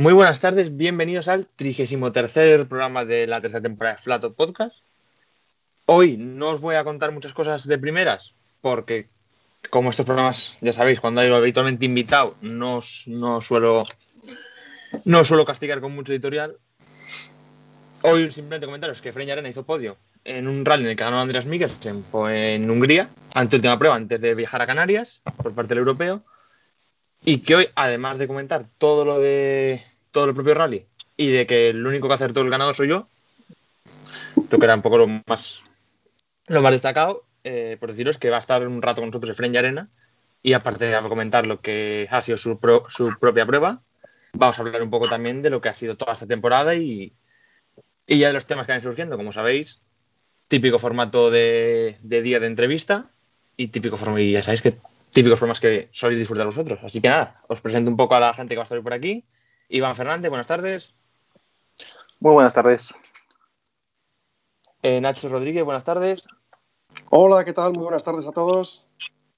Muy buenas tardes, bienvenidos al 33 programa de la tercera temporada de Flato Podcast. Hoy no os voy a contar muchas cosas de primeras, porque como estos programas, ya sabéis, cuando hay habitualmente invitado, no, no suelo no suelo castigar con mucho editorial. Hoy simplemente comentaros que Freña Arena hizo podio en un rally en el que ganó Andreas Mikkelsen fue en Hungría, ante última prueba, antes de viajar a Canarias, por parte del europeo. Y que hoy, además de comentar todo lo de todo el propio rally y de que el único que acertó el ganador soy yo, creo que era un poco lo más lo más destacado, eh, por deciros que va a estar un rato con nosotros Efren y Arena y aparte de comentar lo que ha sido su, pro- su propia prueba, vamos a hablar un poco también de lo que ha sido toda esta temporada y, y ya de los temas que van surgiendo, como sabéis, típico formato de, de día de entrevista y típico formato, ya sabéis que típicos formas que soléis disfrutar vosotros. Así que nada, os presento un poco a la gente que va a estar por aquí. Iván Fernández, buenas tardes. Muy buenas tardes. Eh, Nacho Rodríguez, buenas tardes. Hola, ¿qué tal? Muy buenas tardes a todos.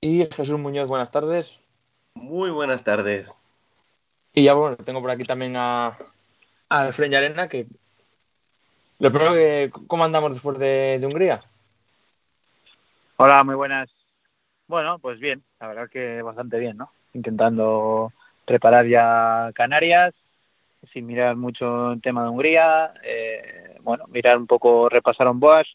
Y Jesús Muñoz, buenas tardes. Muy buenas tardes. Y ya bueno, tengo por aquí también a, a y Arena, que lo primero que, ¿cómo andamos después de, de Hungría? Hola, muy buenas. Bueno, pues bien, la verdad que bastante bien, ¿no? Intentando preparar ya Canarias, sin mirar mucho el tema de Hungría, eh, bueno, mirar un poco, repasar un Boas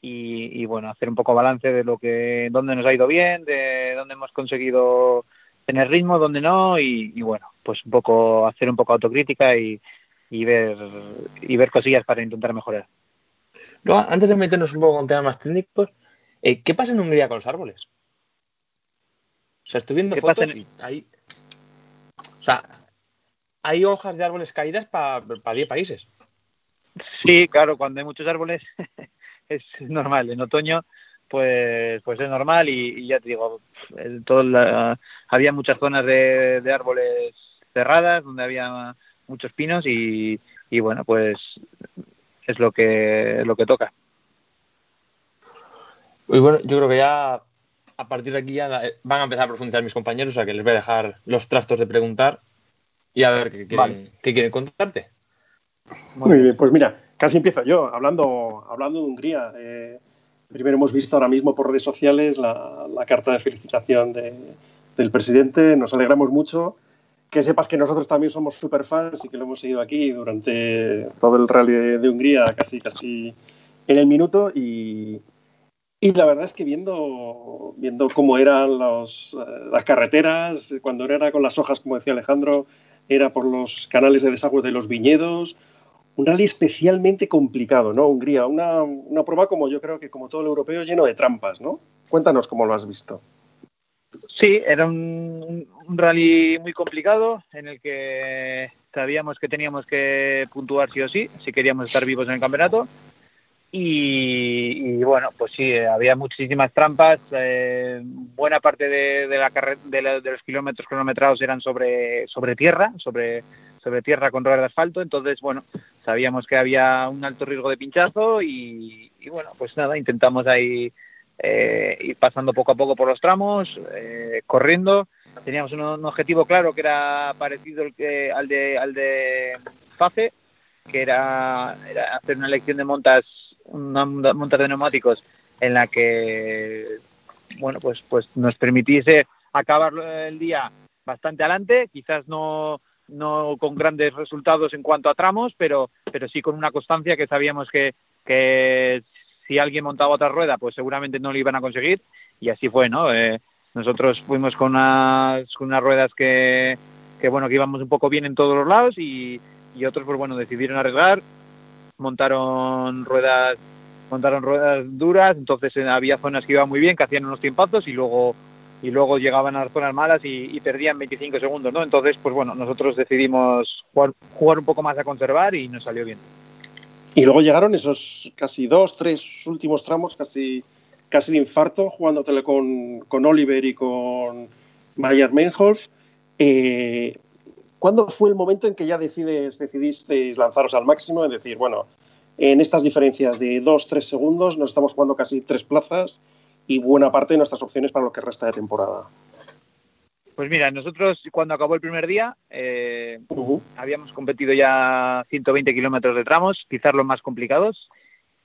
y, y, bueno, hacer un poco balance de lo que, dónde nos ha ido bien, de dónde hemos conseguido tener ritmo, dónde no y, y bueno, pues un poco hacer un poco autocrítica y, y ver y ver cosillas para intentar mejorar. Luego, antes de meternos un poco con temas más técnicos, eh, ¿qué pasa en Hungría con los árboles? O sea, estoy viendo ¿Qué fotos en- y. O sea, hay hojas de árboles caídas para 10 países. Sí, claro, cuando hay muchos árboles es normal. En otoño, pues, pues es normal y, y ya te digo, todo la- había muchas zonas de, de árboles cerradas donde había muchos pinos y, y bueno, pues es lo que es lo que toca. Y bueno, yo creo que ya a partir de aquí ya van a empezar a profundizar mis compañeros, o sea que les voy a dejar los trastos de preguntar y a ver qué quieren, Vale. qué quieren contarte. Muy bien, pues mira, casi empiezo yo, hablando, hablando de Hungría. Eh, primero hemos visto ahora mismo por redes sociales la, la carta de felicitación de- del presidente. Nos alegramos mucho. Que sepas que nosotros también somos super fans y que lo hemos seguido aquí durante todo el rally de, de Hungría, casi, casi en el minuto. Y, y la verdad es que viendo, viendo cómo eran los, eh, las carreteras, cuando era con las hojas, como decía Alejandro, era por los canales de desagüe de los viñedos, un rally especialmente complicado, ¿no? Hungría, una, una prueba como yo creo que como todo el europeo lleno de trampas, ¿no? Cuéntanos cómo lo has visto. Sí, era un, un rally muy complicado en el que sabíamos que teníamos que puntuar sí o sí, si queríamos estar vivos en el campeonato. Y, y bueno, pues sí, había muchísimas trampas. eh, buena parte de, de la de, la- de los kilómetros cronometrados eran sobre, sobre tierra, sobre, sobre tierra con ruedas de asfalto. Entonces, bueno, sabíamos que había un alto riesgo de pinchazo y, y bueno, pues nada, intentamos ahí eh, ir pasando poco a poco por los tramos, eh, corriendo. Teníamos un, un objetivo claro que era parecido al, que- al de, al de Fafe que era, hacer una elección de montas, una monta de neumáticos en la que, bueno, pues, pues nos permitiese acabar el día bastante adelante, quizás no, no con grandes resultados en cuanto a tramos, pero, pero sí con una constancia que sabíamos que, que si alguien montaba otra rueda, pues seguramente no lo iban a conseguir y así fue, ¿no? Eh, nosotros fuimos con unas, con unas ruedas que, que, bueno, que íbamos un poco bien en todos los lados y, y otros, pues bueno, decidieron arriesgar, montaron ruedas montaron ruedas duras, entonces eh, había zonas que iban muy bien, que hacían unos tiempazos y luego y luego llegaban a las zonas malas y, perdían 25 segundos, ¿no? Entonces, pues bueno, nosotros decidimos jugar, jugar un poco más a conservar y nos salió bien. Y luego llegaron esos casi dos, tres últimos tramos, casi, casi de infarto, jugándotele con, con Oliver y con Mayer Meinholf. Eh, ¿Cuándo fue el momento en que ya decides, decidisteis lanzaros al máximo? Es decir, bueno, en estas diferencias de dos, tres segundos nos estamos jugando casi tres plazas y buena parte de nuestras opciones para lo que resta de temporada. Pues mira, nosotros cuando acabó el primer día eh, habíamos competido ya 120 kilómetros de tramos, quizás los más complicados,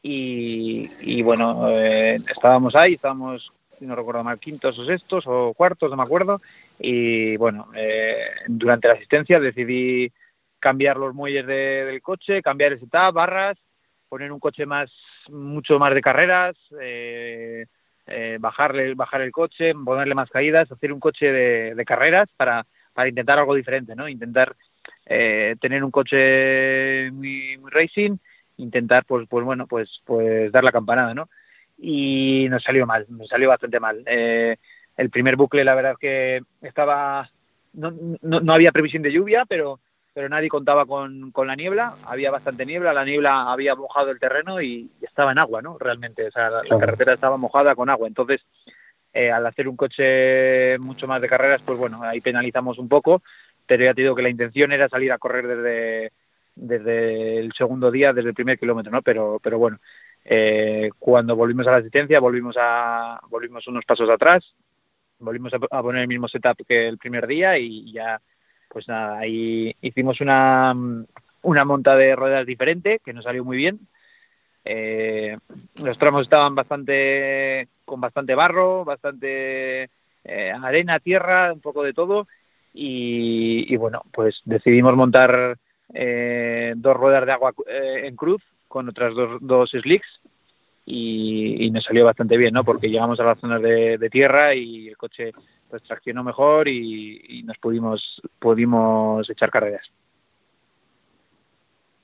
y, bueno, eh, estábamos ahí, estábamos, no recuerdo mal, quintos o sextos o cuartos, no me acuerdo, y bueno, eh, durante la asistencia decidí cambiar los muelles del coche, cambiar el setup, barras, poner un coche más, mucho más de carreras, eh, eh, bajarle, bajar el coche, ponerle más caídas, hacer un coche de, carreras para, para, intentar algo diferente, ¿no? Intentar eh, tener un coche muy, racing, intentar, pues, pues bueno, pues, pues dar la campanada, ¿no? Y nos salió mal, nos salió bastante mal. El primer bucle, la verdad que estaba, no, no, no había previsión de lluvia, pero pero nadie contaba con, con, la niebla, había bastante niebla, la niebla había mojado el terreno y, estaba en agua, ¿no? Realmente, o sea, la, carretera estaba mojada con agua, entonces eh, al hacer un coche mucho más de carreras, pues bueno, ahí penalizamos un poco, pero ya te digo que la intención era salir a correr desde, desde el segundo día, desde el primer kilómetro, ¿no? Pero, pero bueno, eh, cuando volvimos a la asistencia, volvimos, a, volvimos unos pasos atrás, volvimos a, poner el mismo setup que el primer día y ya pues nada, ahí hicimos una, una monta de ruedas diferente que nos salió muy bien. Eh, los tramos estaban bastante con bastante barro, bastante eh, arena, tierra, un poco de todo. Y, bueno, pues decidimos montar eh, dos ruedas de agua en cruz con otras dos slicks y, nos salió bastante bien, ¿no? Porque llegamos a las zonas de, de tierra y el coche pues traccionó mejor y, nos pudimos, pudimos echar carreras.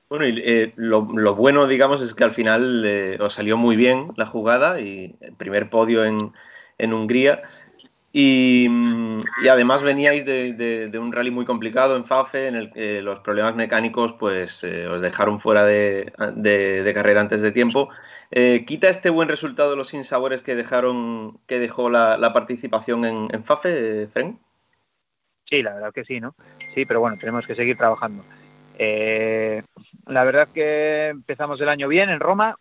Bueno, y eh, lo, bueno, digamos, es que al final eh, os salió muy bien la jugada y el primer podio en, en Hungría. Y, además veníais de, un rally muy complicado en FAFE, en el que los problemas mecánicos pues eh, os dejaron fuera de, carrera antes de tiempo. Eh, ¿Quita este buen resultado los sinsabores que dejaron, que dejó la, participación en, FAFE, Fren? Sí, la verdad que sí, ¿no? Sí, pero bueno, tenemos que seguir trabajando. Eh, la verdad que empezamos el año bien en Roma,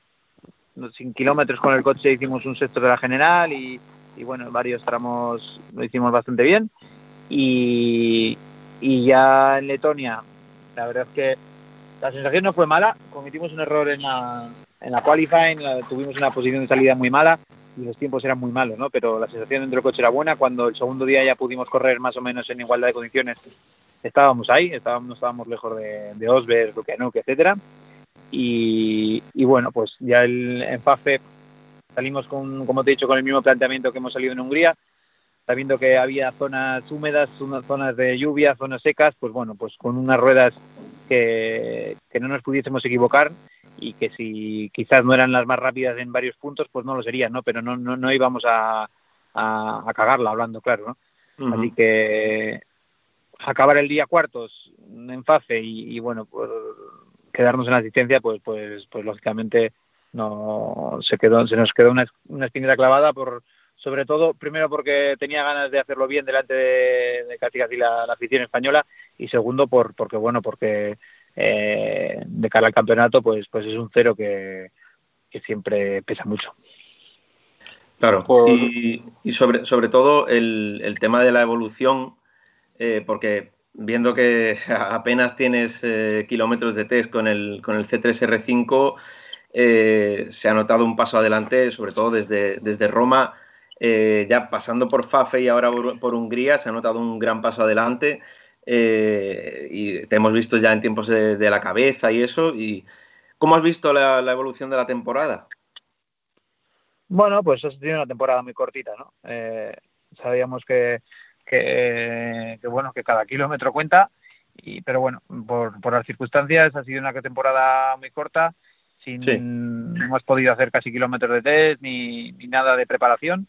sin kilómetros con el coche hicimos un sexto de la general y y bueno, varios tramos lo hicimos bastante bien. Y, y ya en Letonia, la verdad es que la sensación no fue mala, cometimos un error en la, en la qualifying, tuvimos una posición de salida muy mala y los tiempos eran muy malos, ¿no? Pero la sensación dentro del coche era buena. Cuando el segundo día ya pudimos correr más o menos en igualdad de condiciones, estábamos ahí, estábamos, no estábamos lejos de, de Osberg, Lukianuk, etcétera. Y, y, bueno, pues ya el, en Salimos con, como te he dicho, con el mismo planteamiento que hemos salido en Hungría, sabiendo que había zonas húmedas, zonas de lluvia, zonas secas, pues bueno, pues con unas ruedas que, no nos pudiésemos equivocar y que si quizás no eran las más rápidas en varios puntos, pues no lo serían, ¿no? Pero no, no, no íbamos a, a, cagarla, hablando claro, ¿no? Así que acabar el día cuartos en fase y, y bueno, pues quedarnos en la asistencia, pues, pues, pues lógicamente no se quedó se nos quedó una, una espinita clavada por sobre todo primero porque tenía ganas de hacerlo bien delante de, casi casi la, afición española y segundo por porque bueno porque eh, de cara al campeonato pues pues es un cero que, siempre pesa mucho claro y, sobre sobre todo el, el tema de la evolución eh, porque viendo que apenas tienes eh, kilómetros de test con el, con el C3R5, eh, se ha notado un paso adelante, sobre todo desde, desde Roma, eh, ya pasando por Fafe y ahora por, Hungría, se ha notado un gran paso adelante. Y te hemos visto ya en tiempos de, la cabeza y eso. Y, ¿Cómo has visto la, evolución de la temporada? Bueno, pues ha sido una temporada muy cortita, ¿no? sabíamos que, que, bueno, que cada kilómetro cuenta, y, pero bueno, por, por las circunstancias ha sido una temporada muy corta, sin, no hemos podido hacer casi kilómetros de test ni, ni nada de preparación.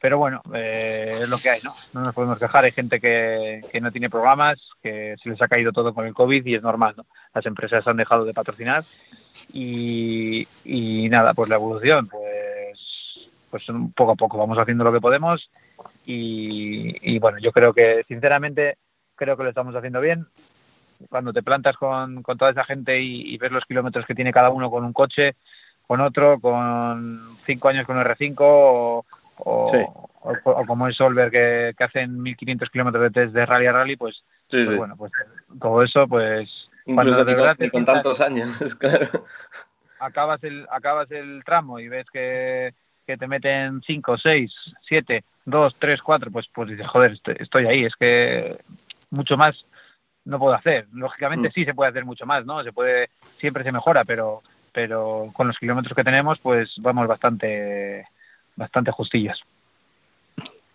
Pero bueno, eh, es lo que hay, ¿no? No nos podemos quejar. Hay gente que, que, no tiene programas, que se les ha caído todo con el COVID y es normal, ¿no? Las empresas han dejado de patrocinar y, y nada, pues la evolución, pues, pues poco a poco vamos haciendo lo que podemos y, bueno, yo creo que sinceramente creo que lo estamos haciendo bien. Cuando te plantas con, con toda esa gente y, ves los kilómetros que tiene cada uno con un coche, con otro, con cinco años con R5 o, o, como es Solver que, que hacen 1500 kilómetros de test de rally a rally, pues, pues bueno, pues todo eso, pues. Incluso de verdad con tantos años, claro. Acabas el, acabas el tramo y ves que, que te meten 5, 6, 7 dos, tres, cuatro, pues, pues dices, joder, estoy ahí, es que mucho más no puedo hacer. Lógicamente mm. sí se puede hacer mucho más, ¿no? Se puede, siempre se mejora, pero, pero con los kilómetros que tenemos, pues vamos bastante, bastante justillas.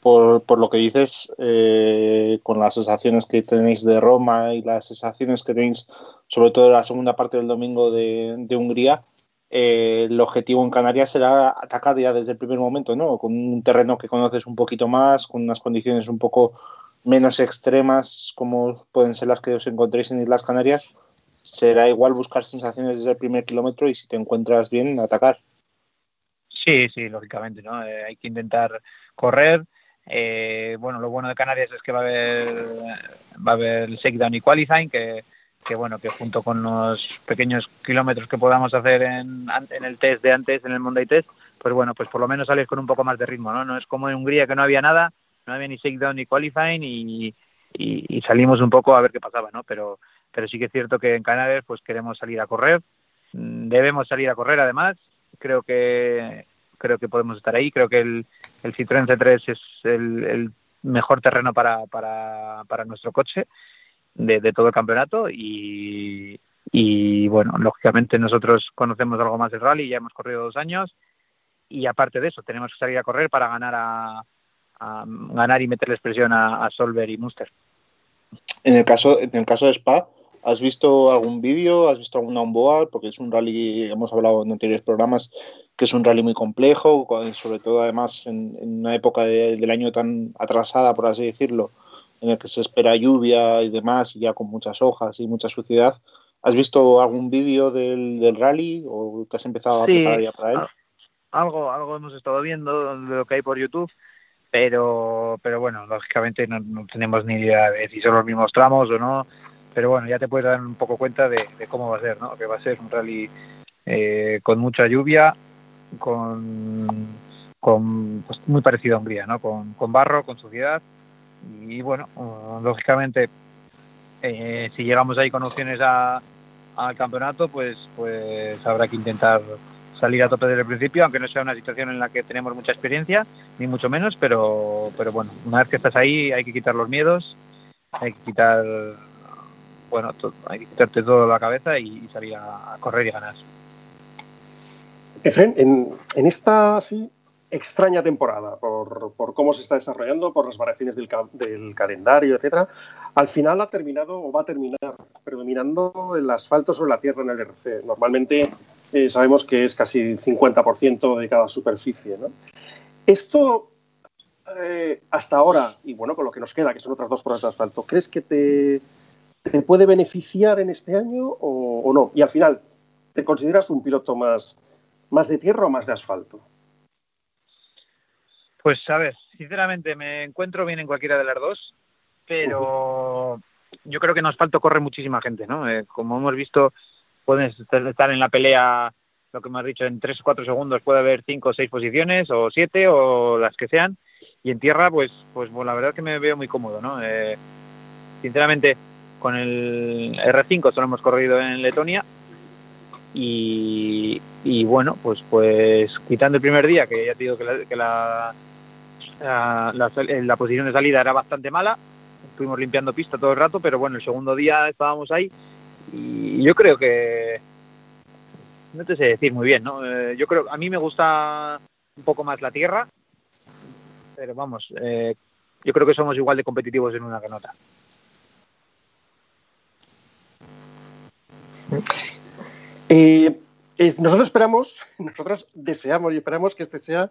Por, por lo que dices, eh, con las sensaciones que tenéis de Roma y las sensaciones que tenéis, sobre todo en la segunda parte del domingo de, de Hungría, eh, el objetivo en Canarias será atacar ya desde el primer momento, ¿no? Con un terreno que conoces un poquito más, con unas condiciones un poco menos extremas como pueden ser las que os encontréis en Islas Canarias, será igual buscar sensaciones desde el primer kilómetro y si te encuentras bien, atacar. Sí, sí, lógicamente, ¿no? Eh, hay que intentar correr. Eh, bueno, lo bueno de Canarias es que va a haber va a haber shakedown y qualifying que que bueno, que junto con los pequeños kilómetros que podamos hacer en, en el test de antes, en el Monday Test, pues bueno, pues por lo menos sales con un poco más de ritmo, ¿no? No es como en Hungría que no había nada, no había ni shakedown ni qualifying y, y, salimos un poco a ver qué pasaba, ¿no? Pero, pero sí que es cierto que en Canarias pues queremos salir a correr, mm, debemos salir a correr además, creo que creo que podemos estar ahí, creo que el, el Citroën C3 es el, mejor terreno para, para, nuestro coche de, todo el campeonato y, bueno, lógicamente nosotros conocemos algo más del rally, ya hemos corrido dos años y aparte de eso tenemos que salir a correr para ganar a, ganar y meterles presión a, a, Solver y Muster. En el caso, en el caso de Spa, ¿has visto algún vídeo? ¿Has visto alguna onboard? Porque es un rally, hemos hablado en anteriores programas, que es un rally muy complejo, sobre todo además en, una época del año tan atrasada, por así decirlo, en el que se espera lluvia y demás, y ya con muchas hojas y mucha suciedad. ¿Has visto algún vídeo del, del, rally o te has empezado a preparar ya para él? Algo, algo hemos estado viendo de lo que hay por YouTube, pero, pero bueno, lógicamente no, tenemos ni idea de si son los mismos tramos o no, pero bueno, ya te puedes dar un poco cuenta de, cómo va a ser, ¿no? Que va a ser un rally eh, con mucha lluvia, con, con pues, muy parecido a Hungría, ¿no? Con, con barro, con suciedad y bueno, uh, lógicamente, eh, si llegamos ahí con opciones a, al campeonato, pues, pues habrá que intentar salir a tope desde el principio, aunque no sea una situación en la que tenemos mucha experiencia, ni mucho menos, pero, pero bueno, una vez que estás ahí hay que quitar los miedos, hay que quitar, bueno, hay que quitarte todo la cabeza y, salir a, correr y ganar. Efren, en, esta extraña temporada por, cómo se está desarrollando, por las variaciones del, del, calendario, etcétera. Al final ha terminado o va a terminar predominando el asfalto sobre la tierra en el RC. Normalmente eh, sabemos que es casi 50% de cada superficie. ¿no? Esto eh, hasta ahora, y bueno, con lo que nos queda, que son otras dos pruebas de asfalto, ¿crees que te, te puede beneficiar en este año o, o, no? Y al final, ¿te consideras un piloto más, más de tierra o más de asfalto? Pues a ver, sinceramente me encuentro bien en cualquiera de las dos, pero yo creo que en asfalto corre muchísima gente, ¿no? Eh, como hemos visto, pueden estar en la pelea, lo que me has dicho, en tres o cuatro segundos puede haber cinco o seis posiciones, o siete, o las que sean, y en tierra, pues, pues la verdad es que me veo muy cómodo, ¿no? Eh, sinceramente, con el R5 solo hemos corrido en Letonia y, bueno, pues pues quitando el primer día, que ya te digo que la, que la, la, posición de salida era bastante mala, estuvimos limpiando pista todo el rato, pero bueno, el segundo día estábamos ahí y yo creo que no te sé decir muy bien, ¿no? Eh, yo creo, a mí me gusta un poco más la tierra, pero vamos, eh, yo creo que somos igual de competitivos en una que en otra. Eh, nosotros esperamos, nosotros deseamos y esperamos que este sea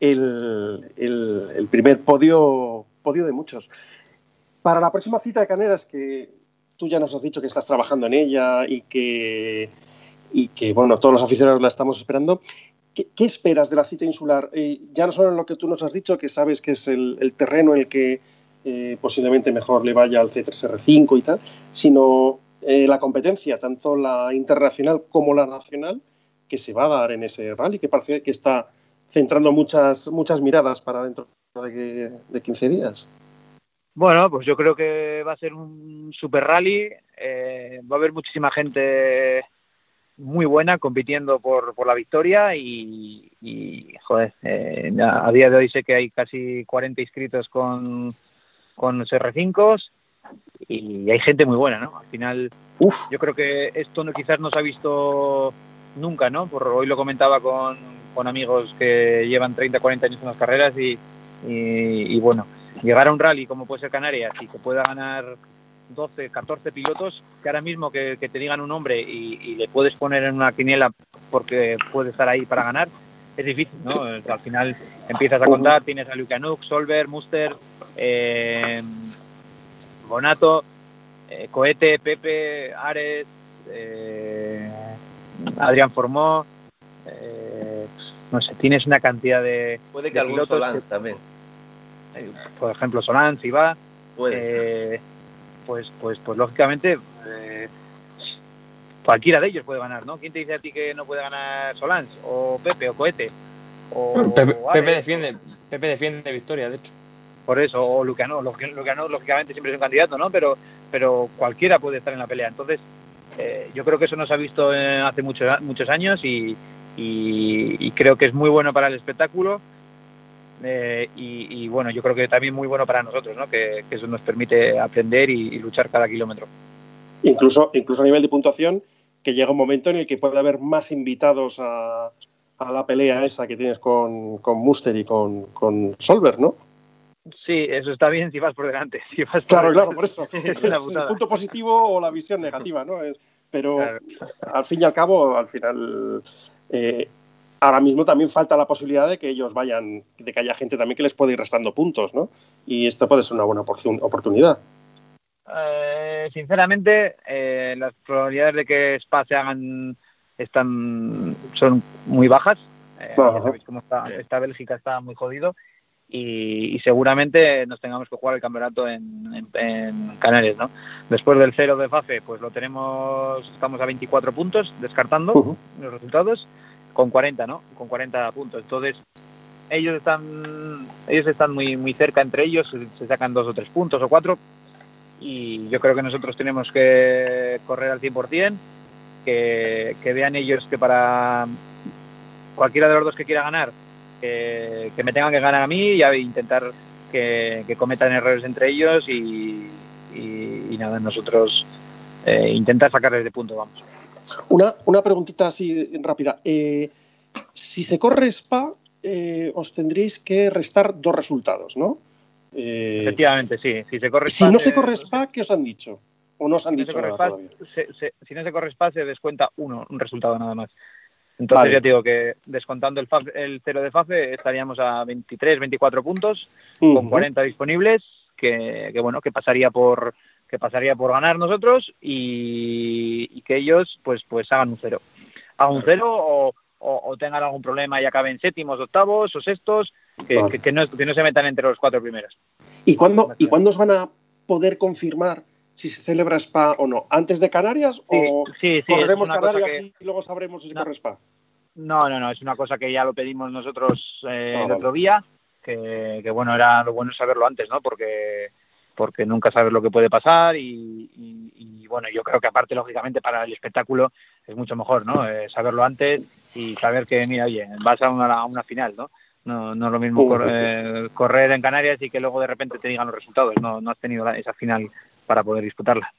el, primer podio, podio de muchos. Para la próxima cita de Caneras, que tú ya nos has dicho que estás trabajando en ella y que, y que bueno, todos los aficionados la estamos esperando, ¿qué, esperas de la cita insular? Eh, ya no solo en lo que tú nos has dicho, que sabes que es el, terreno en el que eh, posiblemente mejor le vaya al C3R5 y tal, sino eh, la competencia, tanto la internacional como la nacional, que se va a dar en ese rally, que parece que está centrando muchas, muchas miradas para dentro de, de 15 días. Bueno, pues yo creo que va a ser un super rally. Eh, va a haber muchísima gente muy buena compitiendo por, por la victoria y, joder, eh, a día de hoy sé que hay casi 40 inscritos con, con los R5 y hay gente muy buena, ¿no? Al final, yo creo que esto no, quizás no se ha visto nunca, ¿no? Por, hoy lo comentaba con, con amigos que llevan 30, 40 años en las carreras y, y, bueno, llegar a un rally como puede ser Canarias y que pueda ganar 12, 14 pilotos, que ahora mismo que, te digan un nombre y, le puedes poner en una quiniela porque puede estar ahí para ganar, es difícil, ¿no? al final empiezas a contar, tienes a Luke Solver, Muster, eh, Bonato, eh, Cohete, Pepe, Ares, eh, Adrián Formó, eh, no sé, tienes una cantidad de. Puede que algún Solans también. por ejemplo, Solans, si va. Puede. pues, pues, pues lógicamente cualquiera de ellos puede ganar, ¿no? ¿Quién te dice a ti que no puede ganar Solans o Pepe o Cohete? O Pepe, Pepe, defiende, Pepe defiende victoria, de hecho por eso, o Luciano, Luciano lógicamente siempre es un candidato, ¿no? Pero, pero cualquiera puede estar en la pelea. Entonces, eh, yo creo que eso no se ha visto hace muchos, muchos años y, creo que es muy bueno para el espectáculo. Eh, y, bueno, yo creo que también muy bueno para nosotros, ¿no? Que, eso nos permite aprender y, luchar cada kilómetro. Incluso, incluso a nivel de puntuación, que llega un momento en el que puede haber más invitados a, la pelea esa que tienes con, con Muster y con, con Solver, ¿no? Sí, eso está bien si vas por delante. Si vas claro, claro, por eso. es el punto positivo o la visión negativa, ¿no? pero al fin y al cabo, al final, eh, ahora mismo también falta la posibilidad de que ellos vayan, de que haya gente también que les pueda ir restando puntos, ¿no? Y esto puede ser una buena oportunidad. Eh, sinceramente, eh, las probabilidades de que Spa se hagan están son muy bajas. está, Bélgica está muy jodido y, seguramente nos tengamos que jugar el campeonato en, Canarias, ¿no? Después del cero de FAFE, pues lo tenemos, estamos a 24 puntos, descartando los resultados, con 40, ¿no? Con 40 puntos. Entonces, ellos están, ellos están muy, muy cerca entre ellos, se sacan dos o tres puntos o cuatro, y yo creo que nosotros tenemos que correr al 100%, que, que vean ellos que para cualquiera de los dos que quiera ganar, que, me tengan que ganar a mí y a intentar que, cometan errores entre ellos y, nada, nosotros eh, intentar sacarles de punto, vamos. Una, una preguntita así rápida. Eh, si se corre SPA, eh, os tendréis que restar dos resultados, ¿no? Efectivamente, sí. Si, se corre si no se corre SPA, ¿qué os han dicho? ¿O no os han dicho nada si no se corre SPA, se descuenta uno, un resultado nada más. Entonces ya te digo que descontando el, el cero de FAFE estaríamos a 23, 24 puntos con 40 disponibles, que, bueno, que pasaría por que pasaría por ganar nosotros y, que ellos pues pues hagan un cero. Hagan un cero o, tengan algún problema y acaben séptimos, octavos o sextos, que, que, no, que no se metan entre los cuatro primeros. ¿Y cuándo, ¿Y cuándo os van a poder confirmar si se celebra Spa o no? ¿Antes de Canarias o correremos Canarias y luego sabremos si se corre Spa? No, no, no, es una cosa que ya lo pedimos nosotros eh, ah, el otro día, que, bueno, era lo bueno saberlo antes, ¿no? Porque, porque nunca sabes lo que puede pasar y, bueno, yo creo que aparte, lógicamente, para el espectáculo es mucho mejor, ¿no? Eh, saberlo antes y saber que, mira, oye, vas a una, a una final, ¿no? No, no es lo mismo eh, correr en Canarias y que luego de repente te digan los resultados. No, no has tenido esa final para poder disputarla.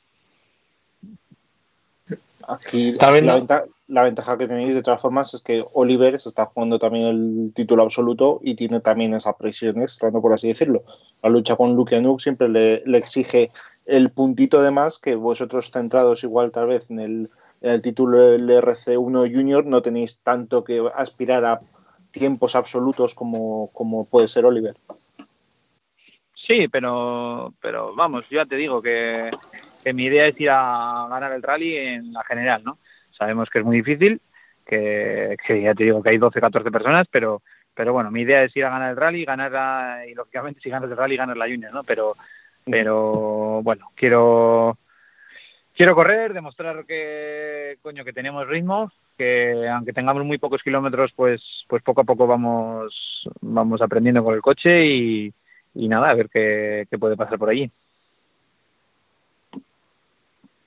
Aquí la, ventaja que tenéis de todas formas es que Oliver se está jugando también el título absoluto y tiene también esa presión extra, ¿no? por así decirlo. La lucha con Luke Nuk siempre le, le, exige el puntito de más que vosotros centrados igual tal vez en el, en el título del RC1 Junior no tenéis tanto que aspirar a tiempos absolutos como, como puede ser Oliver. Sí, pero, pero vamos, ya te digo que, mi idea es ir a ganar el rally en la general, ¿no? Sabemos que es muy difícil, que, ya te digo que hay 12, 14 personas, pero, pero bueno, mi idea es ir a ganar el rally, ganar y lógicamente si ganas el rally ganas la junior, ¿no? Pero, pero bueno, quiero quiero correr, demostrar que coño que tenemos ritmo, que aunque tengamos muy pocos kilómetros, pues pues poco a poco vamos vamos aprendiendo con el coche y, nada, a ver qué, puede pasar por allí.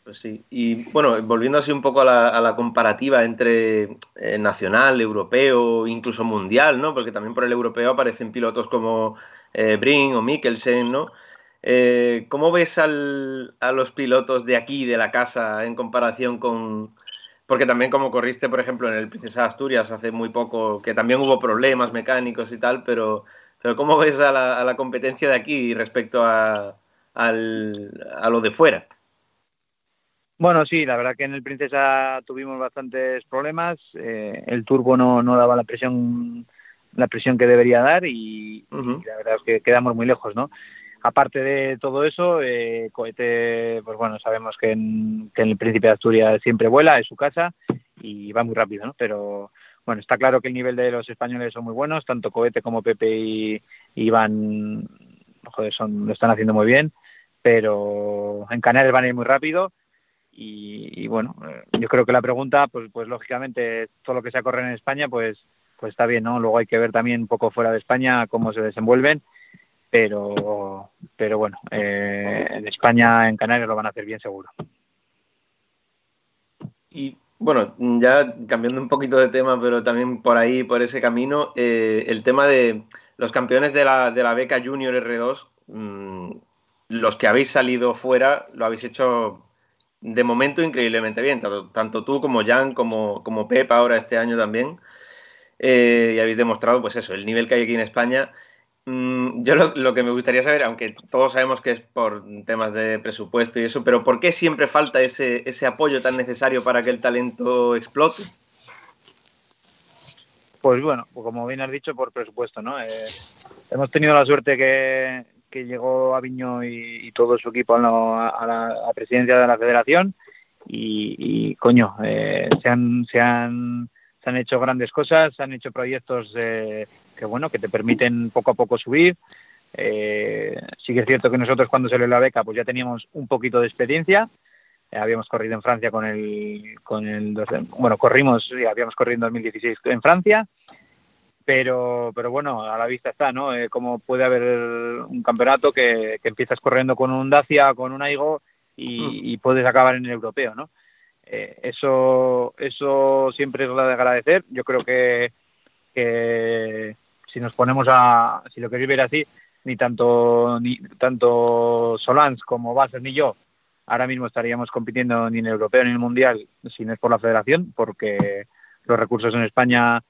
Pues sí, y bueno, volviendo así un poco a la, comparativa entre eh, nacional, europeo, incluso mundial, ¿no? Porque también por el europeo aparecen pilotos como eh, Brin o Mikkelsen, ¿no? Eh, ¿Cómo ves a los pilotos de aquí, de la casa, en comparación con... Porque también como corriste, por ejemplo, en el Princesa Asturias hace muy poco, que también hubo problemas mecánicos y tal, pero, pero ¿cómo ves a la, competencia de aquí respecto a, lo de fuera? Bueno, sí, la verdad que en el Princesa tuvimos bastantes problemas. Eh, el turbo no, no, daba la presión la presión que debería dar y, y, la verdad es que quedamos muy lejos, ¿no? aparte de todo eso, eh, Cohete, pues bueno, sabemos que en, el Príncipe de Asturias siempre vuela, es su casa y va muy rápido, ¿no? Pero bueno, está claro que el nivel de los españoles son muy buenos, tanto Cohete como Pepe y, Iván, joder, son, lo están haciendo muy bien, pero en Canarias van a ir muy rápido. Y, bueno, eh, yo creo que la pregunta, pues, pues lógicamente, todo lo que se corre en España, pues, pues está bien, ¿no? Luego hay que ver también un poco fuera de España cómo se desenvuelven pero, pero bueno, eh, en España, en Canarias lo van a hacer bien seguro. Y bueno, ya cambiando un poquito de tema, pero también por ahí, por ese camino, eh, el tema de los campeones de la, de la beca Junior R2, mm, los que habéis salido fuera, lo habéis hecho de momento increíblemente bien, tanto, tú como Jan, como, como Pep ahora este año también. Eh, y habéis demostrado, pues eso, el nivel que hay aquí en España. Mm, yo lo, que me gustaría saber, aunque todos sabemos que es por temas de presupuesto y eso, pero ¿por qué siempre falta ese, apoyo tan necesario para que el talento explote? Pues bueno, como bien has dicho, por presupuesto, ¿no? Eh, hemos tenido la suerte que, llegó Aviño y, y, todo su equipo a la, presidencia de la federación y, coño, eh, se han, se han se han hecho grandes cosas, se han hecho proyectos que bueno que te permiten poco a poco subir. Eh, sí que es cierto que nosotros cuando salió la beca pues ya teníamos un poquito de experiencia. Eh, habíamos corrido en Francia con el, con el bueno corrimos sí, habíamos corrido en 2016 en Francia, pero pero bueno a la vista está, ¿no? Eh, como puede haber un campeonato que, empiezas corriendo con un Dacia, con un Aigo y, mm. y puedes acabar en el europeo, ¿no? Eh, eso, eso siempre es lo de agradecer. Yo creo que, si nos ponemos a, si lo queréis ver así, ni tanto, ni tanto Solans como Basser ni yo ahora mismo estaríamos compitiendo ni en el europeo ni en el mundial si no es por la federación, porque los recursos en España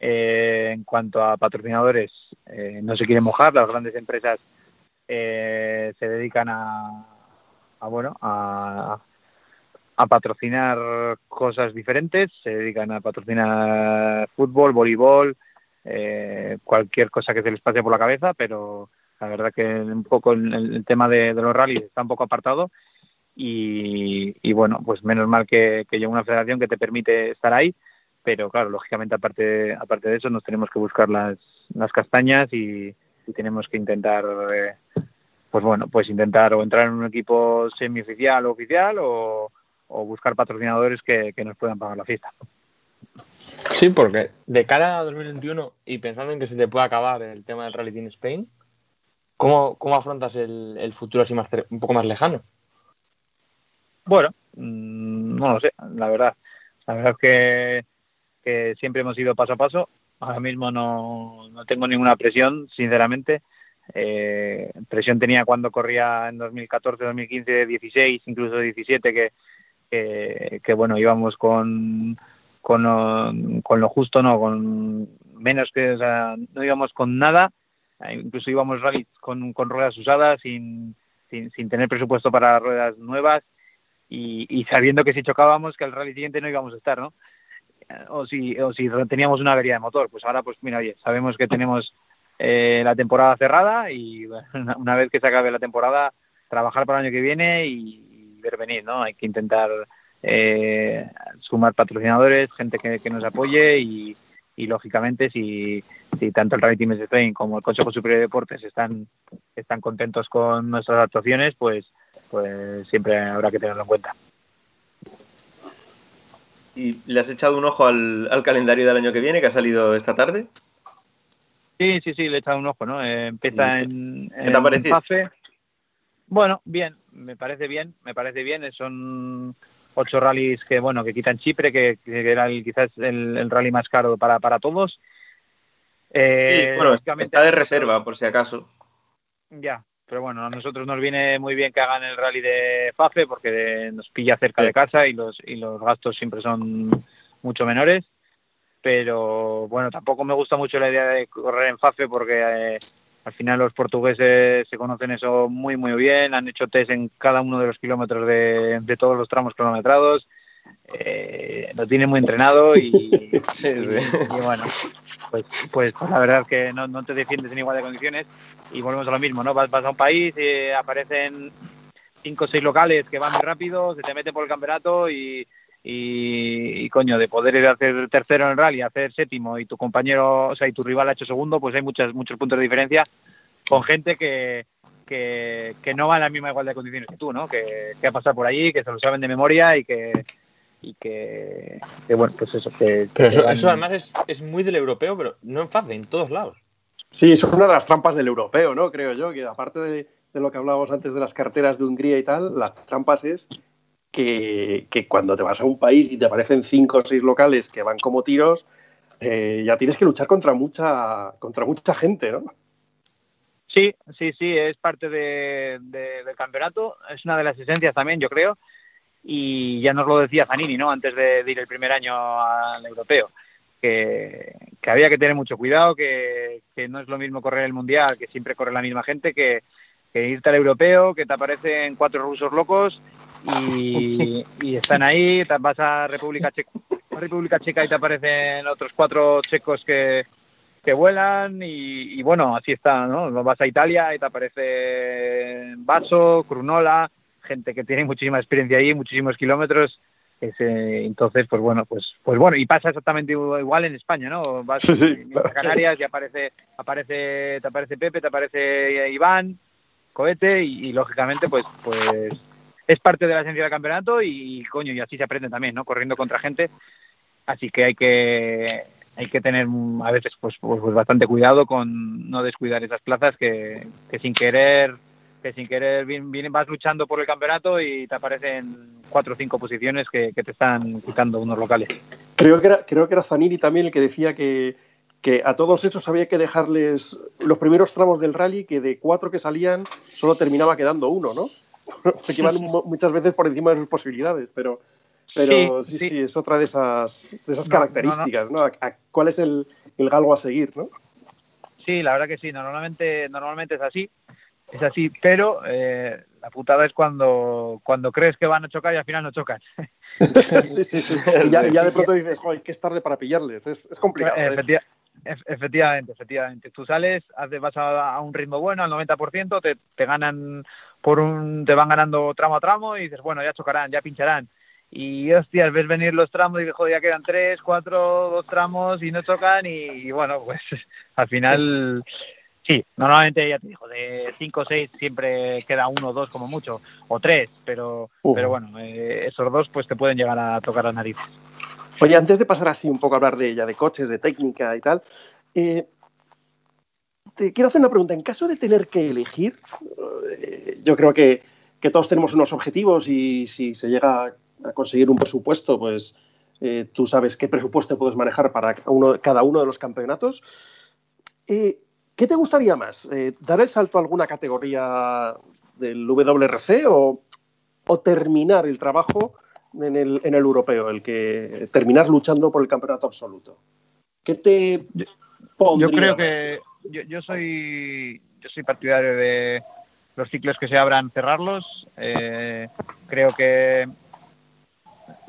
eh, en cuanto a patrocinadores eh, no se quieren mojar, las grandes empresas se dedican a, a bueno a, a patrocinar cosas diferentes, se dedican a patrocinar fútbol, voleibol, eh, cualquier cosa que se les pase por la cabeza, pero la verdad que un poco el, tema de, los rallies está un poco apartado y, bueno, pues menos mal que, que una federación que te permite estar ahí, pero claro, lógicamente aparte, aparte de eso nos tenemos que buscar las, las castañas y, tenemos que intentar... Eh, pues bueno, pues intentar o entrar en un equipo semioficial o oficial o, o buscar patrocinadores que, nos puedan pagar la fiesta. Sí, porque de cara a 2021 y pensando en que se te puede acabar el tema del Rally in Spain, ¿Cómo, cómo afrontas el, el, futuro así más, un poco más lejano? Bueno, mm, no lo sé, la verdad. La verdad es que, que siempre hemos ido paso a paso. Ahora mismo no, no tengo ninguna presión, sinceramente. Eh, presión tenía cuando corría en 2014, 2015, 16, incluso 17, que, que, que bueno, íbamos con, con, con, lo justo, no, con menos que, o sea, no íbamos con nada, incluso íbamos rally con, con ruedas usadas, sin, sin, sin, tener presupuesto para ruedas nuevas y, sabiendo que si chocábamos, que el rally siguiente no íbamos a estar, ¿no? O si, o si teníamos una avería de motor, pues ahora, pues mira, oye, sabemos que tenemos eh, la temporada cerrada y una vez que se acabe la temporada, trabajar para el año que viene y ver venir, ¿no? Hay que intentar eh, sumar patrocinadores, gente que, que nos apoye y, y lógicamente si, si, tanto el Rally Team Spain como el Consejo Superior de Deportes están, están contentos con nuestras actuaciones, pues, pues siempre habrá que tenerlo en cuenta. ¿Y le has echado un ojo al, al, calendario del año que viene que ha salido esta tarde? Sí, sí, sí, le he echado un ojo, ¿no? Eh, empieza en, en FAFE. Bueno, bien, me parece bien, me parece bien. Son ocho rallies que, bueno, que quitan Chipre, que, que era el, quizás el, el, rally más caro para, para todos. Eh, sí, bueno, está de reserva, por si acaso. Ya, pero bueno, a nosotros nos viene muy bien que hagan el rally de FAFE porque nos pilla cerca sí. de casa y los, y los gastos siempre son mucho menores. Pero bueno, tampoco me gusta mucho la idea de correr en FAFE porque eh, al final los portugueses se conocen eso muy, muy bien. Han hecho test en cada uno de los kilómetros de, de todos los tramos cronometrados. Eh, lo tiene muy entrenado y, sí, sí. y, y bueno, pues, pues, pues, la verdad es que no, no, te defiendes en igual de condiciones y volvemos a lo mismo, ¿no? Vas, vas a un país, y aparecen cinco o seis locales que van muy rápido, se te meten por el campeonato y, y, y, coño, de poder ir a hacer tercero en el rally, hacer séptimo y tu compañero, o sea, y tu rival ha hecho segundo, pues hay muchas, muchos puntos de diferencia con gente que, que, que no va en la misma igualdad de condiciones que tú, ¿no? Que, que ha pasado por allí, que se lo saben de memoria y que, y que, que, bueno, pues eso. Que, pero eso, eso además es, es, muy del europeo, pero no en fácil, en todos lados. Sí, eso es una de las trampas del europeo, ¿no? Creo yo, que aparte de, de, lo que hablábamos antes de las carteras de Hungría y tal, las trampas es que, cuando te vas a un país y te aparecen cinco o seis locales que van como tiros, eh, ya tienes que luchar contra mucha, contra mucha gente, ¿no? Sí, sí, sí, es parte de, de, del campeonato, es una de las esencias también, yo creo, y ya nos lo decía Zanini, ¿no? Antes de, ir el primer año al europeo, que, había que tener mucho cuidado, que, que, no es lo mismo correr el mundial, que siempre corre la misma gente, que, que irte al europeo, que te aparecen cuatro rusos locos y, y están ahí, vas a República Checa, República Checa y te aparecen otros cuatro checos que, que vuelan y, y, bueno, así está, ¿no? Vas a Italia y te aparece Vaso, Crunola, gente que tiene muchísima experiencia ahí, muchísimos kilómetros. Ese, entonces, pues bueno, pues, pues bueno, y pasa exactamente igual en España, ¿no? Vas sí, sí, a Canarias y aparece, aparece, te aparece Pepe, te aparece Iván, Cohete, y, y, lógicamente, pues, pues es parte de la esencia del campeonato y, coño, y así se aprende también, ¿no? Corriendo contra gente. Así que hay que hay que tener a veces pues, pues, pues bastante cuidado con no descuidar esas plazas que, que sin querer que sin querer vienen, vas luchando por el campeonato y te aparecen cuatro o cinco posiciones que, que, te están quitando unos locales. Creo que era, creo que era Zanini también el que decía que, que a todos esos había que dejarles los primeros tramos del rally, que de cuatro que salían solo terminaba quedando uno, ¿no? Porque iban muchas veces por encima de sus posibilidades, pero, pero sí, sí, es otra de esas, de esas no, características, ¿no? ¿no? A, a, ¿Cuál es el, el galgo a seguir, no? Sí, la verdad que sí, normalmente, normalmente es así es así, pero eh, la putada es cuando, cuando crees que van a chocar y al final no chocan. sí, sí, sí. Y ya, ya, de pronto dices, joder, que es tarde para pillarles, es, es complicado. ¿eh? Efectiva, efectivamente, efectivamente. Tú sales, vas a, a, un ritmo bueno, al 90%, te, te ganan por un, te van ganando tramo a tramo y dices, bueno, ya chocarán, ya pincharán. Y hostias, ves venir los tramos y dices, joder, ya quedan tres, cuatro, dos tramos y no chocan y, y bueno, pues al final... Sí, normalmente ya te digo, de 5 o 6 siempre queda uno o dos como mucho, o tres, pero, uh. pero bueno, eh, esos dos pues te pueden llegar a tocar las narices. Oye, antes de pasar así un poco a hablar de ella, de coches, de técnica y tal, eh, te quiero hacer una pregunta. En caso de tener que elegir, eh, yo creo que, todos tenemos unos objetivos y si se llega a conseguir un presupuesto, pues eh, tú sabes qué presupuesto puedes manejar para cada uno de los campeonatos. ¿Qué te gustaría más? ¿Dar el salto a alguna categoría del WRC o, o terminar el trabajo en el, en el, europeo, el que terminar luchando por el campeonato absoluto? ¿Qué te yo creo que yo, yo, soy yo soy partidario de los ciclos que se abran cerrarlos. Eh, creo que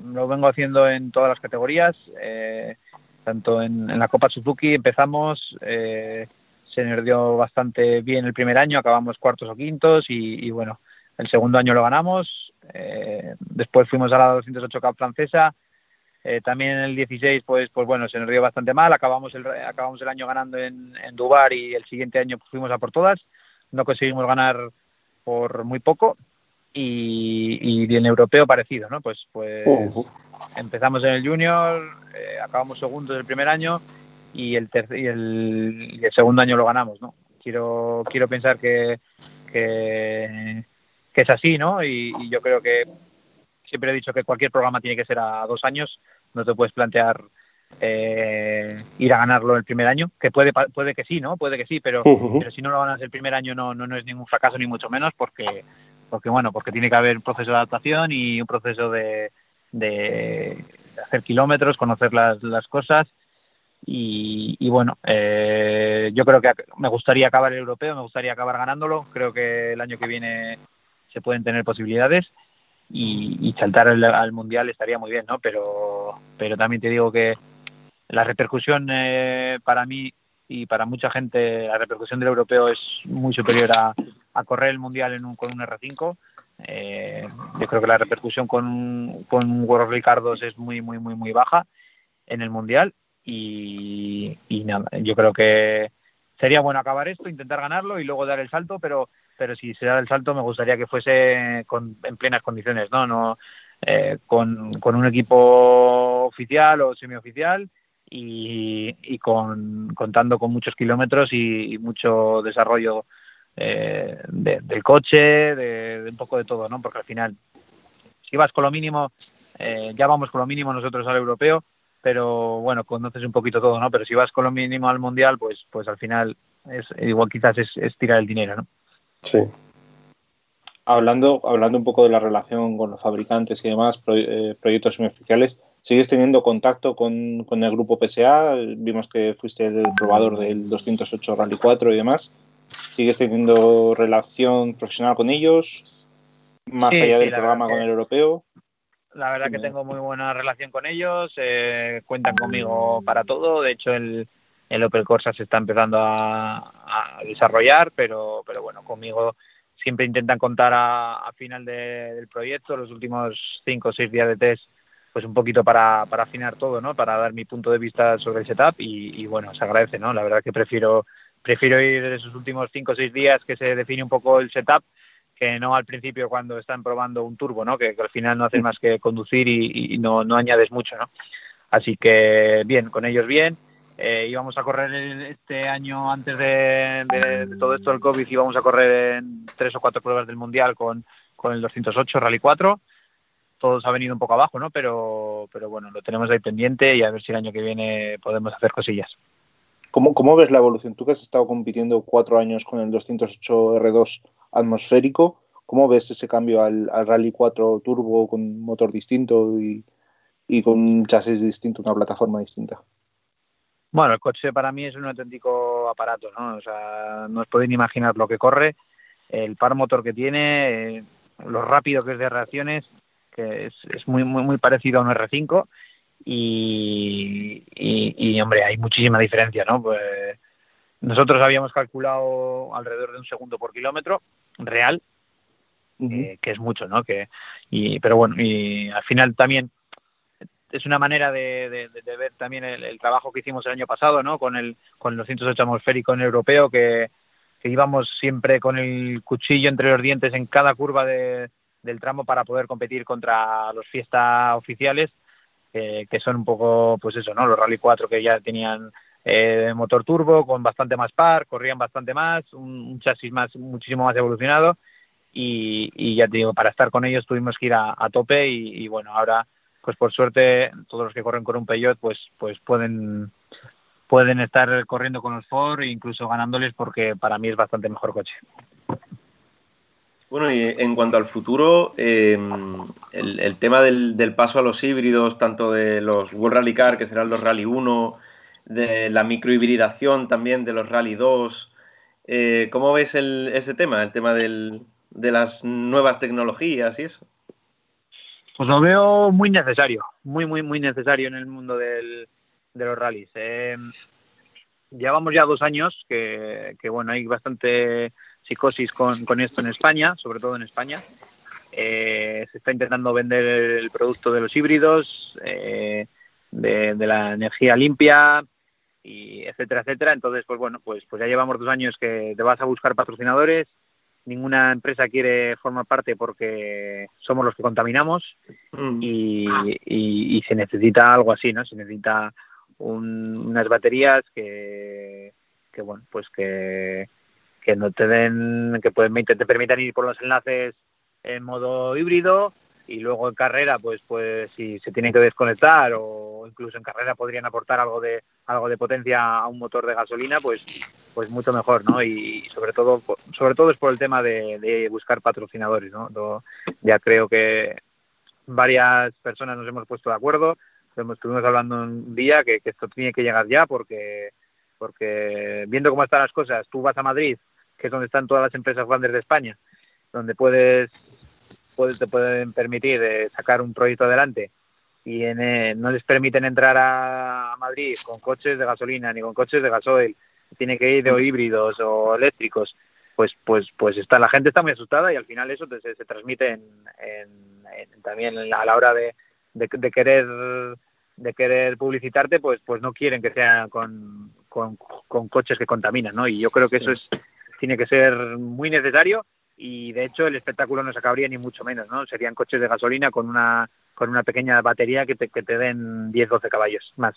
lo vengo haciendo en todas las categorías. Eh, tanto en, en, la Copa Suzuki empezamos, eh, se nos dio bastante bien el primer año, acabamos cuartos o quintos y, y bueno, el segundo año lo ganamos. Eh, después fuimos a la 208 Cup francesa eh, también en el 16, pues, pues bueno, se nos dio bastante mal. Acabamos el, acabamos el año ganando en, en Dubar y el siguiente año fuimos a por todas. No conseguimos ganar por muy poco. Y, y en europeo parecido, ¿no? Pues, pues uh -huh. empezamos en el junior, eh, acabamos segundos el primer año y el, y el, y el segundo año lo ganamos, ¿no? Quiero, quiero pensar que, que, que es así, ¿no? Y, y yo creo que siempre he dicho que cualquier programa tiene que ser a dos años no te puedes plantear eh, ir a ganarlo el primer año, que puede, puede que sí, ¿no? Puede que sí, pero, uh -huh. pero si no lo ganas el primer año no, no, no, es ningún fracaso ni mucho menos porque, porque, bueno, porque tiene que haber un proceso de adaptación y un proceso de, de hacer kilómetros, conocer las, las cosas y, y bueno, eh, yo creo que me gustaría acabar el europeo, me gustaría acabar ganándolo, creo que el año que viene se pueden tener posibilidades y, y saltar al, al, mundial estaría muy bien, ¿no? Pero, pero también te digo que la repercusión eh, para mí y para mucha gente, la repercusión del europeo es muy superior a, a correr el mundial en un, con un R5. Eh, yo creo que la repercusión con, con World Ricardos es muy, muy, muy, muy baja en el mundial y, y nada, yo creo que sería bueno acabar esto, intentar ganarlo y luego dar el salto, pero pero si se da el salto me gustaría que fuese con, en plenas condiciones, ¿no? no eh, con, con, un equipo oficial o semioficial y, y con, contando con muchos kilómetros y, mucho desarrollo eh, de, del coche, de, un poco de todo, ¿no? Porque al final, si vas con lo mínimo, eh, ya vamos con lo mínimo nosotros al europeo, pero bueno, conoces un poquito todo, ¿no? Pero si vas con lo mínimo al mundial, pues, pues al final es igual quizás es tirar el dinero, ¿no? Sí. Hablando, hablando un poco de la relación con los fabricantes y demás, pro, eh, proyectos semioficiales, ¿sigues teniendo contacto con, con, el grupo PSA? Vimos que fuiste el probador del 208 Rally 4 y demás. ¿Sigues teniendo relación profesional con ellos? Más sí, allá del sí, programa con el europeo. La verdad que tengo muy buena relación con ellos, eh, cuentan conmigo para todo. De hecho, el, el Opel Corsa se está empezando a, a desarrollar, pero, pero bueno, conmigo siempre intentan contar a, a final de, del proyecto, los últimos cinco o seis días de test, pues un poquito para, para afinar todo, ¿no? Para dar mi punto de vista sobre el setup y, y bueno, se agradece, ¿no? La verdad que prefiero, prefiero ir de esos últimos cinco o seis días que se define un poco el setup que no al principio cuando están probando un turbo, ¿no? Que, que al final no hacen más que conducir y, y no, no añades mucho, ¿no? Así que bien, con ellos bien eh, íbamos a correr este año antes de, todo esto del COVID, íbamos a correr en tres o cuatro pruebas del Mundial con, con el 208 Rally 4. Todos ha venido un poco abajo, ¿no? Pero, pero bueno, lo tenemos ahí pendiente y a ver si el año que viene podemos hacer cosillas. ¿Cómo, ¿Cómo ves la evolución? Tú que has estado compitiendo cuatro años con el 208 R2 atmosférico, ¿cómo ves ese cambio al, al Rally 4 turbo con motor distinto y, y con chasis distinto, una plataforma distinta? Bueno, el coche para mí es un auténtico aparato, ¿no? O sea, no os podéis ni imaginar lo que corre, el par motor que tiene, eh, lo rápido que es de reacciones, que es, es muy, muy, muy parecido a un R5 y, y, y, hombre, hay muchísima diferencia, ¿no? Pues nosotros habíamos calculado alrededor de un segundo por kilómetro real, uh -huh. eh, que es mucho, ¿no? Que, y, pero bueno, y al final también es una manera de, de, de ver también el, el, trabajo que hicimos el año pasado, ¿no? Con el con el 208 atmosférico en europeo, que, que, íbamos siempre con el cuchillo entre los dientes en cada curva de, del tramo para poder competir contra los fiestas oficiales, eh, que son un poco, pues eso, ¿no? Los Rally 4 que ya tenían eh, motor turbo con bastante más par, corrían bastante más, un, chasis más muchísimo más evolucionado y, ya te digo, para estar con ellos tuvimos que ir a, tope y, bueno, ahora pues por suerte todos los que corren con un Peugeot pues pues pueden pueden estar corriendo con los Ford e incluso ganándoles porque para mí es bastante mejor coche. Bueno, y en cuanto al futuro, em, el, tema del, paso a los híbridos, tanto de los World Rally Car, que serán los Rally 1, de la microhibridación también de los Rally 2. Eh, ¿Cómo ves ese tema, el tema de las nuevas tecnologías y eso? Pues lo veo muy necesario, muy, muy, muy necesario en el mundo de los rallies. Em, llevamos ya dos años que, bueno, hay bastante psicosis con, esto en España, sobre todo en España. Eh, se está intentando vender el producto de los híbridos, eh, de, la energía limpia, y etcétera, etcétera. Entonces, pues bueno, pues, pues ya llevamos dos años que te vas a buscar patrocinadores, ninguna empresa quiere formar parte porque somos los que contaminamos mm. y, se necesita algo así, ¿no? Se necesita unas baterías que, que, bueno, pues que, que no te den, que pueden, te permitan ir por los enlaces en modo híbrido y luego en carrera pues pues si se tienen que desconectar o incluso en carrera podrían aportar algo de algo de potencia a un motor de gasolina pues pues mucho mejor no y sobre todo sobre todo es por el tema de, buscar patrocinadores no ya creo que varias personas nos hemos puesto de acuerdo estuvimos hablando un día que, esto tiene que llegar ya porque porque viendo cómo están las cosas tú vas a Madrid que es donde están todas las empresas grandes de España donde puedes te pueden permitir eh, sacar un proyecto adelante y eh, no les permiten entrar a, Madrid con coches de gasolina ni con coches de gasoil, tiene que ir de híbridos o eléctricos, pues pues pues está la gente está muy asustada y al final eso se, transmite en, también a la hora de, de, querer de querer publicitarte pues pues no quieren que sean con, con, con coches que contaminan no y yo creo que eso es tiene que ser muy necesario y de hecho el espectáculo no se acabaría ni mucho menos, ¿no? Serían coches de gasolina con una con una pequeña batería que te, que te den 10-12 caballos más.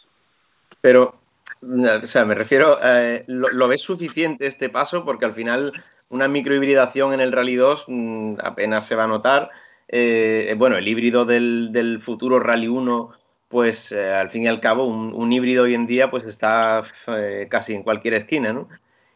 Pero, o sea, me refiero, eh, ¿lo, ves suficiente este paso? Porque al final una microhibridación en el Rally 2 mm, apenas se va a notar. Eh, bueno, el híbrido del, futuro Rally 1, pues eh, al fin y al cabo, un, híbrido hoy en día pues está casi en cualquier esquina, ¿no?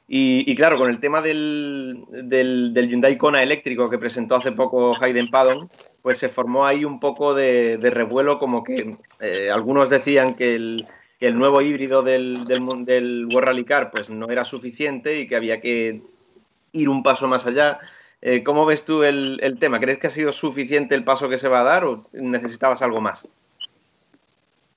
Y, claro, con el tema del, del, Hyundai Kona eléctrico que presentó hace poco Hayden Paddon, pues se formó ahí un poco de, revuelo, como que eh, algunos decían que el, nuevo híbrido del, del, del World Rally Car pues no era suficiente y que había que ir un paso más allá. Eh, ¿Cómo ves tú el, el tema? ¿Crees que ha sido suficiente el paso que se va a dar o necesitabas algo más?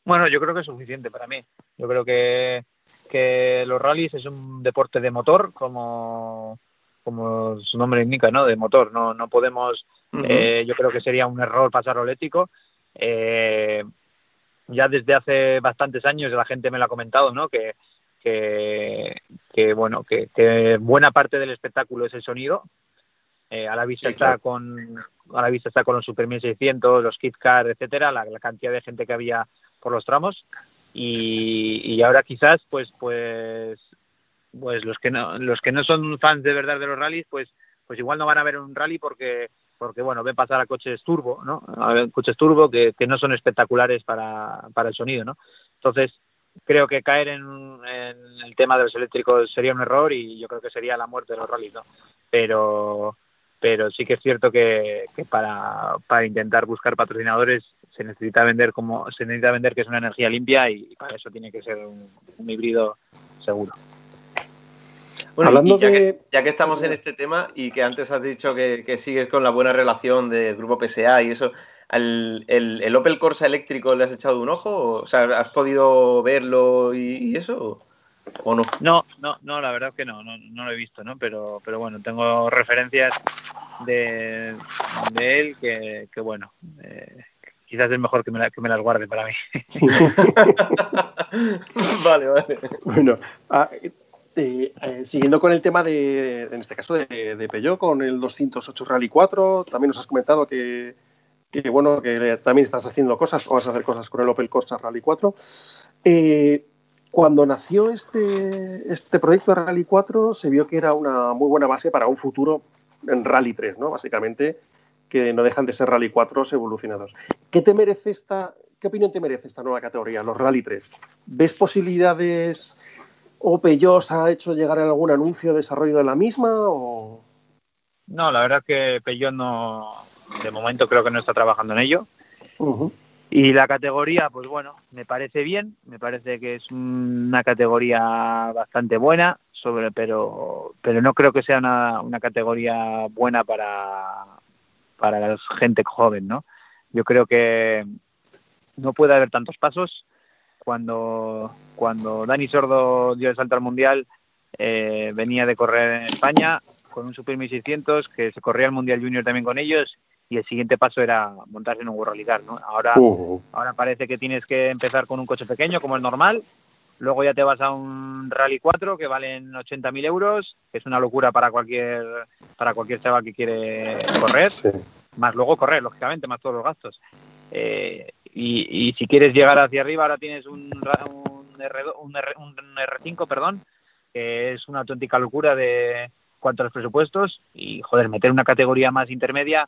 Bueno, yo creo que es suficiente para mí. Yo creo que que los rallies es un deporte de motor, como, como su nombre indica, ¿no? De motor. No, no podemos, eh, yo creo que sería un error pasar eléctrico. Eh, ya desde hace bastantes años la gente me lo ha comentado, ¿no? Que, que, bueno, que, buena parte del espectáculo es el sonido. Eh, a la vista está con a la vista está con los Super 1600, los Kit Car, etcétera, la, la cantidad de gente que había por los tramos y, ahora quizás pues pues pues los que no los que no son fans de verdad de los rallies pues pues igual no van a ver un rally porque porque bueno ven pasar a coches turbo no coches turbo que, que no son espectaculares para, para el sonido no entonces creo que caer en, en, el tema de los eléctricos sería un error y yo creo que sería la muerte de los rallies no pero pero sí que es cierto que, que para, para intentar buscar patrocinadores se necesita vender como se necesita vender que es una energía limpia y para eso tiene que ser un, híbrido seguro. Bueno, Hablando ya, que, ya, que, estamos en este tema y que antes has dicho que, sigues con la buena relación del grupo PSA y eso, ¿el, el, Opel Corsa eléctrico le has echado un ojo? O sea, ¿has podido verlo y, eso? ¿O no? No, no, no, la verdad es que no, no, no, lo he visto, ¿no? Pero, pero bueno, tengo referencias de, de él que, que bueno, eh, quizás es mejor que me, que me las guarde para mí. vale, vale. Bueno, ah, eh, eh, siguiendo con el tema de, en este caso, de, de Peugeot, con el 208 Rally 4, también nos has comentado que, bueno, que también estás haciendo cosas o vas a hacer cosas con el Opel Corsa Rally 4. Eh, cuando nació este, este proyecto de Rally 4 se vio que era una muy buena base para un futuro en Rally 3, ¿no? Básicamente, que no dejan de ser Rally 4 evolucionados. ¿Qué te merece esta, qué opinión te merece esta nueva categoría, los Rally 3? ¿Ves posibilidades o Peugeot ha hecho llegar algún anuncio de desarrollo de la misma o...? No, la verdad es que Peugeot no, de momento creo que no está trabajando en ello. Y la categoría, pues bueno, me parece bien, me parece que es una categoría bastante buena, sobre, pero, pero no creo que sea una, una categoría buena para, para la gente joven, ¿no? Yo creo que no puede haber tantos pasos. Cuando, cuando Dani Sordo dio el salto al Mundial, eh, venía de correr en España con un Super 1600 que se corría el Mundial Junior también con ellos y el siguiente paso era montarse en un World Rally ¿no? Ahora, ahora parece que tienes que empezar con un coche pequeño, como es normal, luego ya te vas a un Rally 4 que valen 80.000 euros, que es una locura para cualquier, para cualquier chaval que quiere correr, más luego correr, lógicamente, más todos los gastos. Eh, y, si quieres llegar hacia arriba, ahora tienes un, un, R, un, R, 5 perdón, que es una auténtica locura de cuanto a los presupuestos y, joder, meter una categoría más intermedia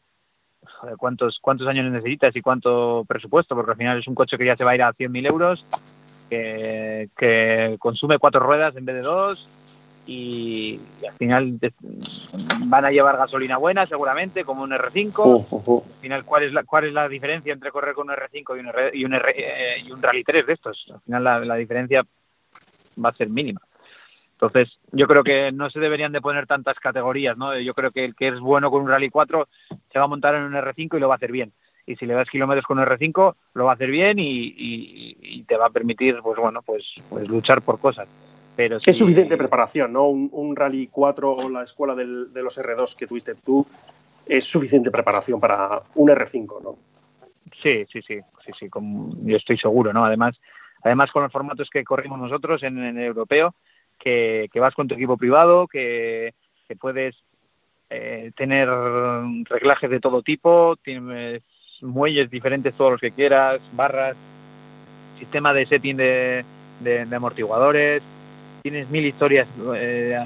cuántos, cuántos años necesitas y cuánto presupuesto, porque al final es un coche que ya se va a ir a 100.000 euros, que, que, consume cuatro ruedas en vez de dos y, al final van a llevar gasolina buena seguramente, como un R5. Al final, ¿cuál es, la, ¿cuál es la diferencia entre correr con un R5 y un, y un, eh, y un Rally 3 de estos? Al final la, la diferencia va a ser mínima. Entonces, yo creo que no se deberían de poner tantas categorías, ¿no? Yo creo que el que es bueno con un Rally 4 se va a montar en un R5 y lo va a hacer bien. Y si le das kilómetros con un R5, lo va a hacer bien y, te va a permitir, pues bueno, pues, pues luchar por cosas. Pero Es suficiente preparación, ¿no? Un, Rally 4 o la escuela de los R2 que tuviste tú es suficiente preparación para un R5, ¿no? Sí, sí, sí, sí, sí, yo estoy seguro, ¿no? Además, además con los formatos que corrimos nosotros en el europeo, que, vas con tu equipo privado, que, puedes eh, tener reglajes de todo tipo, tienes muelles diferentes todos los que quieras, barras, sistema de setting de, amortiguadores, tienes mil historias eh,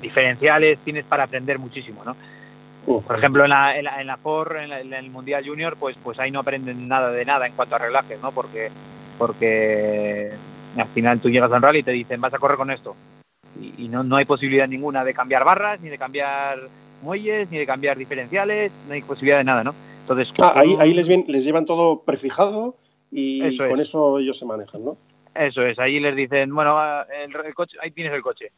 diferenciales, tienes para aprender muchísimo, ¿no? Por ejemplo, en la, en la, en la Ford, en, el Mundial Junior, pues, pues ahí no aprenden nada de nada en cuanto a reglajes, ¿no? Porque, porque al final tú llegas al rally y te dicen, vas a correr con esto. Y, no, no hay posibilidad ninguna de cambiar barras, ni de cambiar muelles, ni de cambiar diferenciales, no hay posibilidad de nada, ¿no? Entonces, ah, ahí, ahí les, les llevan todo prefijado y con eso ellos se manejan, ¿no? Eso es, ahí les dicen, bueno, el, coche, ahí tienes el coche,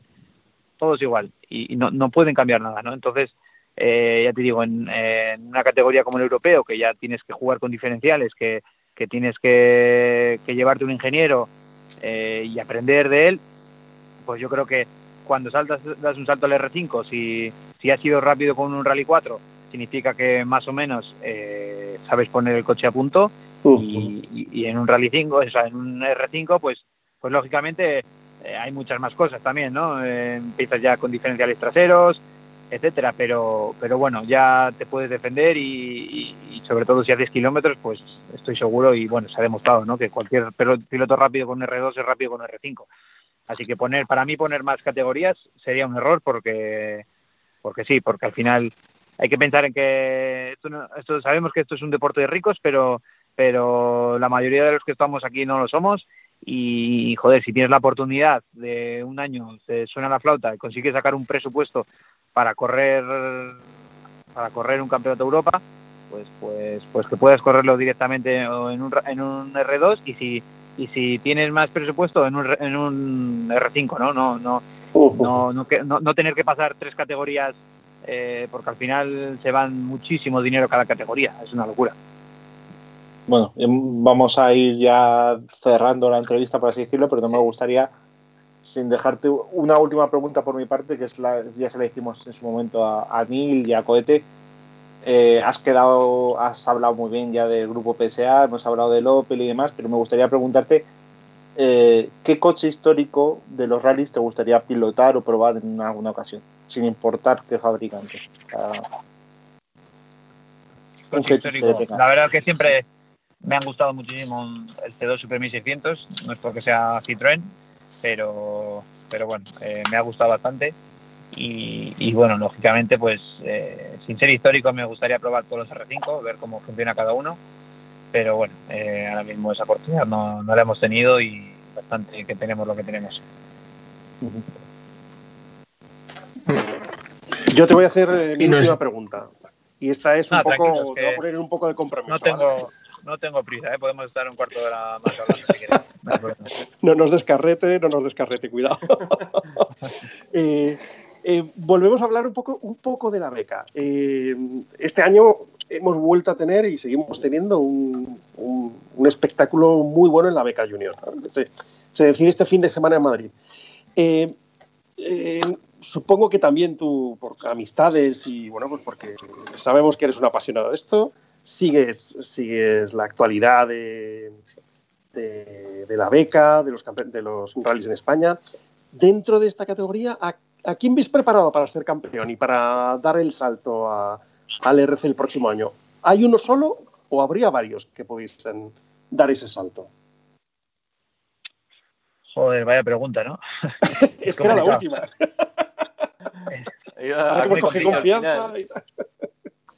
todo es igual y, no, pueden cambiar nada, ¿no? Entonces, eh, ya te digo, en, una categoría como el europeo, que ya tienes que jugar con diferenciales, que, que tienes que, que llevarte un ingeniero, eh, y aprender de él, pues yo creo que cuando saltas, das un salto al R5, si, si has sido rápido con un Rally 4, significa que más o menos eh, sabes poner el coche a punto y, en un Rally 5, o sea, en un R5, pues, pues lógicamente eh, hay muchas más cosas también, ¿no? empiezas ya con diferenciales traseros, etcétera, pero, pero bueno, ya te puedes defender y, sobre todo si haces kilómetros, pues estoy seguro y bueno, se ha demostrado, ¿no? Que cualquier piloto rápido con R2 es rápido con R5. Así que poner, para mí poner más categorías sería un error porque, porque sí, porque al final hay que pensar en que esto, esto sabemos que esto es un deporte de ricos, pero, pero la mayoría de los que estamos aquí no lo somos y joder, si tienes la oportunidad de un año, te suena la flauta y consigues sacar un presupuesto para correr para correr un campeonato de Europa, pues pues pues que puedas correrlo directamente en un, en un R2 y si y si tienes más presupuesto en un, en un R5, ¿no? No no no, no, no, tener que pasar tres categorías eh, porque al final se van muchísimo dinero cada categoría, es una locura. Bueno, vamos a ir ya cerrando la entrevista, por así decirlo, pero no me gustaría sin dejarte una última pregunta por mi parte, que es la, ya se la hicimos en su momento a, Neil y a Cohete. Eh, has quedado, has hablado muy bien ya del grupo PSA, hemos hablado del Opel y demás, pero me gustaría preguntarte eh, qué coche histórico de los rallies te gustaría pilotar o probar en alguna ocasión, sin importar qué fabricante. La verdad que siempre me han gustado muchísimo el C2 Super 1600, no es porque sea Citroën, pero, pero bueno, eh, me ha gustado bastante. Y, bueno, lógicamente, pues eh, sin ser histórico, me gustaría probar todos los R5, ver cómo funciona cada uno. Pero bueno, eh, ahora mismo esa oportunidad no, no la hemos tenido y bastante que tenemos lo que tenemos. Yo te voy a hacer mi última pregunta. Y esta es un poco, te voy a poner un poco de compromiso. No tengo, no tengo prisa, ¿eh? podemos estar un cuarto de hora más hablando si quieres. No, nos descarrete, no nos descarrete, cuidado. Eh, eh, volvemos a hablar un poco, un poco de la beca. este año hemos vuelto a tener y seguimos teniendo un, espectáculo muy bueno en la beca junior. Se, se, decide este fin de semana en Madrid. Supongo que también tú, por amistades y bueno, pues porque sabemos que eres un apasionado de esto, sigues, sigues la actualidad de, de, la beca, de los, de los rallies en España. Dentro de esta categoría, ¿a, quién ves preparado para ser campeón y para dar el salto al RC el próximo año? ¿Hay uno solo o habría varios que pudiesen dar ese salto? Joder, vaya pregunta, ¿no? es que era la última.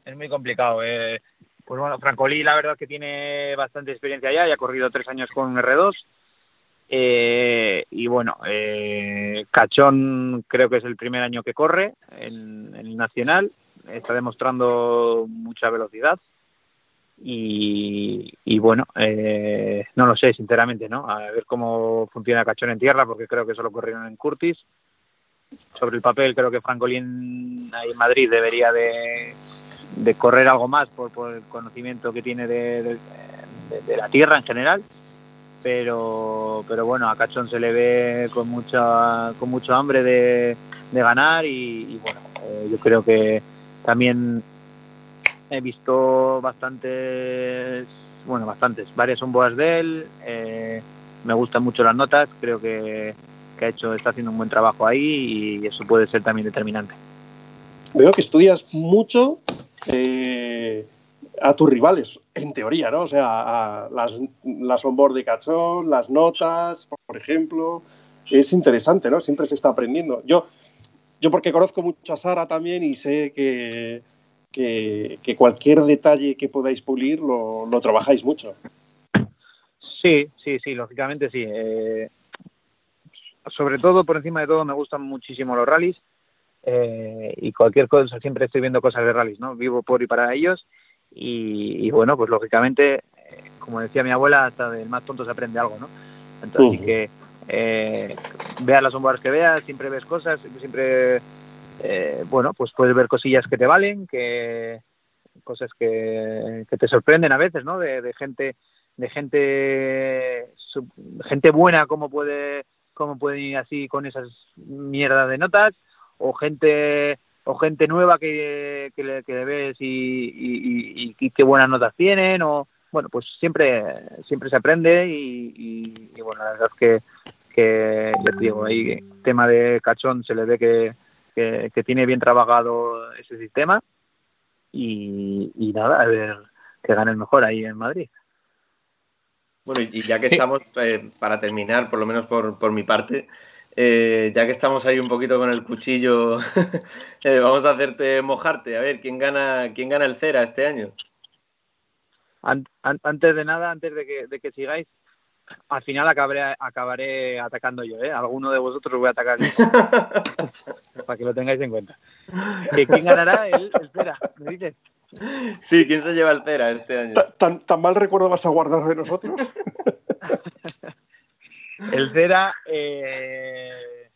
Es muy complicado. Eh. Pues bueno, Francolí la verdad que tiene bastante experiencia ya, ya ha corrido tres años con R2. Eh, y bueno, eh, Cachón creo que es el primer año que corre en, el Nacional, está demostrando mucha velocidad. Y, bueno, eh, no lo sé, sinceramente, ¿no? A ver cómo funciona Cachón en tierra, porque creo que solo corrieron en Curtis. Sobre el papel, creo que Francolín ahí en Madrid debería de, de correr algo más por, el conocimiento que tiene de, la tierra en general. Pero, pero bueno, a Cachón se le ve con mucha con mucho hambre de, ganar y, bueno, eh, yo creo que también he visto bastantes, bueno, bastantes, varias son boas de él, eh, me gustan mucho las notas, creo que, que ha hecho, está haciendo un buen trabajo ahí y eso puede ser también determinante. Veo que estudias mucho eh, a tus rivales, en teoría, ¿no? O sea, las, las onboard de cachón, las notas, por ejemplo. Es interesante, ¿no? Siempre se está aprendiendo. Yo, yo porque conozco mucho a Sara también y sé que, que, cualquier detalle que podáis pulir lo, lo, trabajáis mucho. Sí, sí, sí, lógicamente sí. Eh, sobre todo, por encima de todo, me gustan muchísimo los rallies eh, y cualquier cosa, siempre estoy viendo cosas de rallies, ¿no? Vivo por y para ellos y, bueno, pues lógicamente, eh, como decía mi abuela, hasta del más tonto se aprende algo, ¿no? Entonces, que eh, veas las sombras que veas, siempre ves cosas, siempre, eh, bueno, pues puedes ver cosillas que te valen, que cosas que, te sorprenden a veces, ¿no? De, gente, de gente, gente buena, como puede, cómo pueden ir así con esas mierdas de notas, o gente o gente nueva que, le, que ves y, y, qué buenas notas tienen o bueno pues siempre siempre se aprende y, bueno la verdad es que que digo ahí tema de cachón se le ve que, tiene bien trabajado ese sistema y, nada a ver que gane el mejor ahí en Madrid bueno y ya que estamos eh, para terminar por lo menos por, por mi parte eh, ya que estamos ahí un poquito con el cuchillo, eh, vamos a hacerte mojarte. A ver, ¿quién gana, quién gana el Cera este año? antes de nada, antes de que, de que sigáis, al final acabaré, acabaré atacando yo, ¿eh? Alguno de vosotros voy a atacar Para que lo tengáis en cuenta. ¿Quién ganará el, el Cera? ¿Me dices? Sí, ¿quién se lleva el Cera este año? ¿Tan, tan mal recuerdo vas a guardar de nosotros? El Cera, eh,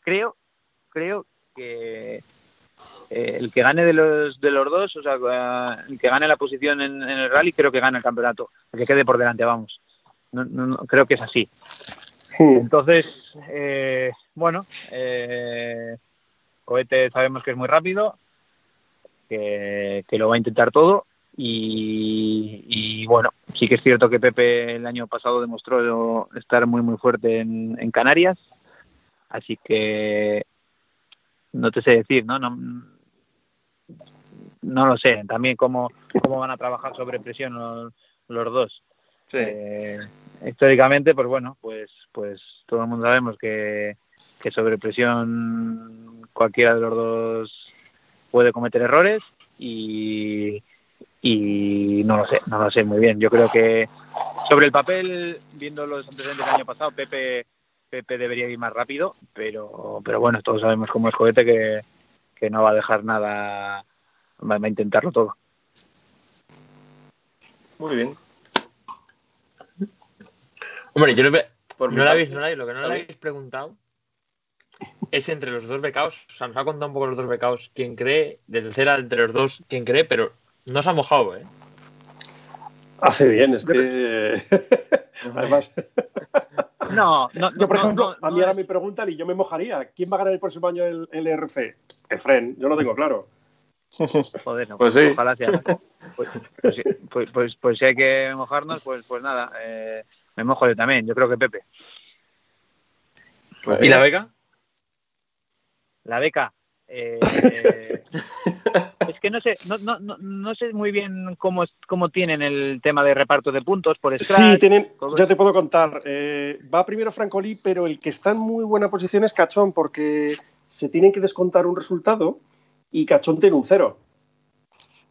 creo, creo que eh, el que gane de los, de los dos, o sea, el que gane la posición en, el rally, creo que gana el campeonato, el que quede por delante, vamos. No, creo que es así. Entonces, eh, bueno, Cohete sabemos que es muy rápido, que, que, lo va a intentar todo y, bueno, sí que es cierto que Pepe el año pasado demostró estar muy muy fuerte en, Canarias, así que no te sé decir, ¿no? No, no lo sé, también cómo, cómo van a trabajar sobre presión los, dos. Eh, históricamente, pues bueno, pues, pues todo el mundo sabemos que, que sobre presión cualquiera de los dos puede cometer errores y, y no lo sé, no lo sé muy bien. Yo creo que sobre el papel, viendo los antecedentes del año pasado, Pepe, Pepe debería ir más rápido, pero, pero bueno, todos sabemos cómo es Joete que, que no va a dejar nada, va a intentarlo todo. Muy bien. Hombre, yo lo, Por no, lo habéis, no, lo que no le habéis preguntado es entre los dos becaos, o sea, nos ha contado un poco los dos becaos, quién cree, de tercera entre los dos, quién cree, pero no se ha mojado, ¿eh? Hace bien, es que. Además. No, no, Yo, por ejemplo, a mí ahora me preguntan y yo me mojaría. ¿Quién va a ganar el próximo año el, el ERC? Efren, yo lo tengo claro. Joder, no, pues sí. Ojalá sea. Pues, pues, pues, pues, pues, si hay que mojarnos, pues, pues nada, eh, me mojo yo también. Yo creo que Pepe. ¿Y la beca? La beca. Eh, es que no sé, no, no, no, sé muy bien cómo, cómo tienen el tema de reparto de puntos por Scratch. Sí, tienen, ya te puedo contar. Eh, va primero Francolí, pero el que está en muy buena posición es Cachón, porque se tienen que descontar un resultado y Cachón tiene un cero.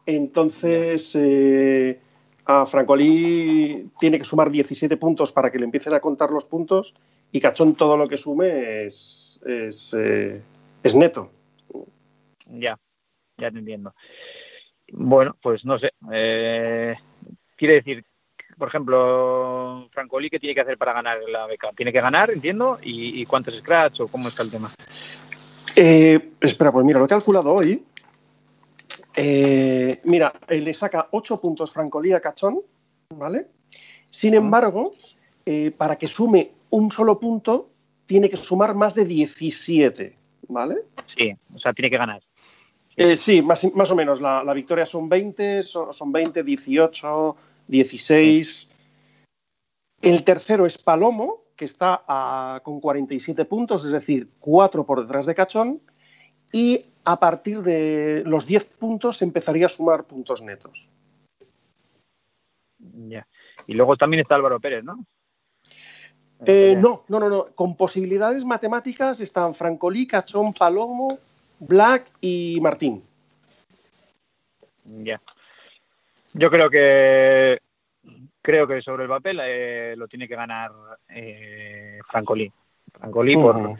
Entonces, eh, a Francolí tiene que sumar 17 puntos para que le empiecen a contar los puntos y Cachón todo lo que sume es, es, eh, es neto. Ya, ya te entiendo. Bueno, pues no sé. Eh, quiere decir, por ejemplo, Francolí, ¿qué tiene que hacer para ganar la beca? ¿Tiene que ganar, entiendo? ¿Y, y cuántos scratch o cómo está el tema? Eh, espera, pues mira, lo he calculado hoy. Eh, mira, le saca 8 puntos Francolí a Cachón, ¿vale? Sin embargo, para que sume un solo punto, tiene que sumar más de 17, ¿vale? Sí, o sea, tiene que ganar. Eh, sí, más, más, o menos. La, la victoria son 20, son, son, 20, 18, 16. El tercero es Palomo, que está a, con 47 puntos, es decir, 4 por detrás de Cachón. Y a partir de los 10 puntos empezaría a sumar puntos netos. Ya. Y luego también está Álvaro Pérez, ¿no? Eh, no, no, no, no. Con posibilidades matemáticas están Francolí, Cachón, Palomo, Black y Martín. Ya. Yo creo que creo que sobre el papel eh, lo tiene que ganar eh, Francolí. Francolí uh -huh. por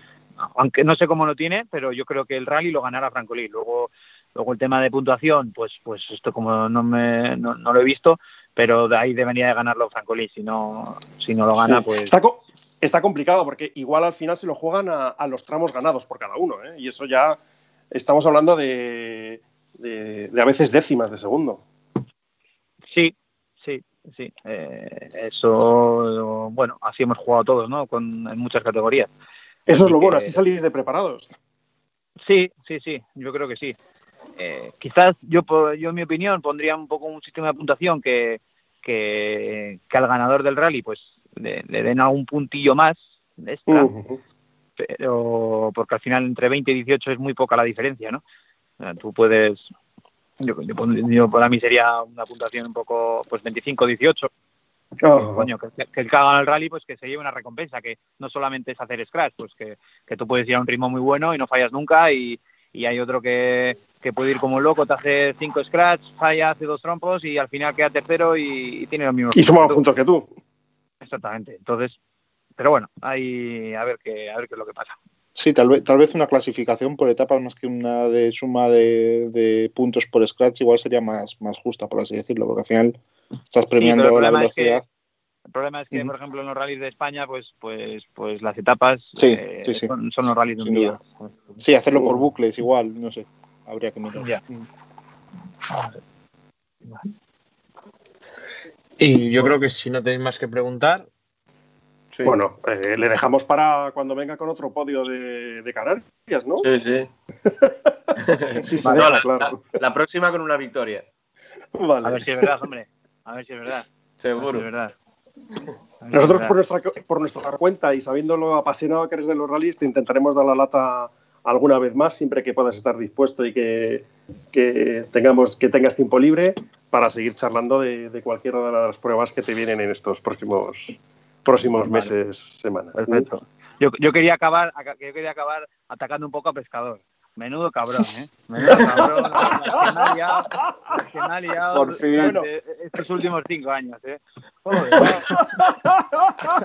aunque no sé cómo lo tiene, pero yo creo que el rally lo ganará Francolí. Luego luego el tema de puntuación, pues pues esto como no me no, no lo he visto, pero de ahí debería de ganarlo Francolí, si no si no lo gana, sí. pues está, co está, complicado porque igual al final se lo juegan a, a los tramos ganados por cada uno, ¿eh? y eso ya estamos hablando de, de, de, a veces décimas de segundo. Sí, sí, sí. Eh, eso, bueno, así hemos jugado todos, ¿no? Con, en muchas categorías. Eso así es lo bueno, así salís de preparados. Sí, sí, sí, yo creo que sí. Eh, quizás yo, yo, en mi opinión, pondría un poco un sistema de puntuación que, que, que al ganador del rally pues le, le, den algún puntillo más extra. Uh -huh pero porque al final entre 20 y 18 es muy poca la diferencia, ¿no? O sea, tú puedes, yo, yo, yo, para mí sería una puntuación un poco, pues 25, 18. Oh. Coño, que, que, el que haga el rally, pues que se lleve una recompensa, que no solamente es hacer scratch, pues que, que tú puedes ir a un ritmo muy bueno y no fallas nunca, y, y hay otro que, que, puede ir como loco, te hace cinco scratch, falla, hace dos trompos y al final queda tercero y, y tiene los mismos Y suma más puntos que tú. Exactamente. Entonces, pero bueno, ahí a ver qué a ver qué es lo que pasa. Sí, tal vez, tal vez una clasificación por etapas más que una de suma de, de puntos por scratch igual sería más, más justa, por así decirlo, porque al final estás premiando sí, la velocidad. Es que, el problema es que, uh -huh. por ejemplo, en los rallies de España, pues, pues, pues las etapas sí, eh, sí, sí. Son, son, los rallies de un día. Sí, hacerlo por bucles igual, no sé, habría que mirar. Ya. Y yo creo que si no tenéis más que preguntar, Sí. Bueno, eh, le dejamos para cuando venga con otro podio de, de Canarias, ¿no? Sí, sí. sí, sí no, la, claro. la, la, próxima con una victoria. Vale. A ver si es verdad, hombre. A ver si es verdad. Seguro. Si es verdad. Nosotros por nuestra, por nuestra cuenta y sabiendo lo apasionado que eres de los rallies, te intentaremos dar la lata alguna vez más, siempre que puedas estar dispuesto y que, que, tengamos, que tengas tiempo libre para seguir charlando de, de cualquiera de las pruebas que te vienen en estos próximos próximos meses, semanas. Perfecto. Yo, yo, quería acabar, yo quería acabar atacando un poco a pescador. Menudo cabrón, ¿eh? Menudo cabrón. que me ha liado, Por fin. estos últimos cinco años, ¿eh? Joder,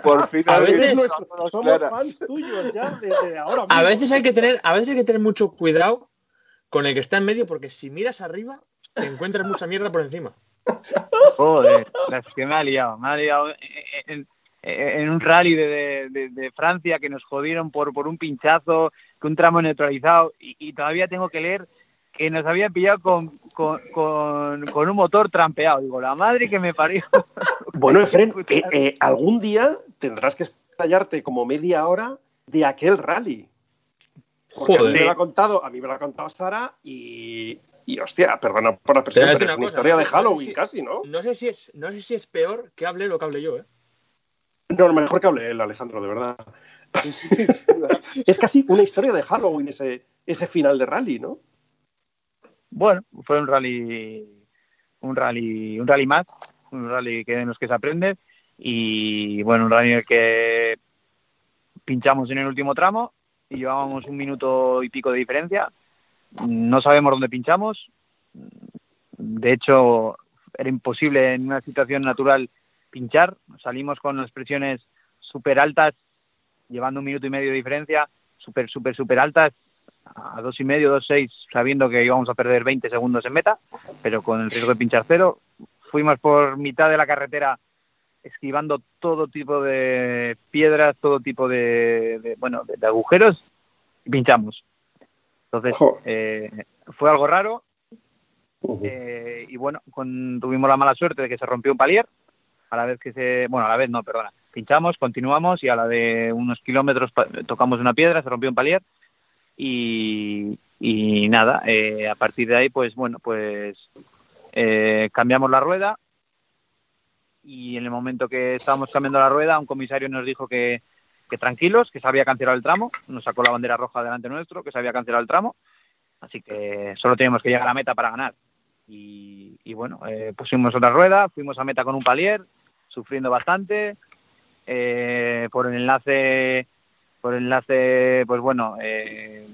Por fin. A veces somos fans tuyos ya desde ahora mismo. A veces hay que tener, a veces hay que tener mucho cuidado con el que está en medio, porque si miras arriba, te encuentras mucha mierda por encima. Joder, es que me ha liado, me ha liado en, en un rally de, de, de, Francia que nos jodieron por, por un pinchazo, que un tramo neutralizado, y, y todavía tengo que leer que nos habían pillado con, con, con, un motor trampeado. Digo, la madre que me parió. Bueno, Efren, eh, eh, algún día tendrás que estallarte como media hora de aquel rally. Joder. A mí me lo ha contado, a mí me lo ha contado Sara y, y hostia, perdona por la presión, pero es una historia de Halloween casi, ¿no? No sé si es, no sé si es peor que hable lo que hable yo, ¿eh? No, mejor que hable él, Alejandro, de verdad. es casi una historia de Halloween ese, ese final de rally, ¿no? Bueno, fue un rally, un rally, un rally más, un rally que en los que se aprende y bueno, un rally en el que pinchamos en el último tramo y llevábamos un minuto y pico de diferencia. No sabemos dónde pinchamos. De hecho, era imposible en una situación natural pinchar. Salimos con las presiones súper altas, llevando un minuto y medio de diferencia, súper, súper, súper altas, a dos y medio, dos seis, sabiendo que íbamos a perder 20 segundos en meta, pero con el riesgo de pinchar cero. Fuimos por mitad de la carretera esquivando todo tipo de piedras, todo tipo de, bueno, de, agujeros y pinchamos. Entonces, eh, fue algo raro. Eh, y bueno, tuvimos la mala suerte de que se rompió un palier, a la vez que se, bueno, a la vez no, perdona, pinchamos, continuamos y a la de unos kilómetros tocamos una piedra, se rompió un palier y, y nada, eh, a partir de ahí, pues bueno, pues eh, cambiamos la rueda y en el momento que estábamos cambiando la rueda, un comisario nos dijo que, que tranquilos, que se había cancelado el tramo, nos sacó la bandera roja delante nuestro, que se había cancelado el tramo, así que solo teníamos que llegar a la meta para ganar. Y, y bueno, eh, pusimos otra rueda, fuimos a meta con un palier, sufriendo bastante. Eh, por el enlace, por el enlace, pues bueno, eh,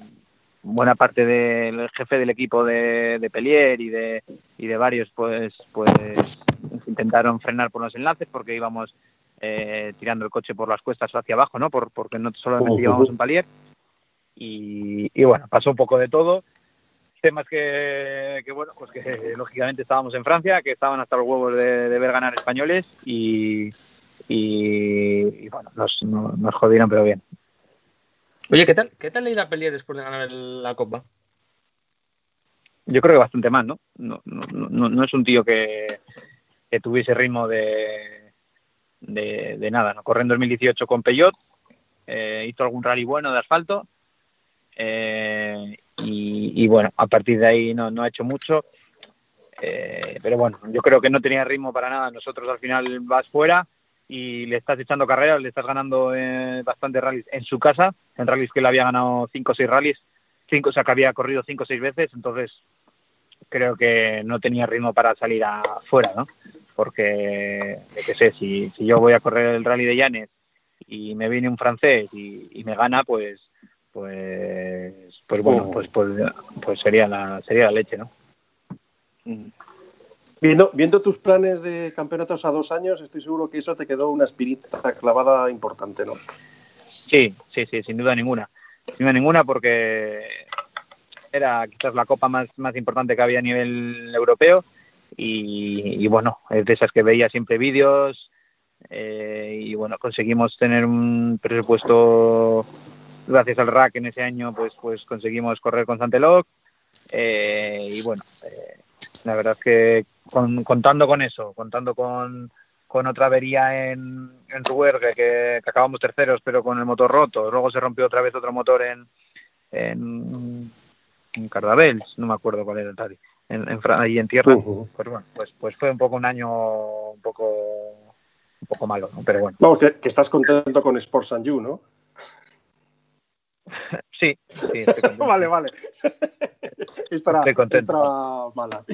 buena parte del jefe del equipo de, de, Pelier y de, y de varios, pues, pues intentaron frenar por los enlaces porque íbamos eh, tirando el coche por las cuestas hacia abajo, ¿no? Por, porque no solamente llevamos un palier. Y, y, bueno, pasó un poco de todo temas que, que, bueno, pues que lógicamente estábamos en Francia, que estaban hasta los huevos de, de ver ganar españoles y, y, y bueno, nos, nos, nos, jodieron, pero bien. Oye, ¿qué tal, qué tal le iba a Pelier después de ganar la Copa? Yo creo que bastante mal, ¿no? No, no, no, no es un tío que, que tuviese ritmo de, de, de, nada, ¿no? Corrió en 2018 con Peyot, eh, hizo algún rally bueno de asfalto, eh, y, y, bueno, a partir de ahí no, no ha hecho mucho. Eh, pero bueno, yo creo que no tenía ritmo para nada. Nosotros al final vas fuera y le estás echando carreras, le estás ganando eh, bastantes rallies en su casa, en rallies que le había ganado 5 o 6 rallies, cinco, o sea que había corrido 5 o 6 veces, entonces creo que no tenía ritmo para salir afuera, ¿no? Porque, qué sé, si, si yo voy a correr el rally de Llanes y me viene un francés y, y me gana, pues pues pues bueno pues pues, pues sería la sería la leche no viendo viendo tus planes de campeonatos a dos años estoy seguro que eso te quedó una espirita clavada importante no sí sí sí sin duda ninguna. Sin duda ninguna porque era quizás la copa más más importante que había a nivel europeo y, bueno es de esas que veía siempre vídeos eh, y bueno conseguimos tener un presupuesto gracias al rack en ese año pues pues conseguimos correr con Santeloc eh, y bueno eh, la verdad es que con, contando con eso contando con, con otra avería en, en Ruergue que, que, acabamos terceros pero con el motor roto luego se rompió otra vez otro motor en en, en Cardabels no me acuerdo cuál era el en, en, ahí en tierra uh -huh. pues bueno pues pues fue un poco un año un poco un poco malo ¿no? pero bueno vamos que, que estás contento con Sports and You no Sí, sí vale, vale. Estará, estoy contento. estará mala.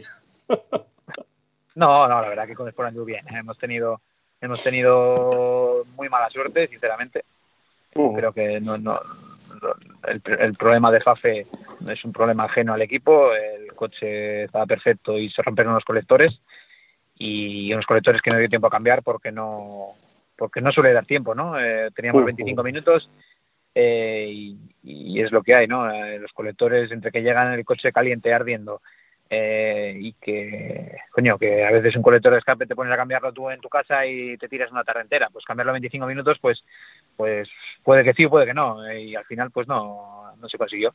no, no, la verdad que con Sport bien. Hemos tenido hemos tenido muy mala suerte, sinceramente. Uh. Creo que no, no, el, el problema de Fafe es un problema ajeno al equipo. El coche estaba perfecto y se rompieron los colectores y unos colectores que no dio tiempo a cambiar porque no porque no suele dar tiempo, ¿no? Eh, teníamos Ujú. 25 minutos eh, y, es lo que hay, ¿no? Eh, los colectores entre que llegan el coche caliente ardiendo eh, y que, coño, que a veces un colector de escape te pones a cambiarlo tú en tu casa y te tiras una tarde entera. Pues cambiarlo en 25 minutos, pues, pues puede que sí, puede que no. eh, y al final, pues no, no se consiguió.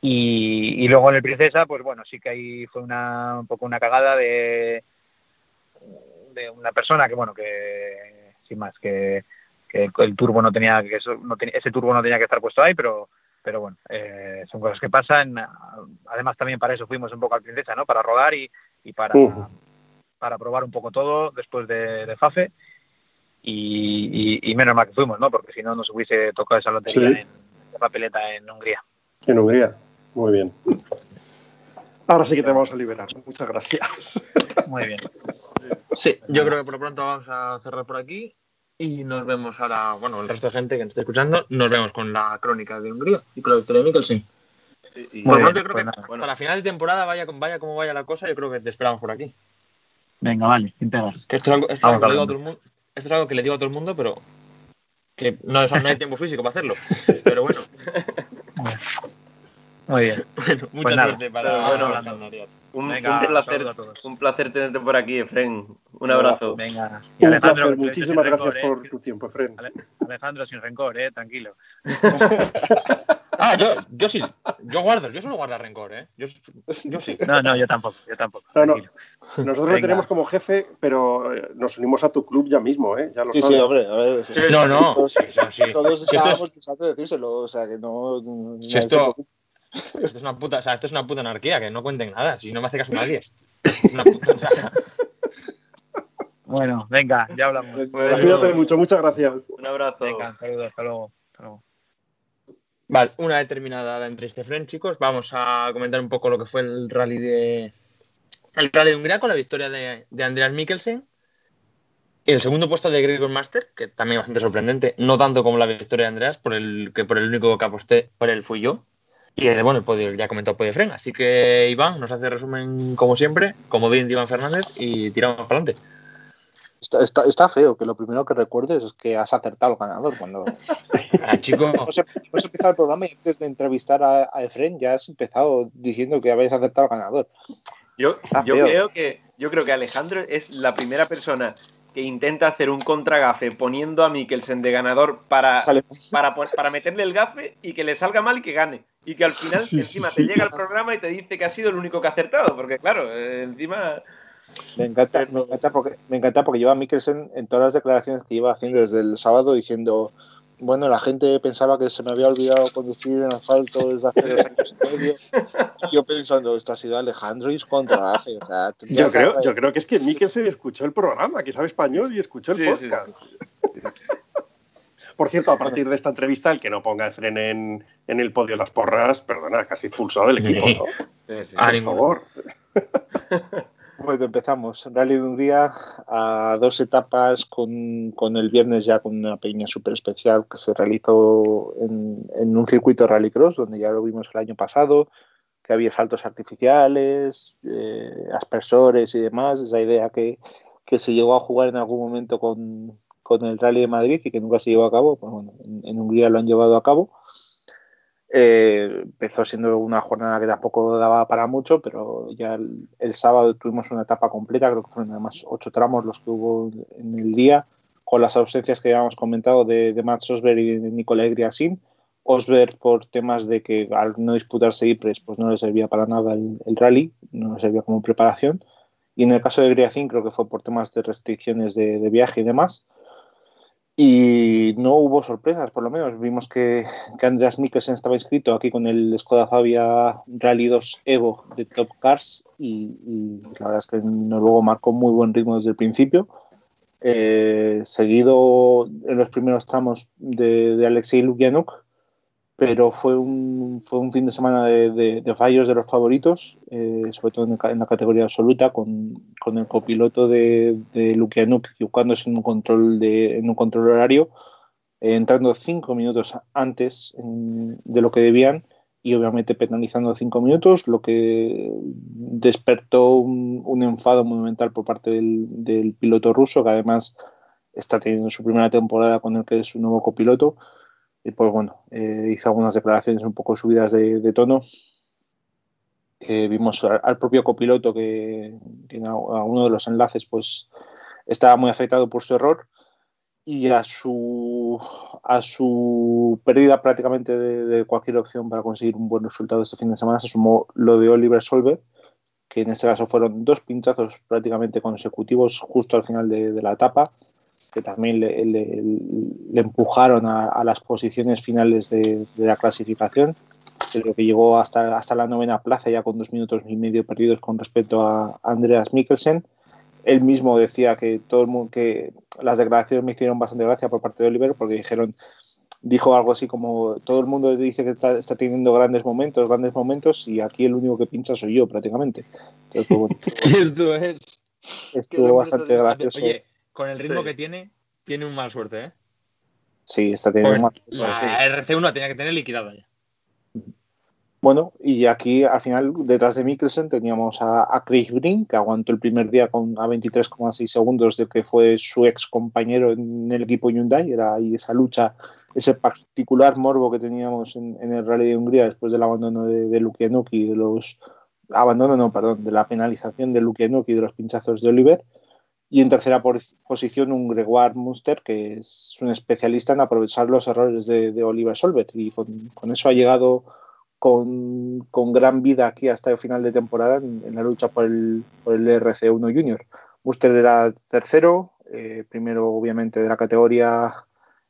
Y, y luego en el Princesa, pues bueno, sí que ahí fue una, un poco una cagada de, de una persona que, bueno, que sin más, que, que el turbo no tenía, que eso no tenía, ese turbo no tenía que estar puesto ahí, pero pero bueno, eh, son cosas que pasan. Además, también para eso fuimos un poco al Princesa, ¿no? Para rodar y, y para, para probar un poco todo después de, de Fafe. Y, y- y menos mal que fuimos, ¿no? Porque si no, nos hubiese tocado esa lotería Sí. en, de papeleta en Hungría. En Hungría. Muy bien. Ahora sí que te vamos a liberar. Muchas gracias. Muy bien. Sí, yo creo que por lo pronto vamos a cerrar por aquí y nos vemos ahora, bueno, el resto de gente que nos está escuchando, nos vemos con la crónica de Hungría y con la victoria de Mikkelsen. Y- Por lo bien, yo creo pues que nada. hasta la final de temporada, vaya, vaya como vaya la cosa, yo creo que te esperamos por aquí. Venga, vale. Que esto es algo, esto es algo que le digo a todo el mundo, esto es algo que le digo a todo el mundo, pero que no, hay tiempo físico para hacerlo. Pero bueno, Muy bien. bueno mucha Pues suerte para bueno, para. Un, Venga, un placer, un placer tenerte por aquí, Efren. Un abrazo. Venga. Un Alejandro, placer. Muchísimas gracias rencor, por ¿eh? tu tiempo, Efren. Ale- Alejandro, sin rencor, eh, tranquilo. Ah, yo, yo sí, yo guardo, yo suelo guardar rencor, ¿eh? Yo, yo sí. No, no, yo tampoco, yo tampoco. No. Nosotros Venga. tenemos como jefe, pero eh, nos unimos a tu club ya mismo, ¿eh? Ya lo Sí, sabes. sí, hombre, a ver. sí. No, no, Todos, sí, sí, sí. todos Si esto estábamos es- pensando en decírselo, o sea que no. no- Si esto, esto es una puta, o sea, esto es una puta anarquía, que no cuenten nada, si no me hace caso nadie. Es una puta, o sea, Bueno, venga, ya hablamos. Bueno, Cuídate mucho, muchas gracias. un abrazo. Venga, saludos, hasta luego. Hasta luego. Vale, una vez terminada la entrevista de Fren, chicos, vamos a comentar un poco lo que fue el rally de el rally de Hungría con la victoria de, de Andreas Mikkelsen. Y el segundo puesto de Gregor Master, que también bastante sorprendente, no tanto como la victoria de Andreas, por el que por el único que aposté por él fui yo. Y eh, bueno, el podio, ya he comentado el podio de Fren. Así que Iván nos hace resumen como siempre, como de Iván Fernández, y tiramos para adelante. Está, está, está feo que lo primero que recuerdes es que has acertado al ganador. Cuando Ah, chico, hemos, hemos empezado el programa y antes de entrevistar a, a Efren ya has empezado diciendo que habéis acertado al ganador. Yo, yo creo que yo creo que Alejandro es la primera persona que intenta hacer un contragafe poniendo a Mikkelsen de ganador para, para, para meterle el gafe y que le salga mal y que gane. Y que al final Sí, encima sí. te llega al programa y te dice que ha sido el único que ha acertado. Porque claro, eh, encima... Me encanta, me encanta porque me encanta porque lleva Mikkelsen en todas las declaraciones que lleva haciendo desde el sábado diciendo bueno, la gente pensaba que se me había olvidado conducir en asfalto desde hace dos años y medio. Yo pensando, esto ha sido Alejandro y es contraje. O sea, Yo creo, yo creo que es que Mikkelsen escuchó el programa, que sabe español y escuchó el Sí, sí, podcast. Por cierto, a partir de esta entrevista, el que no ponga el tren en, en el podio de las porras, perdona, casi expulsado del equipo, ¿no? Sí, sí. Ah, Por favor. Bueno, empezamos. Rally de Hungría a dos etapas con, con el viernes ya con una peña súper especial que se realizó en, en un circuito rallycross, donde ya lo vimos el año pasado, que había saltos artificiales, eh, aspersores y demás. Esa idea que, que se llegó a jugar en algún momento con, con el Rally de Madrid y que nunca se llevó a cabo. Pues bueno, en, en Hungría lo han llevado a cabo. Eh, empezó siendo una jornada que tampoco daba para mucho, pero ya el, el sábado tuvimos una etapa completa, creo que fueron además ocho tramos los que hubo en el día, con las ausencias que habíamos comentado de, de Mats Osberg y de Nicolai Griasin. Osberg por temas de que al no disputarse IPRES pues no le servía para nada el, el rally, no le servía como preparación. Y en el caso de Griacin creo que fue por temas de restricciones de, de viaje y demás. Y no hubo sorpresas, por lo menos. Vimos que, que Andreas Mikkelsen estaba inscrito aquí con el Skoda Fabia Rally 2 Evo de Top Cars y, la verdad es que luego marcó muy buen ritmo desde el principio. Eh, seguido en los primeros tramos de, de Alexei Lukianuk, pero fue un, fue un fin de semana de, fallos de los favoritos, eh, sobre todo en, la categoría absoluta, con, con el copiloto de, de Lukianuk equivocándose en un control, de, en un control horario, eh, entrando cinco minutos antes de lo que debían y obviamente penalizando cinco minutos, lo que despertó un, un enfado monumental por parte del, del, piloto ruso, que además está teniendo su primera temporada con el que es su nuevo copiloto y pues bueno, eh, hizo algunas declaraciones un poco subidas de, tono. vimos al, propio copiloto que, tiene a, uno de los enlaces pues estaba muy afectado por su error y a su, a su pérdida prácticamente de, cualquier opción para conseguir un buen resultado este fin de semana se sumó lo de Oliver Solver, que en este caso fueron dos pinchazos prácticamente consecutivos justo al final de la etapa que también le, empujaron a, las posiciones finales de, la clasificación, creo que llegó hasta, hasta la novena plaza ya con dos minutos y medio perdidos con respecto a Andreas Mikkelsen. Él mismo decía que todo el mundo, que las declaraciones me hicieron bastante gracia por parte de Oliver porque dijeron dijo algo así como todo el mundo dice que está, teniendo grandes momentos, grandes momentos y aquí el único que pincha soy yo prácticamente. Entonces, estuvo bastante gracioso con el ritmo que tiene, tiene un mal suerte, ¿eh? Sí, está teniendo pues mal La RC1 la tenía que tener liquidada ya. Bueno, y aquí al final, detrás de Mikkelsen, teníamos a, Chris Green, que aguantó el primer día con a 23,6 segundos de que fue su ex compañero en el equipo Hyundai. Era ahí esa lucha, ese particular morbo que teníamos en, el Rally de Hungría después del abandono de, de y de los. Abandono, no, perdón, de la penalización de Lukianuk y de los pinchazos de Oliver. Y en tercera posición un Gregoire Munster, que es un especialista en aprovechar los errores de, Oliver Solver. Y con, eso ha llegado con, gran vida aquí hasta el final de temporada en, la lucha por el, por el RC1 Junior. Munster era tercero, eh, primero obviamente de la categoría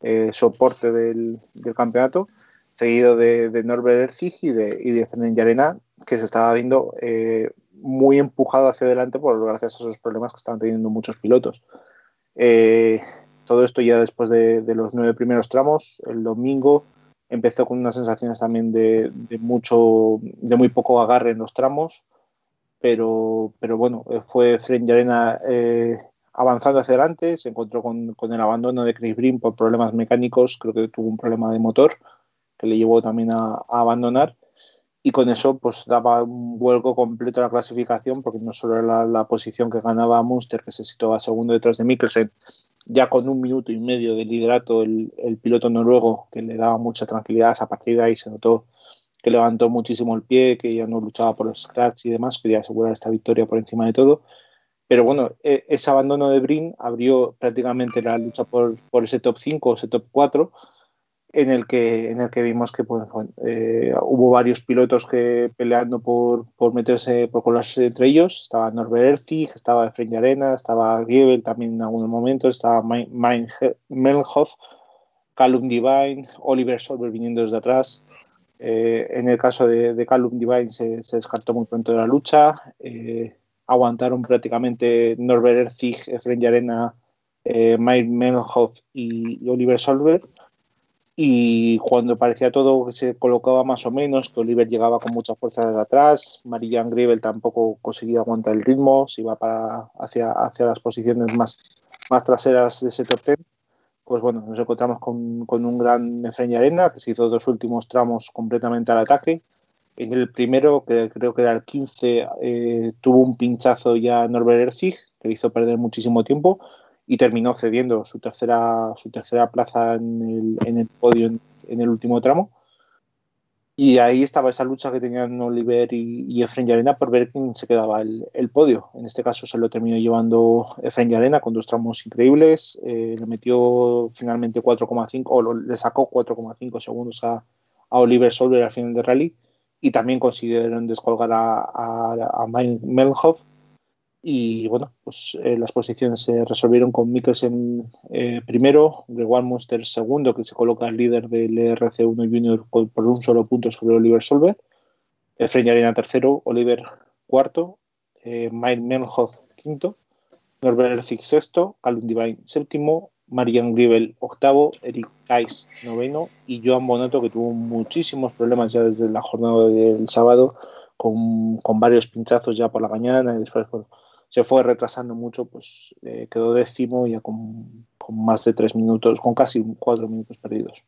eh, soporte del, campeonato, seguido de, Norbert Erzig y de, y de Yarena, que se estaba viendo eh, muy empujado hacia adelante por gracias a esos problemas que estaban teniendo muchos pilotos. Eh, todo esto ya después de, los nueve primeros tramos, el domingo empezó con unas sensaciones también de, mucho, de muy poco agarre en los tramos, pero, pero bueno, fue Fren Arena eh, avanzando hacia adelante, se encontró con, el abandono de Chris Brin por problemas mecánicos, creo que tuvo un problema de motor que le llevó también a abandonar y con eso pues daba un vuelco completo a la clasificación porque no solo era la, posición que ganaba Munster que se situaba segundo detrás de Mikkelsen ya con un minuto y medio de liderato el, piloto noruego que le daba mucha tranquilidad a partir de ahí se notó que levantó muchísimo el pie que ya no luchaba por los scratch y demás quería asegurar esta victoria por encima de todo. Pero bueno, e, ese abandono de Brin abrió prácticamente la lucha por, por ese top 5 o ese top 4 en el que, en el que vimos que pues, eh, hubo varios pilotos que peleando por, por meterse, por colarse entre ellos. Estaba Norbert Erzig, estaba Efraín Arena, estaba Giebel también en algunos momentos, estaba Mein Melhoff, Callum Divine, Oliver Solver viniendo desde atrás. Eh, en el caso de, Callum Divine se, descartó muy pronto de la lucha. Eh, aguantaron prácticamente Norbert Erzig, Efraín Arena, eh, Mike Melhoff y Oliver Solver y cuando parecía todo que se colocaba más o menos, que Oliver llegaba con mucha fuerza desde atrás, Marianne Griebel tampoco conseguía aguantar el ritmo, se iba para hacia, hacia las posiciones más, más traseras de ese top ten, pues bueno, nos encontramos con, con un gran Efraín Arena, que se hizo dos últimos tramos completamente al ataque. En el primero, que creo que era el 15, eh, tuvo un pinchazo ya Norbert Erzig, que le hizo perder muchísimo tiempo, y terminó cediendo su tercera, su tercera plaza en el, en el podio en, el último tramo. Y ahí estaba esa lucha que tenían Oliver y, y Efren Yarena por ver quién se quedaba el, el, podio. En este caso se lo terminó llevando Efren Yarena con dos tramos increíbles. Eh, le metió finalmente 4,5 o le sacó 4,5 segundos a, a, Oliver Solver al final del rally. Y también consiguieron descolgar a, a, a Melhoff y bueno, pues eh, las posiciones se resolvieron con Mikkelsen eh, primero, Gregoire Munster segundo, que se coloca el líder del RC1 Junior por un solo punto sobre Oliver Solver. Efraín Arena tercero, Oliver cuarto, eh, Mike Melhoff quinto, Norbert Erzig sexto, Calum Divine séptimo, Marian Grivel octavo, Eric Kais noveno y Joan Bonato que tuvo muchísimos problemas ya desde la jornada del sábado con, varios pinchazos ya por la mañana y después se fue retrasando mucho, pues eh, quedó décimo ya con, más de tres minutos, con casi cuatro minutos perdidos.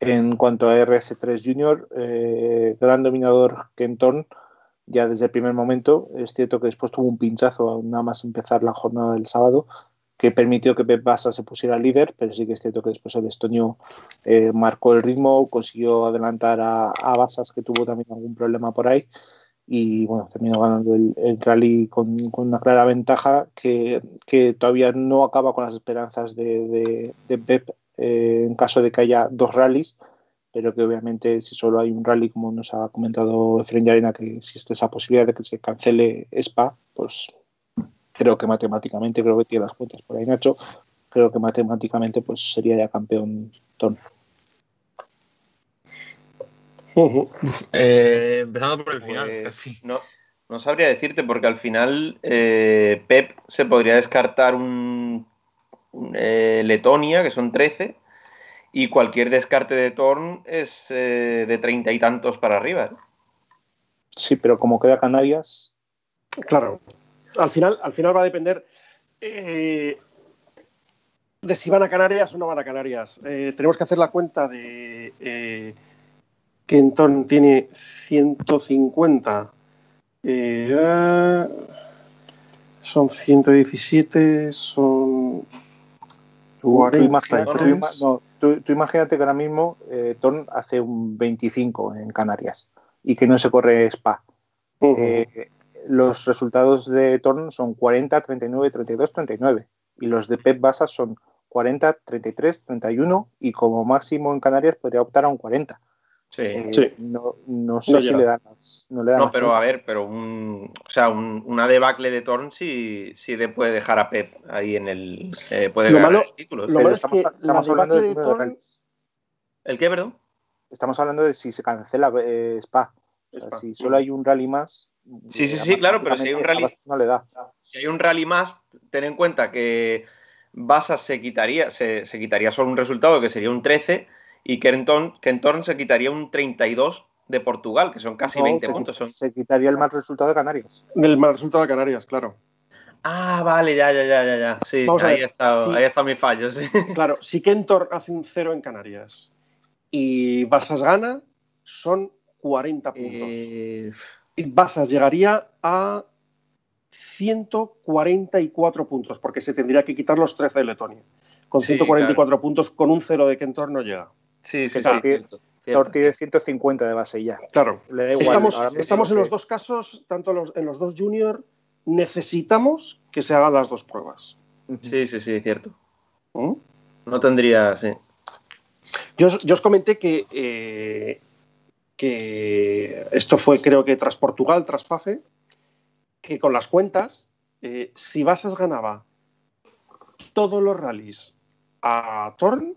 En cuanto a RC3 Junior, eh, gran dominador Kenton ya desde el primer momento. Es cierto que después tuvo un pinchazo nada más empezar la jornada del sábado, que permitió que Pep Bassa se pusiera líder, pero sí que es cierto que después el estonio eh, marcó el ritmo, consiguió adelantar a, a Bassas, que tuvo también algún problema por ahí, y bueno, terminó ganando el, rally con, una clara ventaja que, todavía no acaba con las esperanzas de, de, Pep eh, en caso de que haya dos rallies, pero que obviamente si solo hay un rally, como nos ha comentado Efren Arena, que existe esa posibilidad de que se cancele Spa, pues creo que matemáticamente, creo que tiene las cuentas por ahí Nacho, creo que matemáticamente pues sería ya campeón Eh, empezando por el final. Pues, no, no sabría decirte porque al final eh, Pep se podría descartar un, eh, Letonia, que son 13, y cualquier descarte de Torn es de treinta y tantos para arriba. Sí, pero como queda Canarias. Claro, al final, al final va a depender eh, de si van a Canarias o no van a Canarias. Eh, tenemos que hacer la cuenta de eh, que Enton tiene 150. son 117, son Tú, imagínate, que ahora mismo Torn hace un 25 en Canarias y que no se corre Spa los resultados de Torn son 40, 39, 32, 39. Y los de Pep Basas son 40, 33, 31 y como máximo en Canarias podría optar a un 40. Sí, eh, No, no, sé si le dan no, le no pero a ver, pero un, o sea, un, una debacle de Torn sí, sí le puede dejar a Pep ahí en el. Eh, puede lo malo, el título. Lo malo estamos, es que estamos hablando de, de ¿El qué, perdón? Estamos hablando de si se cancela eh, Spa. si solo hay un rally más, Sí, sí, sí, claro, pero si hay un rally. Si hay un rally más, ten en cuenta que Basa se quitaría, se, quitaría solo un resultado que sería un 13 y Kenton, Kenton se quitaría un 32 de Portugal, que son casi 20 puntos. Se quitaría el mal resultado de Canarias. El mal resultado de Canarias, claro. Ah, vale, ya, ya, ya, ya, ya. Sí, ahí, está, ahí está mi fallo. Sí. Claro, si Kentor hace un 0 en Canarias y Basas gana, son 40 puntos. Eh... Basas llegaría a 144 puntos, porque se tendría que quitar los 13 de Letonia. Con 144 puntos, con un 0 de Kentor no llega. Sí, sí, sí. Tor tiene 150 de base ya. Claro. Estamos, estamos en los dos casos, tanto en los dos junior, necesitamos que se hagan las dos pruebas. Sí, sí, sí, cierto. ¿Mm? No tendría, sí. Yo, os comenté que eh, que esto fue creo que tras Portugal, tras FAFE, que con las cuentas, eh, si Basas ganaba todos los rallies a Torn,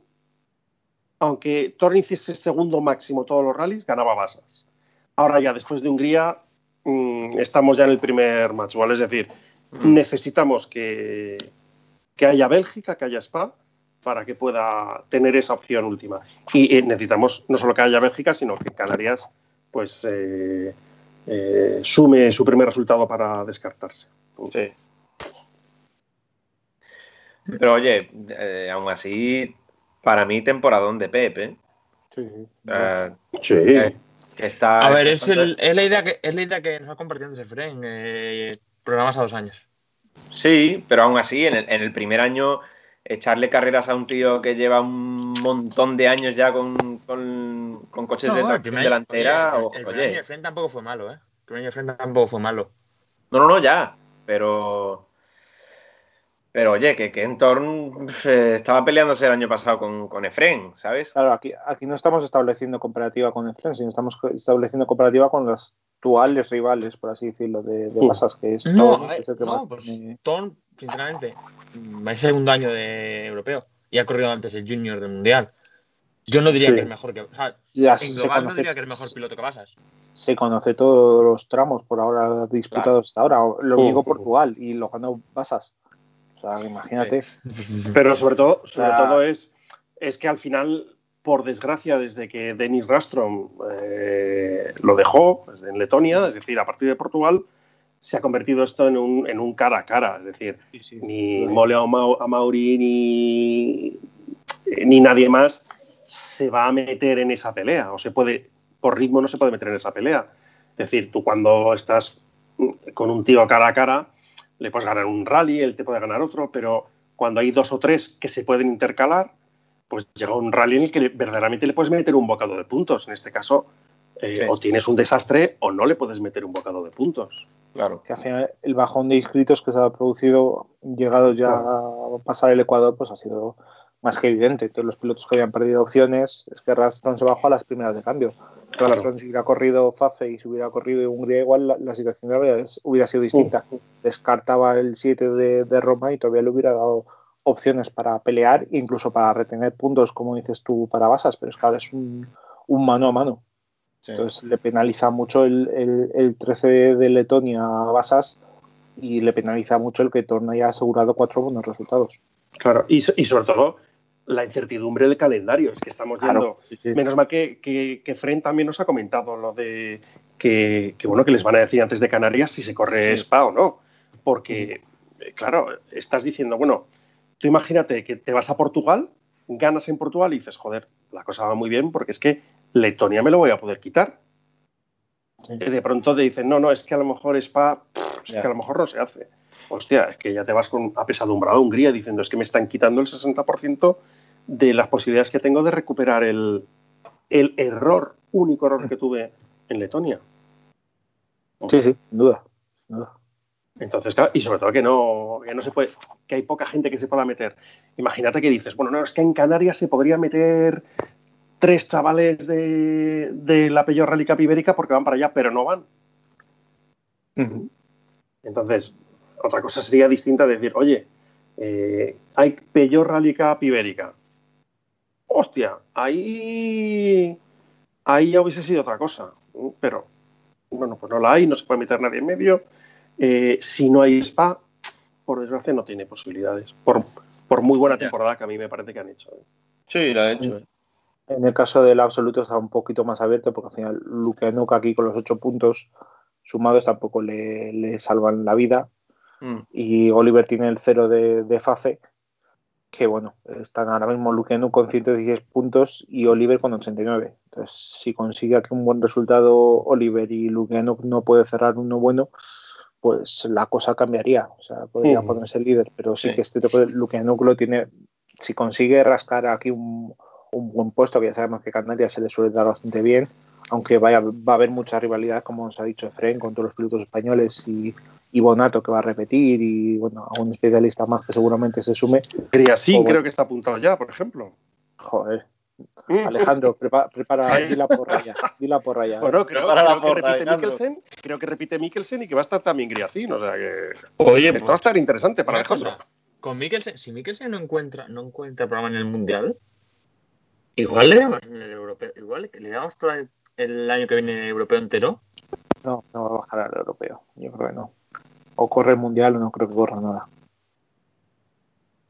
aunque Torn hiciese segundo máximo todos los rallies, ganaba Basas. Ahora ya después de Hungría mm, estamos ya en el primer match, Es decir, mm. necesitamos que, que haya Bélgica, que haya Spa, para que pueda tener esa opción última. Y eh, necesitamos no solo que haya Bélgica, sino que Canarias pues eh, eh, sume su primer resultado para descartarse. Sí. Pero oye, aún así, para mí temporadón de Pepe. Sí. sí. Está, a ver, es, la idea que, es la idea que nos ha compartido antes Efren, programas a dos años. Sí, pero aún así, en el primer año echarle carreras a un tío que lleva un montón de años ya con, con, coches de tracción delantera. Oye, el, el, año de tampoco fue malo, ¿eh? El primer año de frente tampoco fue malo. No, no, no, ya. Pero. Pero oye, que, que Entorn eh, estaba peleándose el año pasado con, con Efren, ¿sabes? Claro, aquí, aquí no estamos estableciendo comparativa con Efren, sino estamos estableciendo comparativa con los actuales rivales, por así decirlo, de, de Masas, que es no, eh, no, pues, sinceramente, va a ser segundo año de europeo y ha corrido antes el junior del mundial. Yo no diría que es mejor que. O sea, en global no diría que es mejor piloto que Basas. Se conoce todos los tramos por ahora disputados hasta ahora. Lo único Portugal y lo ganó Basas. O sea, imagínate. Pero sobre todo, sobre todo es, es que al final, por desgracia, desde que Denis Rastrom eh, lo dejó pues, en Letonia, es decir, a partir de Portugal, se ha convertido esto en un, en un cara a cara. Es decir, ni Mole Amauri ni, ni nadie más se va a meter en esa pelea. O se puede, por ritmo no se puede meter en esa pelea. Es decir, tú cuando estás con un tío cara a cara, le puedes ganar un rally, él te puede ganar otro, pero cuando hay dos o tres que se pueden intercalar, pues llega un rally en el que verdaderamente le puedes meter un bocado de puntos. En este caso, eh, o tienes un desastre o no le puedes meter un bocado de puntos. Claro. Que al final el bajón de inscritos que se ha producido, llegado ya a pasar el Ecuador, pues ha sido más que evidente. Todos los pilotos que habían perdido opciones, es que Rastron se bajó a las primeras de cambio. Claro. si hubiera corrido Fafe y si hubiera corrido Hungría, igual la, situación de la verdad hubiera sido distinta. Descartaba el 7 de, Roma y todavía le hubiera dado opciones para pelear, incluso para retener puntos, como dices tú, para Basas, pero es que ahora es un, mano a mano. Entonces le penaliza mucho el, el, 13 de Letonia a Basas y le penaliza mucho el que Torna haya asegurado cuatro buenos resultados. Claro, y, y sobre todo la incertidumbre del calendario. Es que estamos viendo. Menos mal que, que, Fren también nos ha comentado lo de que, bueno, que les van a decir antes de Canarias si se corre Spa o no. Porque, eh, claro, estás diciendo, bueno, tú imagínate que te vas a Portugal, ganas en Portugal y dices, joder, la cosa va muy bien porque es que Letonia me lo voy a poder quitar. Y de pronto te dicen, no, no, es que a lo mejor Spa, es que a lo mejor no se hace. Hostia, es que ya te vas con apesadumbrado a Hungría diciendo, es que me están quitando el 60% de las posibilidades que tengo de recuperar el, error, único error que tuve en Letonia. Sí, sí, duda, Entonces, claro, y sobre todo que no, no se puede, que hay poca gente que se pueda meter. Imagínate que dices, bueno, no, es que en Canarias se podría meter tres chavales de, la peor Rally Cup Ibérica porque van para allá, pero no van. Entonces, otra cosa sería distinta decir, oye, eh, hay peor Rally Cup Ibérica, hostia, ahí, ahí ya hubiese sido otra cosa. Pero, bueno, pues no la hay, no se puede meter nadie en medio. Eh, si no hay spa, por desgracia no tiene posibilidades. Por, muy buena temporada que a mí me parece que han hecho. ¿eh? Sí, la ha hecho. ¿eh? En el caso del absoluto está un poquito más abierto porque al final Luke Nuka aquí con los ocho puntos sumados tampoco le, salvan la vida. Mm. Y Oliver tiene el cero de, de FACE que bueno, están ahora mismo Luquenu con 116 puntos y Oliver con 89. Entonces, si consigue aquí un buen resultado Oliver y Luquenu no puede cerrar uno bueno, pues la cosa cambiaría. O sea, podría ponerse líder, pero sí, que este tipo de Luquenu lo tiene, si consigue rascar aquí un, un buen puesto, que ya sabemos que Canarias se le suele dar bastante bien, aunque vaya, va a haber mucha rivalidad, como nos ha dicho Efren, con todos los pilotos españoles y y Bonato que va a repetir y bueno, algún especialista más que seguramente se sume. sí creo que está apuntado ya, por ejemplo. Joder. Mm. Alejandro, prepara, prepara di la porra ya. Di la porra ya. Bueno, creo, que repite Mikkelsen, creo que repite Mikkelsen y que va a estar también Griacín. O sea que. Oye, esto va a estar interesante para Alejandro. Con Mikkelsen, si Mikkelsen no encuentra, no encuentra programa en el Mundial, igual le damos en el europeo. Igual le damos el, el año que viene el europeo entero. No, no va a bajar al europeo. Yo creo que no o corre el mundial o no creo que corra nada.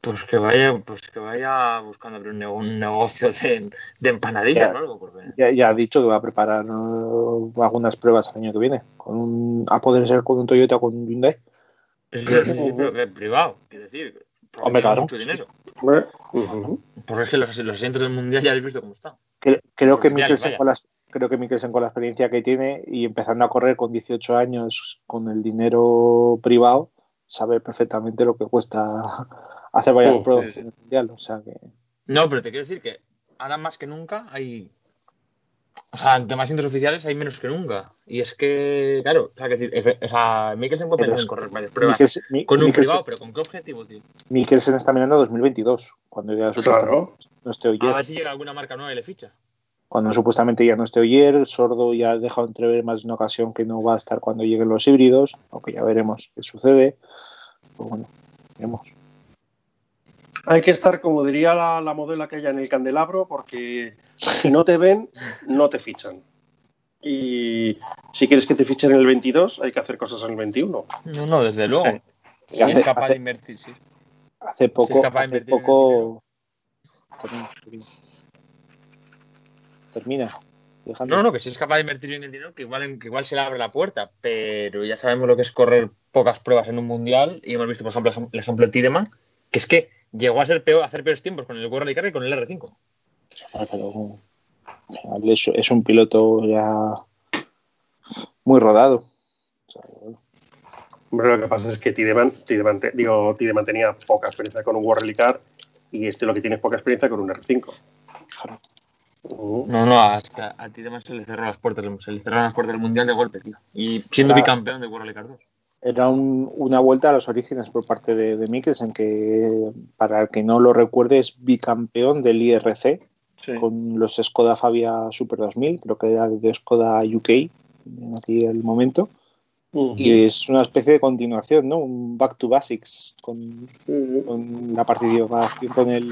Pues que vaya, pues que vaya buscando abrir un, negocio de, empanadillas o algo. Ya, ha dicho que va a preparar algunas pruebas el año que viene. Con a poder ser con un Toyota o con un Hyundai. Es decir, privado, quiero decir. Hombre, claro. Mucho dinero. Porque es que los, los asientos del mundial ya habéis visto cómo están. Creo, que Mikkelsen con las, creo que Mikkelsen con la experiencia que tiene y empezando a correr con 18 años con el dinero privado, sabe perfectamente lo que cuesta hacer varias oh, pruebas en el mundial. O sea que... No, pero te quiero decir que ahora más que nunca hay. O sea, ante más asientos oficiales hay menos que nunca. Y es que, claro, o sea, que decir, o sea, Mikkelsen puede pensar en correr varias pruebas con un privado, pero ¿con qué objetivo, tío? Mikkelsen está mirando a 2022, cuando ya su claro. no esté A ver si llega alguna marca nueva y le ficha cuando supuestamente ya no esté Oyer, Sordo ya ha dejado entrever más de una ocasión que no va a estar cuando lleguen los híbridos, aunque ya veremos qué sucede. Pues bueno, veremos. Hay que estar, como diría la, la modela que hay en el candelabro, porque si no te ven, no te fichan. Y si quieres que te fichen en el 22, hay que hacer cosas en el 21. No, no, desde luego. Si es capaz de invertir, sí. hace poco, hace poco termina. No, no, que si es capaz de invertir en el dinero, que igual, que igual se le abre la puerta, pero ya sabemos lo que es correr pocas pruebas en un mundial y hemos visto, por ejemplo, el ejemplo de Tideman, que es que llegó a ser peor, a hacer peores tiempos con el World Rally y con el R5. Ah, pero, es un piloto ya muy rodado. lo que pasa es que Tideman, digo, Tideman tenía poca experiencia con un World Rally Car y este lo que tiene es poca experiencia con un R5. No, no, a, a Tideman se le cerró las puertas, se le cerraron las puertas del Mundial de golpe, tío. Y siendo bicampeón de World Rally Car 2 era una vuelta a los orígenes por parte de, de Mikkelsen, que para el que no lo recuerde es bicampeón del IRC con los Skoda Fabia Super 2000, creo que era de Skoda UK en aquel momento. Y es una especie de continuación, ¿no? Un back to basics con, la participación con el,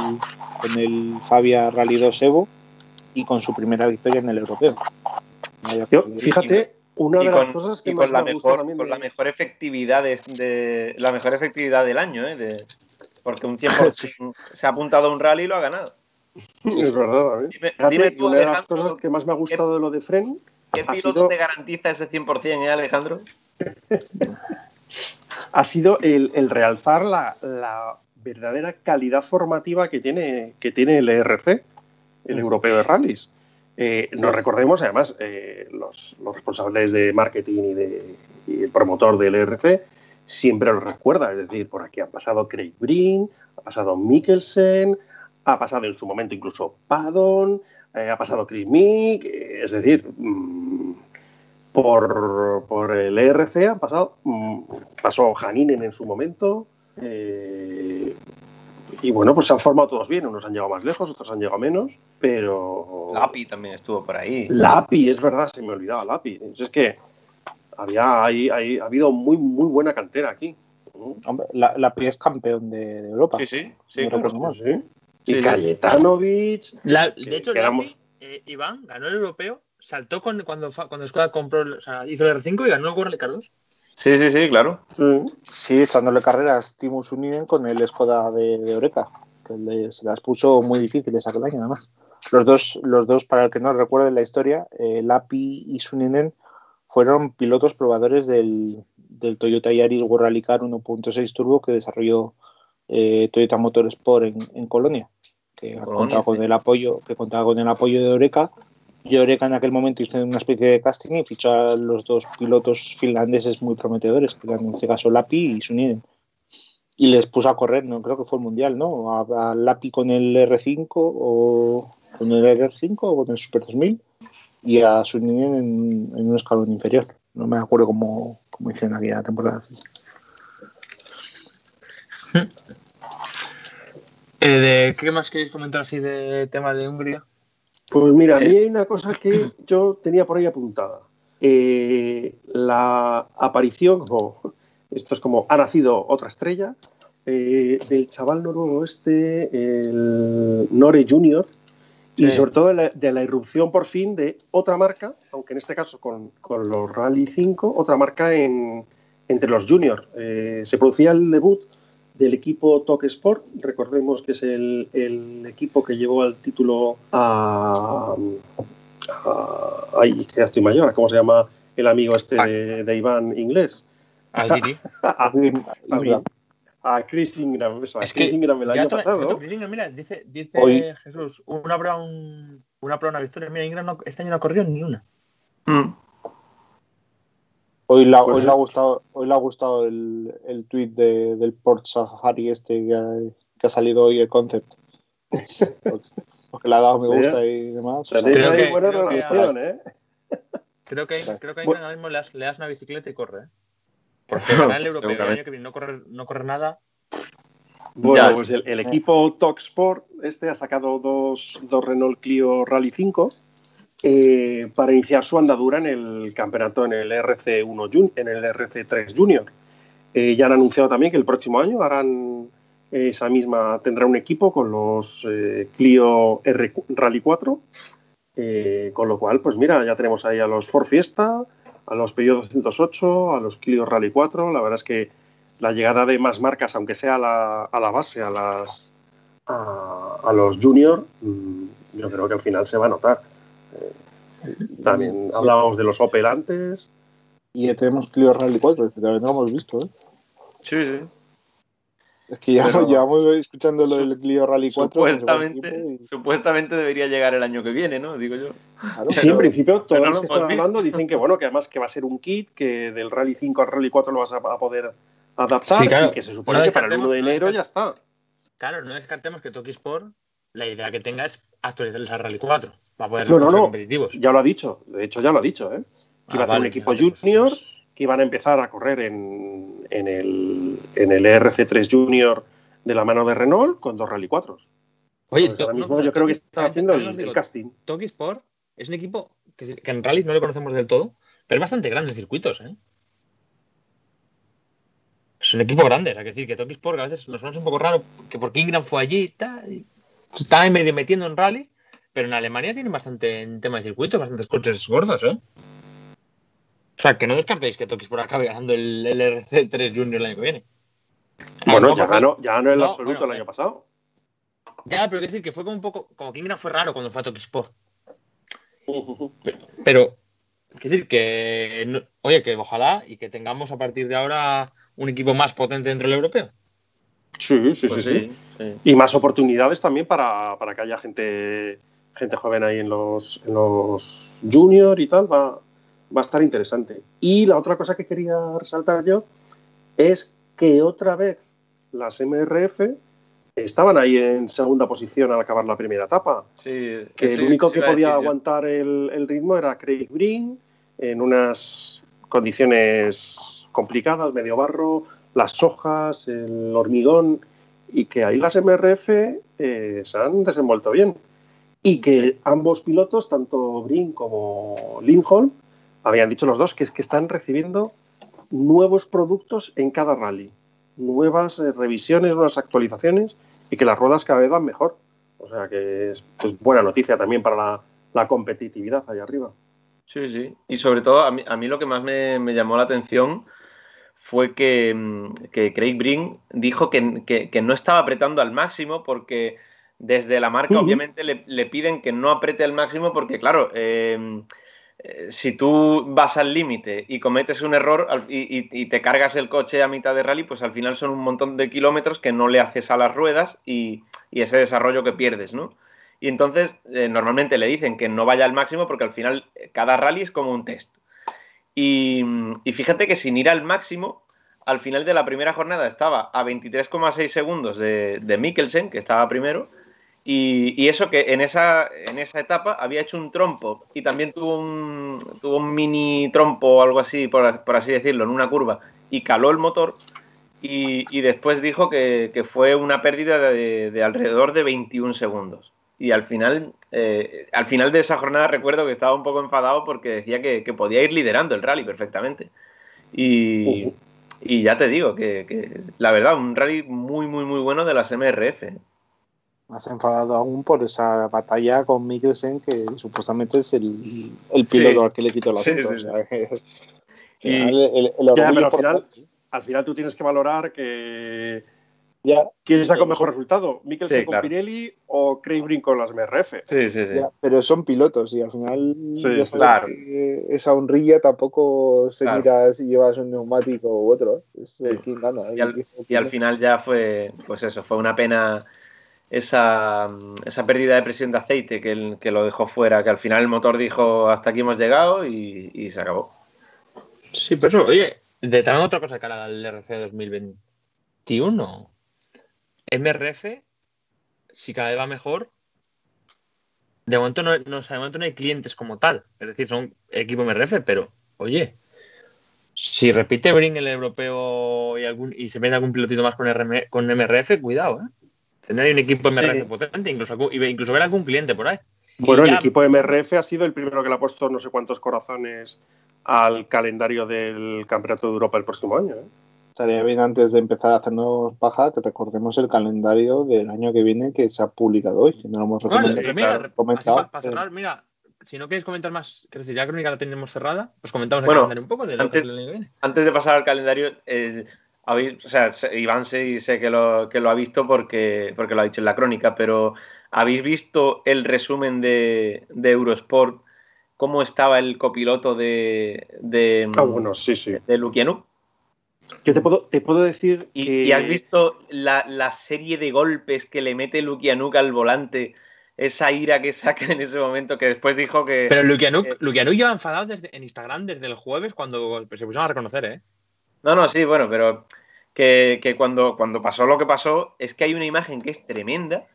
con el Fabia Rally 2 Evo y con su primera victoria en el europeo. fíjate, una de las cosas que con la mejor con la mejor efectividad de, la mejor efectividad del año ¿eh? porque un tiempo se ha apuntado a un rally y lo ha ganado es verdad dime, dime tú, una de las cosas que más me ha gustado de lo de Fren ¿qué piloto te garantiza ese 100% eh, Alejandro? ha sido el, el realzar la, la, verdadera calidad formativa que tiene, que tiene el ERC el europeo de rallies eh, nos recordemos, además, eh, los, responsables de marketing y, de, el promotor del ERC siempre lo recuerda. Es decir, por aquí ha pasado Craig Breen, ha pasado Mikkelsen, ha pasado en su momento incluso Paddon, eh, ha pasado Chris Mick. es decir, mm, por, el ERC ha pasado, mm, pasó Haninen en su momento. Y bueno, pues se han formado todos bien. Unos han llegado más lejos, otros han llegado menos pero... Lapi también estuvo por ahí. Lapi, es verdad, se me olvidaba Lapi. Es que había ahí, ha habido muy, muy buena cantera aquí. Hombre, Lapi es campeón de, Europa. Sí, sí, sí. Claro, sí. Y Cayetanovic. de hecho, Lapi, eh, Iván ganó el europeo, saltó cuando, cuando Skoda compró, o sea, hizo el R5 y ganó el World 2. Sí, sí, sí, claro. Sí, echándole carreras Timus Uniden con el Skoda de, de Oreca que se las puso muy difíciles aquel año además. Los dos, los dos para el que no recuerde la historia, eh, Lapi y Suninen fueron pilotos probadores del, Toyota Yaris World Rally Car 1.6 Turbo que desarrolló eh, Toyota Motorsport en, en Colonia, que contaba con el apoyo, que contaba con el apoyo de Oreca. Y Oreca en aquel momento hizo una especie de casting y fichó a los dos pilotos finlandeses muy prometedores, en este caso Lapi y Suninen y les puso a correr, no creo que fue el mundial, ¿no? A, Lapi con el R5 o con el R5 o con el Super 2000 y a Suninen en, en un escalón inferior. No me acuerdo cómo, cómo hicieron aquella temporada. Eh, de, ¿Qué más queréis comentar así de tema de Hungría? Pues mira, a mí eh. hay una cosa que yo tenía por ahí apuntada. Eh, la aparición, o esto es como ha nacido otra estrella, eh, del chaval noruego este, el Nore Junior, y sobre todo de la, irrupción por fin de otra marca, aunque en este caso con, los Rally 5, otra marca en, entre los juniors. Eh, se producía el debut del equipo Tok Sport, recordemos que es el, equipo que llevó al título a, ay, que ya estoy mayor, ¿cómo se llama el amigo este de, de Iván inglés? a, Chris Ingram. a Chris Ingram el año pasado. Chris Ingram, mira, dice, dice Jesús, una prueba, una prueba, una victoria. Mira, Ingram este año no ha corrido ni una. Mm. Hoy, la, hoy, le ha gustado, hoy le ha gustado el, el tweet de, del Port Sahari este que ha, que ha, salido hoy el concept. Porque, le ha dado me gusta y demás. O sea, creo, que, buena creo, que, ¿eh? creo que creo que ahora mismo le das, le das una bicicleta y corre. ¿eh? Porque ganar el europeo el año que viene no correr, no correr nada. Bueno, pues el, equipo Talksport este ha sacado dos, dos Renault Clio Rally 5 eh, para iniciar su andadura en el campeonato en el RC1 en el RC3 Junior. Eh, ya han anunciado también que el próximo año harán esa misma, tendrá un equipo con los eh, Clio Rally 4, con lo cual, pues mira, ya tenemos ahí a los Ford Fiesta, a los Peugeot 208, a los Clio Rally 4. La verdad es que la llegada de más marcas, aunque sea a la, a base, a las a, los juniors, mm, yo creo que al final se va a notar. Eh, también hablábamos de los Opel antes. Y ya tenemos Clio Rally 4, que también lo hemos visto. ¿eh? Sí, sí. Es que ya llevamos escuchando lo del Clio Rally 4. Supuestamente, supuestamente debería llegar el año que viene, ¿no? Digo yo. sí, en principio todos los que están hablando dicen que bueno, que además que va a ser un kit, que del Rally 5 al Rally 4 lo vas a, poder adaptar y que se supone que para el 1 de enero ya está. Claro, no descartemos que Toki Sport, la idea que tenga es actualizarles al Rally 4 para poder no, no, no. competitivos. Ya lo ha dicho, de hecho ya lo ha dicho, ¿eh? Que iba a ser un equipo junior, que iban a empezar a correr en, en, el, en el ERC3 Junior de la mano de Renault con dos Rally 4. Oye, ahora mismo yo creo que está haciendo el, casting. Toki Sport es un equipo que, que en rally no le conocemos del todo, pero es bastante grande en circuitos, ¿eh? es un equipo grande, hay que decir que Toki Sport a veces nos suena un poco raro que porque Ingram fue allí y tal, está medio metiendo en rally, pero en Alemania tienen bastante en tema de circuito, bastantes coches gordos, ¿eh? O sea, que no descartéis que Toki Sport acabe ganando el, RC3 Junior el año que viene. Bueno, ya ganó, ya ganó el absoluto el año pasado. Ya, pero que decir que fue como un poco, como que Ingram fue raro cuando fue a Toki Sport. Pero, pero decir que, oye, que ojalá y que tengamos a partir de ahora un equipo más potente dentro del europeo. Sí, sí, pues sí, sí, Y más oportunidades también para, que haya gente, gente joven ahí en los, en los junior y tal. Va, va a estar interesante. Y la otra cosa que quería resaltar yo es que otra vez las MRF estaban ahí en segunda posición al acabar la primera etapa. Sí, que el único que podía aguantar el, el, ritmo era Craig Green en unas condiciones complicadas, medio barro, las hojas, el hormigón, y que ahí las MRF eh, se han desenvuelto bien. Y que ambos pilotos, tanto Brin como Lindholm, habían dicho los dos que es que están recibiendo nuevos productos en cada rally, nuevas eh, revisiones, nuevas actualizaciones y que las ruedas cada vez van mejor. O sea que es buena noticia también para la, competitividad ahí arriba. Sí, sí. Y sobre todo, a mí, a mí lo que más me, me llamó la atención fue que, mm, Craig Brink dijo que, no estaba apretando al máximo porque desde la marca obviamente le, piden que no apriete al máximo porque claro, em, eh, si tú vas al límite y cometes un error y, te cargas el coche a mitad de rally, pues al final son un montón de kilómetros que no le haces a las ruedas y, ese desarrollo que pierdes, ¿no? Y entonces eh, normalmente le dicen que no vaya al máximo porque al final eh, cada rally es como un test. Y, fíjate que sin ir al máximo, al final de la primera jornada estaba a 23,6 segundos de, de, Mikkelsen, que estaba primero, y, eso que en esa, en esa etapa había hecho un trompo y también tuvo un, tuvo un mini trompo o algo así, por, así decirlo, en una curva, y caló el motor. Y, después dijo que, fue una pérdida de, de alrededor de 21 segundos y al final, eh, al final de esa jornada recuerdo que estaba un poco enfadado porque decía que, podía ir liderando el rally perfectamente. Y, ya te digo que, la verdad, un rally muy, muy, muy bueno de las MRF. Más enfadado aún por esa batalla con Mikkelsen, que supuestamente es el, piloto al que le quitó la sí, al final tú tienes que valorar que ¿Quién sacó mejor resultado? ¿Mikkelsen con Pirelli o Craig Brink con las MRF? Sí, sí, sí. pero son pilotos y al final claro. esa honrilla tampoco se mira si llevas un neumático u otro. Es el quien gana. Y al, final ya fue, pues eso, fue una pena esa, pérdida de presión de aceite que, que, lo dejó fuera, que al final el motor dijo hasta aquí hemos llegado y, se acabó. Sí, pero oye, de también otra cosa cara al RC 2021. MRF, si cada vez va mejor, de momento no, no, de momento no hay clientes como tal. Es decir, son equipo MRF, pero oye, si repite Brin el europeo y, algún, y se mete algún pilotito más con, con MRF, cuidado, ¿eh? Tener un equipo MRF potente, incluso, incluso ver algún cliente por ahí. Bueno, el equipo MRF ha sido el primero que le ha puesto no sé cuántos corazones al calendario del Campeonato de Europa el próximo año. ¿eh? estaría bien antes de empezar a hacernos paja que recordemos el calendario del año que viene que se ha publicado hoy, que no lo hemos mira, mira, si no queréis comentar más, que decir, ya crónica la tenemos cerrada, pues comentamos el calendario un poco de antes, que viene. Antes de pasar al calendario, eh, habéis, o sea, Iván sé, sé que lo, que lo ha visto porque, porque lo ha dicho en la crónica, pero ¿habéis visto el resumen de, de Eurosport? ¿Cómo estaba el copiloto de, de, ah, bueno, sí, sí. de Lukianuk? Yo te puedo, te puedo decir. ¿Y, que... ¿y has visto la, la, serie de golpes que le mete Lukianuk al volante? Esa ira que saca en ese momento, que después dijo que. Pero Lukianuk, eh, Lukianuk lleva enfadado desde, en Instagram desde el jueves cuando se pusieron a reconocer, ¿eh? No, no, sí, bueno, pero que, que cuando, cuando pasó lo que pasó, es que hay una imagen que es tremenda.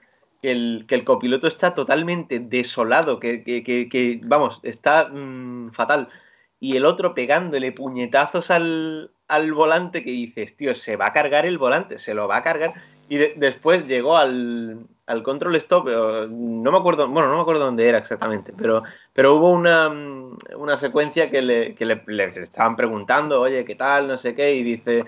Que el, que el copiloto está totalmente desolado, que, que, que vamos, está mmm, fatal. Y el otro pegándole puñetazos al, al volante que dices, tío, se va a cargar el volante, se lo va a cargar. Y de, después llegó al, al, control stop, no me acuerdo, bueno, no me acuerdo dónde era exactamente, pero, pero hubo una, una secuencia que, le, que le, le, estaban preguntando, oye, ¿qué tal? No sé qué, y dice,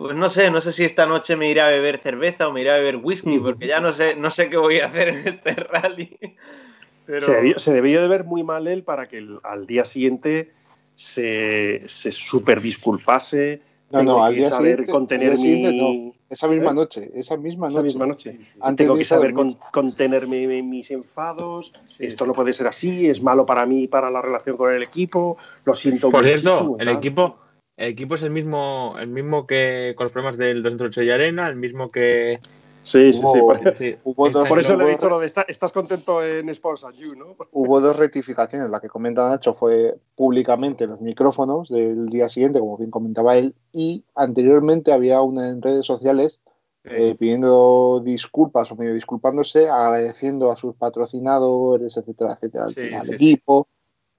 pues no sé, no sé si esta noche me iré a beber cerveza o me iré a beber whisky, porque ya no sé, no sé qué voy a hacer en este rally. Pero... Se, debió, se debió de ver muy mal él para que el, al día siguiente se, se super disculpase. No, no, al día siguiente, contener al día siguiente mi... no. Esa misma ¿Eh? noche, esa misma noche. Esa misma noche. Antes Tengo de que saber dormir. con, contener mi, mi, mis enfados. Sí. Esto no puede ser así. Es malo para mí, para la relación con el equipo. Lo siento Por muchísimo. cierto, el equipo, el equipo es el mismo, el mismo que con los problemas del 208 y Arena, el mismo que. Sí, sí, Hubo- sí. Por, sí. Hubo dos, por eso le he dicho lo de "Está- estás contento en Sports and You, ¿no? Hubo dos rectificaciones. La que comenta Nacho fue públicamente en los micrófonos del día siguiente, como bien comentaba él, y anteriormente había una en redes sociales eh, pidiendo disculpas o medio disculpándose, agradeciendo a sus patrocinadores, etcétera, etcétera, al, Sí, al sí, sí.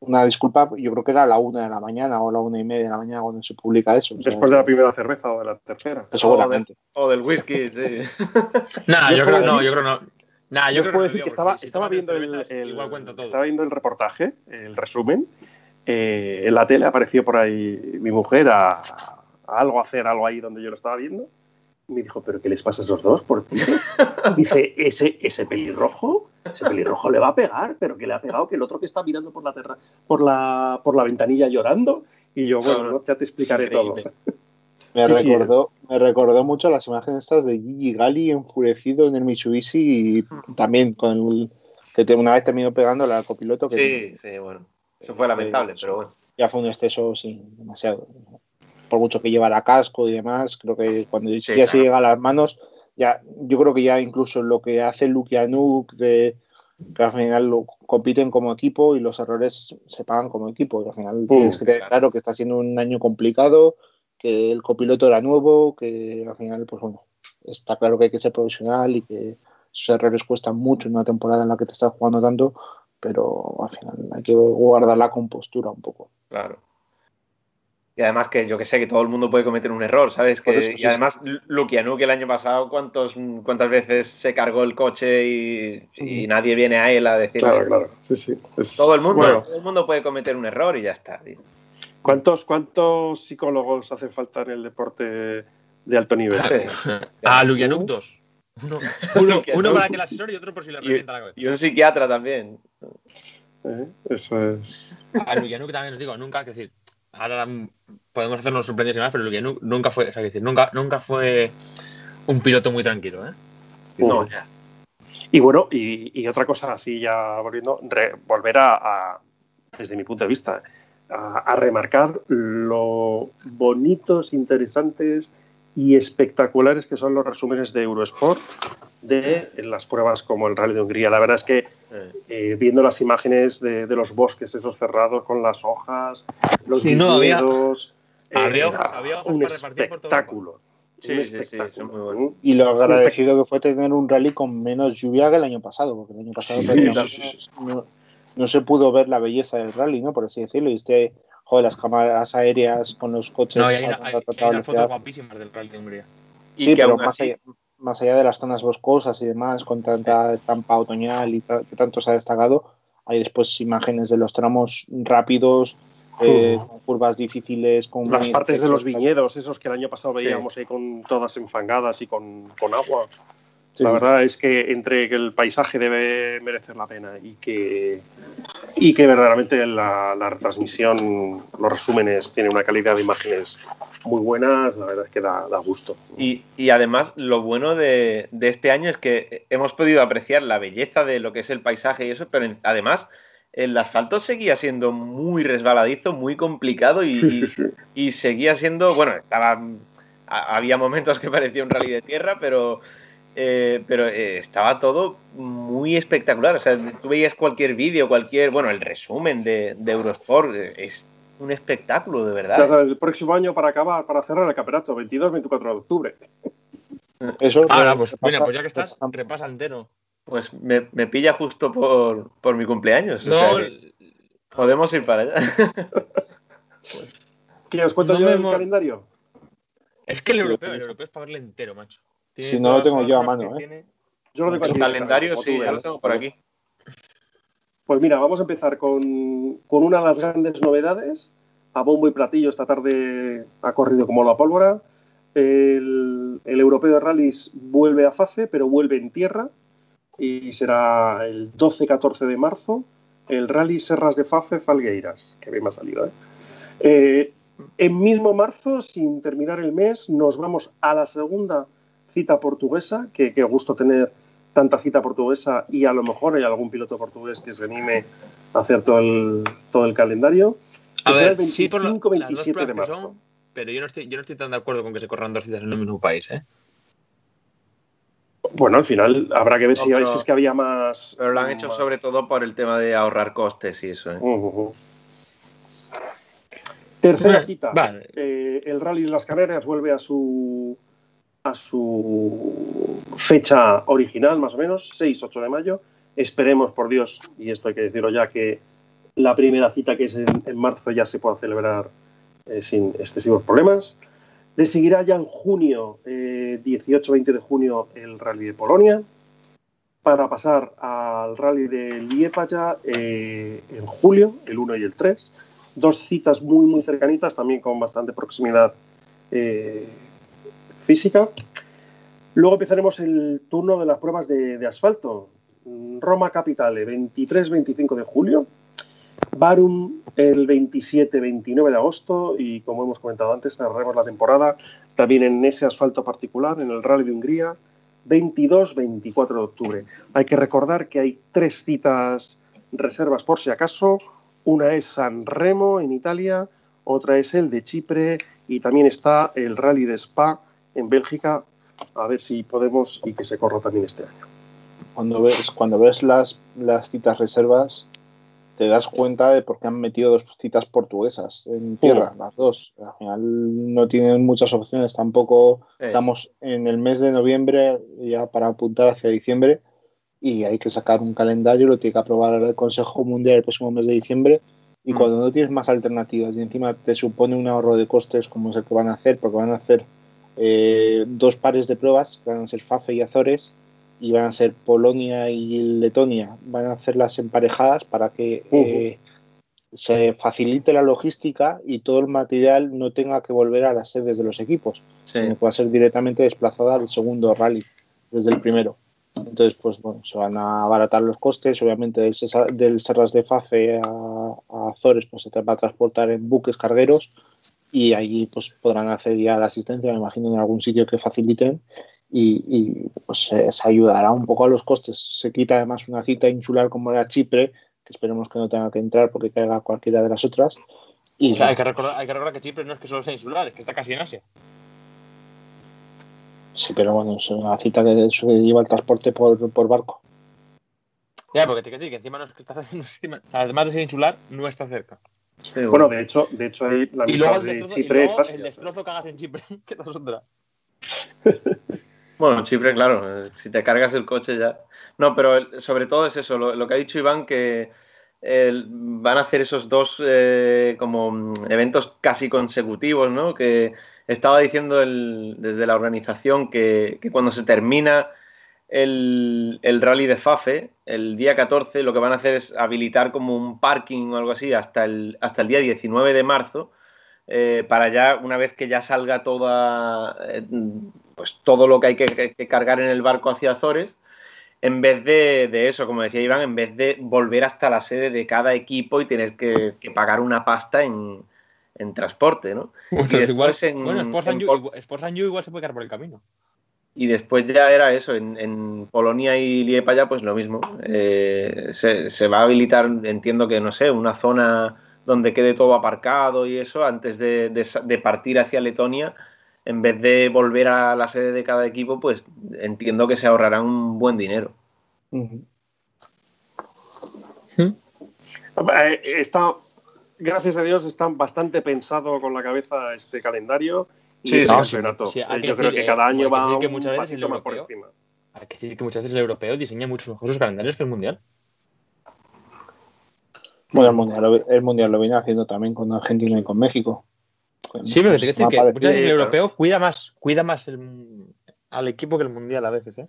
Una disculpa, yo creo que era a la una de la mañana o la una y media de la mañana cuando se publica eso. o sea, Después de la primera cerveza o de la tercera. Seguramente. O del whisky, sí. Nah, Yo creo no, yo creo no. Nah, yo, Yo creo puedo no decir que estaba, estaba viendo el, cervezas, el- igual cuenta todo. estaba viendo el reportaje, el resumen. Eh, en la tele apareció por ahí mi mujer a, a algo a hacer, algo ahí donde yo lo estaba viendo. Me dijo, ¿pero qué les pasa a esos dos? ¿Por qué? Dice, ese, ese pelirrojo, ese pelirrojo le va a pegar, pero que le ha pegado que el otro que está mirando por la, terra, por la, por la ventanilla llorando. Y yo, bueno, ya te explicaré Increíble. todo. Me, Sí, sí. recordó, me recordó mucho las imágenes estas de Gigi Gali enfurecido en el Mitsubishi y también con el, que una vez terminó pegándole al copiloto que Sí, sí, bueno. Eso fue lamentable, pero bueno. ya fue un exceso sí, demasiado. Por mucho que llevara casco y demás, creo que cuando ya claro. se llega a las manos, ya yo creo que ya incluso lo que hace Lukianuk de que al final lo compiten como equipo y los errores se pagan como equipo. Y al final tienes que tener claro. claro que está siendo un año complicado, que el copiloto era nuevo, que al final, pues bueno, está claro que hay que ser profesional y que esos errores cuestan mucho en una temporada en la que te estás jugando tanto, pero al final hay que guardar la compostura un poco. Claro. Y además que yo que sé que todo el mundo puede cometer un error, ¿sabes? Que, eso, y sí, además Lukianuk el año pasado, ¿cuántos, ¿cuántas veces se cargó el coche y, y nadie viene a él a decirle? Claro, claro. Sí, sí. Es- Todo el mundo, Bueno, todo el mundo puede cometer un error y ya está. tío. ¿cuántos, ¿Cuántos psicólogos hacen falta en el deporte de alto nivel? Sí. A Lukianuk 2. Uno, uno, para que el asesor y otro por si le revienta la cabeza. y un psiquiatra también. ¿Eh? Eso es. A Lukianuk también os digo, nunca, que decir, ahora podemos hacernos sorprendidos y más, pero nunca fue, o sea, que decir, nunca, nunca fue un piloto muy tranquilo, ¿eh? No. Y bueno, y, y otra cosa así ya volviendo, re- volver a, a, desde mi punto de vista, a, a remarcar lo bonitos, interesantes y espectaculares que son los resúmenes de Eurosport de las pruebas como el Rally de Hungría. La verdad es que Eh, eh, viendo las imágenes de, de los bosques esos cerrados con las hojas, los Sí, no, había- viñedos, había eh, hojas- había hojas un para repartir por todo espectáculo. Sí, sí, sí, son muy buenos. Y lo agradecido que fue tener un rally con menos lluvia que el año pasado, porque el año pasado Sí, sí, no, no se pudo ver la belleza del rally, ¿no? Por así decirlo. Y este, joder, las cámaras aéreas con los coches No, y hay, una- hay- hay unas fotos guapísimas del Rally de Hungría. Y Sí, que pero más así- allá, más allá de las zonas boscosas y demás, con tanta estampa otoñal y que tanto se ha destacado, hay después imágenes de los tramos rápidos, eh, con curvas difíciles, con Las partes de los viñedos, esos que el año pasado Sí. veíamos ahí con todas enfangadas y con, con agua. La verdad es que entre que el paisaje debe merecer la pena y que, y que verdaderamente la, retransmisión, los resúmenes, tiene una calidad de imágenes muy buenas, la verdad es que da, gusto. Y, además lo bueno de, este año es que hemos podido apreciar la belleza de lo que es el paisaje y eso, pero además el asfalto seguía siendo muy resbaladizo, muy complicado y, y seguía siendo, bueno, estaba, había momentos que parecía un rally de tierra, pero eh, pero eh, estaba todo muy espectacular. O sea, tú veías cualquier vídeo, cualquier, bueno, el resumen de, Eurosport, eh, es un espectáculo, de verdad. Ya sabes, el próximo año para acabar, para cerrar el campeonato, 22-24 de octubre. Eso Ahora, pues, pues ya que estás, repasa entero. Pues me, pilla justo por, mi cumpleaños. No, podemos ir para allá. ¿Qué os cuento yo del calendario? Es que el europeo, el europeo es para verlo entero, macho. Si no lo tengo yo a mano, ¿eh? Yo lo tengo El calendario, sí, ya lo tengo por aquí. Pues mira, vamos a empezar con, una de las grandes novedades. A bombo y platillo esta tarde ha corrido como la pólvora. El, europeo de rallies vuelve a FACE, pero vuelve en tierra y será el 12-14 de marzo el Rally Serras de Fafe Falgueiras, que bien me ha salido. ¿eh? ¿eh? en mismo marzo, sin terminar el mes, nos vamos a la segunda cita portuguesa, que, que gusto tener tanta cita portuguesa y a lo mejor hay algún piloto portugués que se anime a hacer todo el, todo el calendario. A ver, 25, sí, por 27 de marzo. pero yo no, estoy, yo no estoy tan de acuerdo con que se corran dos citas en el mismo país. ¿eh? Bueno, al final habrá que ver si, es que había más. Pero lo han hecho sobre todo por el tema de ahorrar costes y eso. ¿eh? Tercera cita. Eh, el Rally de las Canarias vuelve a su a su fecha original, más o menos, 6-8 de mayo. Esperemos, por Dios, y esto hay que decirlo ya, que la primera cita, que es en, marzo, ya se pueda celebrar eh, sin excesivos problemas. Le seguirá ya en junio, 18-20 eh, de junio, el Rally de Polonia, para pasar al Rally de Liepaja eh, en julio, el 1 y el 3. Dos citas muy, muy cercanitas, también con bastante proximidad física. Luego empezaremos el turno de las pruebas de, asfalto. Roma Capitale, 23-25 de julio. Barum el 27-29 de agosto y como hemos comentado antes, cerraremos la temporada también en ese asfalto particular, en el Rally de Hungría, 22-24 de octubre. Hay que recordar que hay tres citas reservas por si acaso. Una es San Remo en Italia, otra es el de Chipre y también está el Rally de Spa en Bélgica, a ver si podemos y que se corra también este año. Cuando ves, cuando ves las, las citas reservas, te das cuenta de por qué han metido dos citas portuguesas en tierra, las dos. Al final no tienen muchas opciones tampoco. Estamos en el mes de noviembre ya para apuntar hacia diciembre y hay que sacar un calendario, lo tiene que aprobar el Consejo Mundial el próximo mes de diciembre. Y mm. cuando no tienes más alternativas y encima te supone un ahorro de costes como es el que van a hacer, porque van a hacer eh, dos pares de pruebas, van a ser Fafe y Azores, y van a ser Polonia y Letonia, van a hacerlas emparejadas para que eh, se facilite la logística y todo el material no tenga que volver a las sedes de los equipos, sino que va a ser directamente desplazada al segundo rally desde el primero. Entonces, pues bueno, se van a abaratar los costes, obviamente del, Serras de Fafe a, a Azores pues se va a transportar en buques cargueros y allí pues podrán hacer ya la asistencia, me imagino, en algún sitio que faciliten y, pues se, ayudará un poco a los costes. Se quita además una cita insular como era Chipre, que esperemos que no tenga que entrar porque caiga cualquiera de las otras. Y, hay, que recordar, hay que recordar que Chipre no es que solo sea insular, es que está casi en Asia. Sí, pero bueno, es una cita que, lleva el transporte por, barco. Ya, porque te quiero decir que encima no es que está además de ser insular, no está cerca bueno, de hecho, de hecho hay la mitad de Chipre es El destrozo que hagas en Chipre, que es otra. bueno, Chipre, claro, si te cargas el coche ya. No, pero sobre todo es eso, lo, que ha dicho Iván, que van a hacer esos dos eh, como eventos casi consecutivos, ¿no? Que estaba diciendo desde la organización que, que cuando se termina el, rally de Fafe, el día 14, lo que van a hacer es habilitar como un parking o algo así hasta el, hasta el día 19 de marzo, eh, para ya, una vez que ya salga toda, eh, pues todo lo que hay que, cargar en el barco hacia Azores, en vez de, eso, como decía Iván, en vez de volver hasta la sede de cada equipo y tener que, pagar una pasta en, transporte, ¿no? Bueno, igual, en, bueno igual se puede quedar por el camino. Y después ya era eso, en, Polonia y Liepaja, pues lo mismo. Eh, se, va a habilitar, entiendo que, no sé, una zona donde quede todo aparcado y eso, antes de, partir hacia Letonia, en vez de volver a la sede de cada equipo, pues entiendo que se ahorrarán un buen dinero. Está, gracias a Dios, está bastante pensado con la cabeza este calendario Sí, Yo creo que cada año va que muchas veces el europeo, por encima. Hay que decir que muchas veces el europeo diseña muchos mejores calendarios que el mundial. Bueno, el mundial, el mundial lo viene haciendo también con Argentina y con México. Sí, pero te quiero decir que muchas veces el europeo cuida más, cuida más al equipo que el mundial a veces, ¿eh?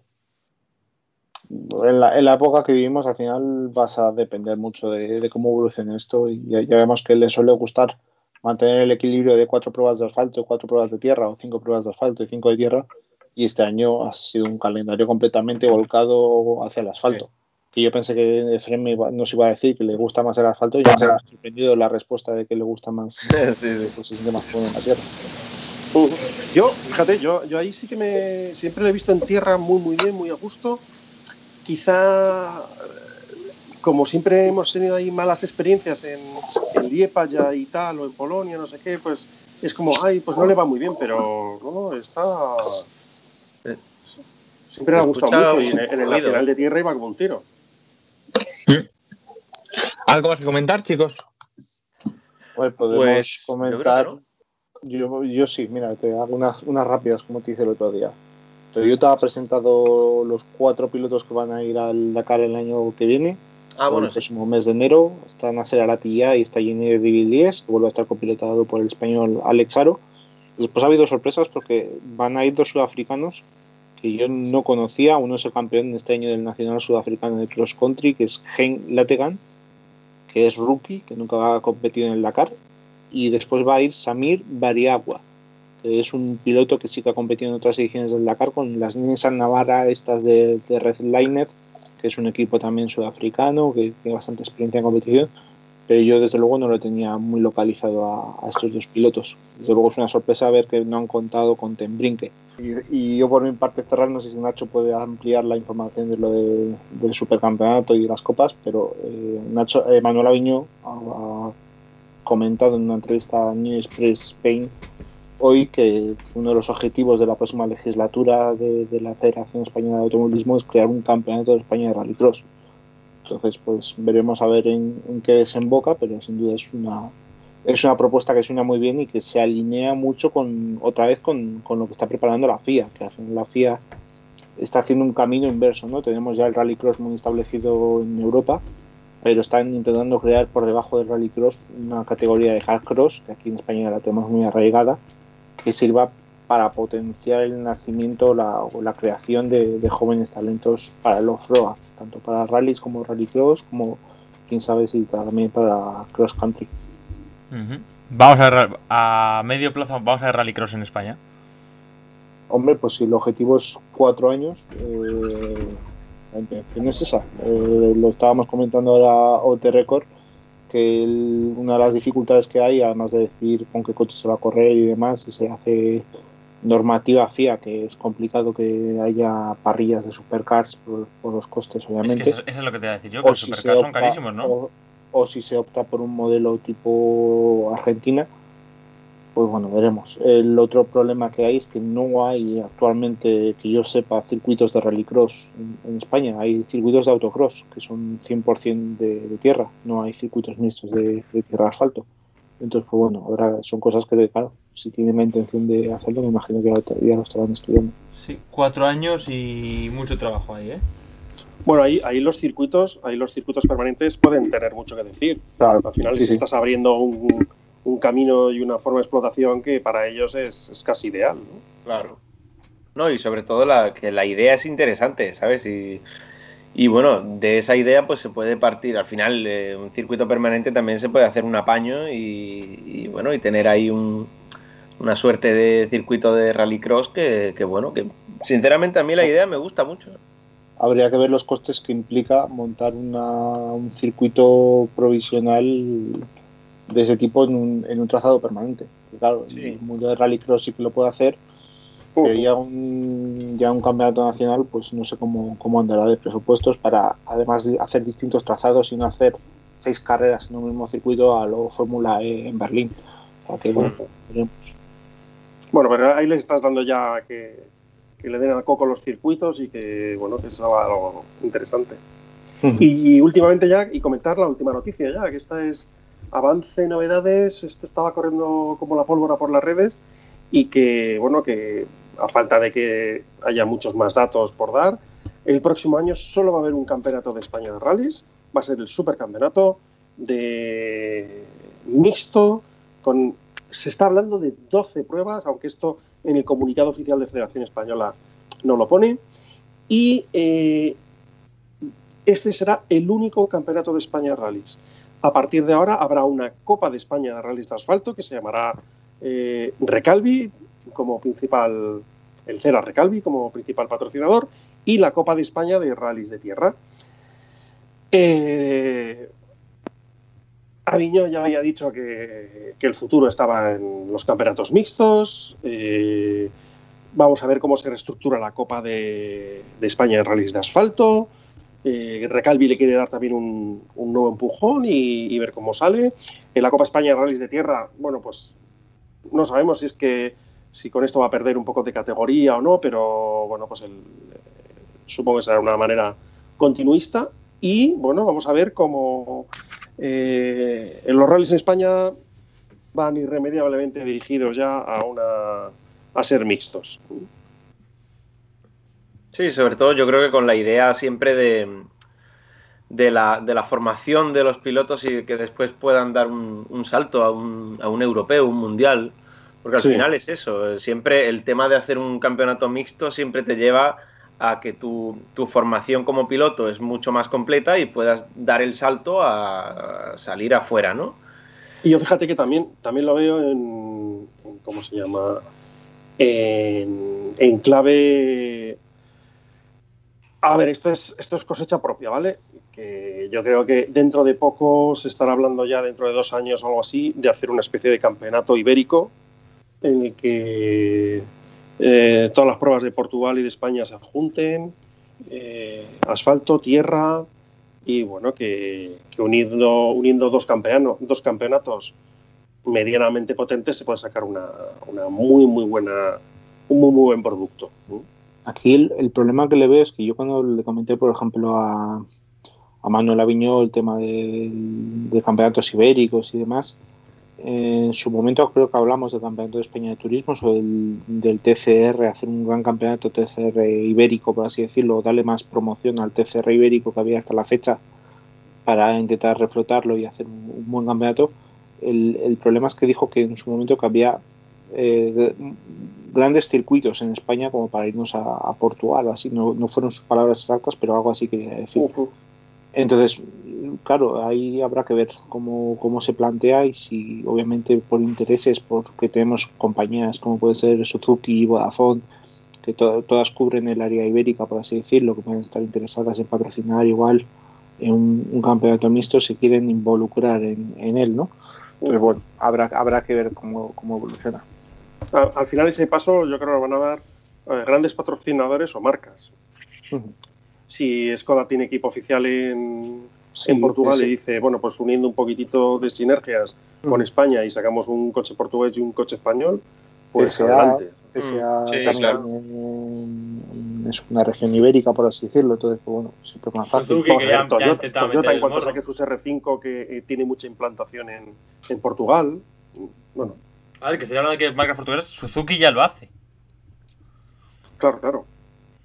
En la, en la, época que vivimos, al final vas a depender mucho de, cómo evolucione esto y ya, ya, vemos que le suele gustar mantener el equilibrio de cuatro pruebas de asfalto, cuatro pruebas de tierra o cinco pruebas de asfalto y cinco de tierra. Y este año ha sido un calendario completamente volcado hacia el asfalto. Que yo pensé que Efrem nos iba a decir que le gusta más el asfalto y ya me ha sorprendido la respuesta de que le gusta más, sí, pues, se siente más en la tierra. yo, fíjate, yo, yo ahí sí que me siempre lo he visto en tierra muy, muy bien, muy a gusto. Quizá como siempre hemos tenido ahí malas experiencias en, en Liepaja y tal, o en Polonia, no sé qué, pues es como, ay, pues no le va muy bien, pero no, está. Siempre le ha gustado mucho y en, el Nacional de Tierra iba como un tiro. ¿Algo más que comentar, chicos? Pues podemos comentar. Yo, yo, sí, mira, te hago unas, unas rápidas como te hice el otro día. Toyota ha presentado los cuatro pilotos que van a ir al Dakar el año que viene Ah, bueno. El próximo mes de enero está Nasser Aratilla y está Jenny Rivillies, que vuelve a estar copilotado por el español Alex Aro. Después ha habido sorpresas porque van a ir dos sudafricanos que yo no conocía. Uno es el campeón este año del Nacional Sudafricano de Cross Country, que es Gen Lategan, que es rookie, que nunca ha competido en el Dakar. Y después va a ir Samir Bariagua, que es un piloto que sí que ha competido en otras ediciones del Dakar con las Nissan Navarra, estas de, de Red Liner que es un equipo también sudafricano, que tiene bastante experiencia en competición, pero yo desde luego no lo tenía muy localizado a, estos dos pilotos. Desde luego es una sorpresa ver que no han contado con Tembrinque. Y, yo por mi parte cerrar, no sé si Nacho puede ampliar la información de lo del supercampeonato y las copas, pero eh, Nacho, eh, Manuel Aviño ha, comentado en una entrevista a New Express Spain hoy que uno de los objetivos de la próxima legislatura de, la Federación Española de Automovilismo es crear un campeonato de España de rallycross. Entonces, pues veremos a ver en, qué desemboca, pero sin duda es una es una propuesta que suena muy bien y que se alinea mucho con otra vez con, lo que está preparando la FIA, que la FIA está haciendo un camino inverso, ¿no? Tenemos ya el rallycross muy establecido en Europa, pero están intentando crear por debajo del rallycross una categoría de hardcross, que aquí en España la tenemos muy arraigada, que sirva para potenciar el nacimiento o la creación de, jóvenes talentos para el off-road, tanto para rallies como rallycross, como quién sabe si también para cross country. Vamos a a medio plazo, vamos a ver rallycross en España. Hombre, pues si el objetivo es cuatro años, eh, la intención es esa. Eh, lo estábamos comentando ahora OT Record que una de las dificultades que hay, además de decir con qué coche se va a correr y demás, se hace normativa FIA, que es complicado que haya parrillas de supercars por, los costes, obviamente. eso, es lo que te voy a decir yo, que los supercars son carísimos, ¿no? o, si se opta por un modelo tipo Argentina, pues bueno, veremos. El otro problema que hay es que no hay actualmente, que yo sepa, circuitos de rallycross en, en España. Hay circuitos de autocross que son 100% de, de, tierra, no hay circuitos mixtos de, tierra asfalto. Entonces, pues bueno, ahora son cosas que, claro, si tienen la intención de hacerlo, me imagino que ya lo estarán estudiando. Sí, cuatro años y mucho trabajo ahí, ¿eh? Bueno, ahí, ahí los circuitos, ahí los circuitos permanentes pueden tener mucho que decir. Claro, Al final, si estás abriendo un, un camino y una forma de explotación que para ellos es, casi ideal. ¿no? Claro. No, y sobre todo la, que la idea es interesante, ¿sabes? Y, y bueno, de esa idea pues se puede partir. Al final, eh, un circuito permanente también se puede hacer un apaño y, bueno, y tener ahí un, una suerte de circuito de rallycross que, que, bueno, que sinceramente a mí la idea me gusta mucho. Habría que ver los costes que implica montar un circuito provisional de ese tipo en un, en un trazado permanente. Claro, el mundo de rallycross sí que lo puede hacer, pero ya un, ya un campeonato nacional, pues no sé cómo, cómo andará de presupuestos para, además de hacer distintos trazados y no hacer seis carreras en un mismo circuito a lo Fórmula E en Berlín. bueno, pero ahí les estás dando ya que, le den al coco los circuitos y que, bueno, que es algo interesante. Y, últimamente ya, y comentar la última noticia ya, que esta es avance, novedades, esto estaba corriendo como la pólvora por las redes y que, bueno, que a falta de que haya muchos más datos por dar, el próximo año solo va a haber un campeonato de España de rallies, va a ser el supercampeonato de mixto, con, se está hablando de 12 pruebas, aunque esto en el comunicado oficial de Federación Española no lo pone, y eh, este será el único campeonato de España de rallies. A partir de ahora habrá una Copa de España de rallies de asfalto que se llamará eh, Recalvi como principal, el Cera Recalvi como principal patrocinador y la Copa de España de rallies de tierra. Eh, Aviño ya había dicho que, el futuro estaba en los campeonatos mixtos. Eh, vamos a ver cómo se reestructura la Copa de, España de rallies de asfalto. Eh, Recalvi le quiere dar también un, nuevo empujón y, ver cómo sale. En la Copa España de rallies de tierra, bueno, pues no sabemos si es que si con esto va a perder un poco de categoría o no, pero bueno, pues supongo que será una manera continuista. Y bueno, vamos a ver cómo eh, en los rallies en España van irremediablemente dirigidos ya a una a ser mixtos. Sí, sobre todo yo creo que con la idea siempre de, de, la, de la formación de los pilotos y que después puedan dar un, salto a un, a un europeo, un mundial. Porque al final es eso, siempre el tema de hacer un campeonato mixto siempre te lleva a que tu, formación como piloto es mucho más completa y puedas dar el salto a, salir afuera, ¿no? Y yo fíjate que también, también lo veo en, ¿cómo se llama? En, en, clave... A ver, esto es, esto es cosecha propia, ¿vale? Que yo creo que dentro de poco se estará hablando ya, dentro de dos años o algo así, de hacer una especie de campeonato ibérico en el que eh, todas las pruebas de Portugal y de España se adjunten, eh, asfalto, tierra y bueno, que, uniendo, uniendo dos, dos campeonatos medianamente potentes se puede sacar una, muy, muy buena, un muy, muy buen producto. Aquí el, problema que le veo es que yo cuando le comenté, por ejemplo, a, a Manuel Aviñó el tema de, campeonatos ibéricos y demás, en su momento creo que hablamos del Campeonato de España de Turismo o del, TCR, hacer un gran campeonato TCR ibérico, por así decirlo, darle más promoción al TCR ibérico que había hasta la fecha para intentar reflotarlo y hacer un, buen campeonato. El, problema es que dijo que en su momento que había eh, grandes circuitos en España como para irnos a, Portugal o así. No, no, fueron sus palabras exactas, pero algo así quería decir. Entonces, claro, ahí habrá que ver cómo, cómo se plantea y si obviamente por intereses, porque tenemos compañías como puede ser Suzuki y Vodafone, que todas cubren el área ibérica, por así decirlo, que pueden estar interesadas en patrocinar igual en un, campeonato mixto si quieren involucrar en, él, ¿no? Pues bueno, habrá, habrá que ver cómo, cómo evoluciona. Al, final ese paso yo creo que van a dar eh, grandes patrocinadores o marcas si Skoda tiene equipo oficial en, Portugal y dice, bueno, pues uniendo un poquitito de sinergias con España y sacamos un coche portugués y un coche español, pues adelante. es una región ibérica, por así decirlo, entonces, pues, bueno, siempre más fácil. Suzuki, que ya, Toyota, Toyota en cuanto saque sus R5, que eh, tiene mucha implantación en, en Portugal, bueno. A ver, que se habla de que marcas portuguesas, Suzuki ya lo hace. Claro, claro.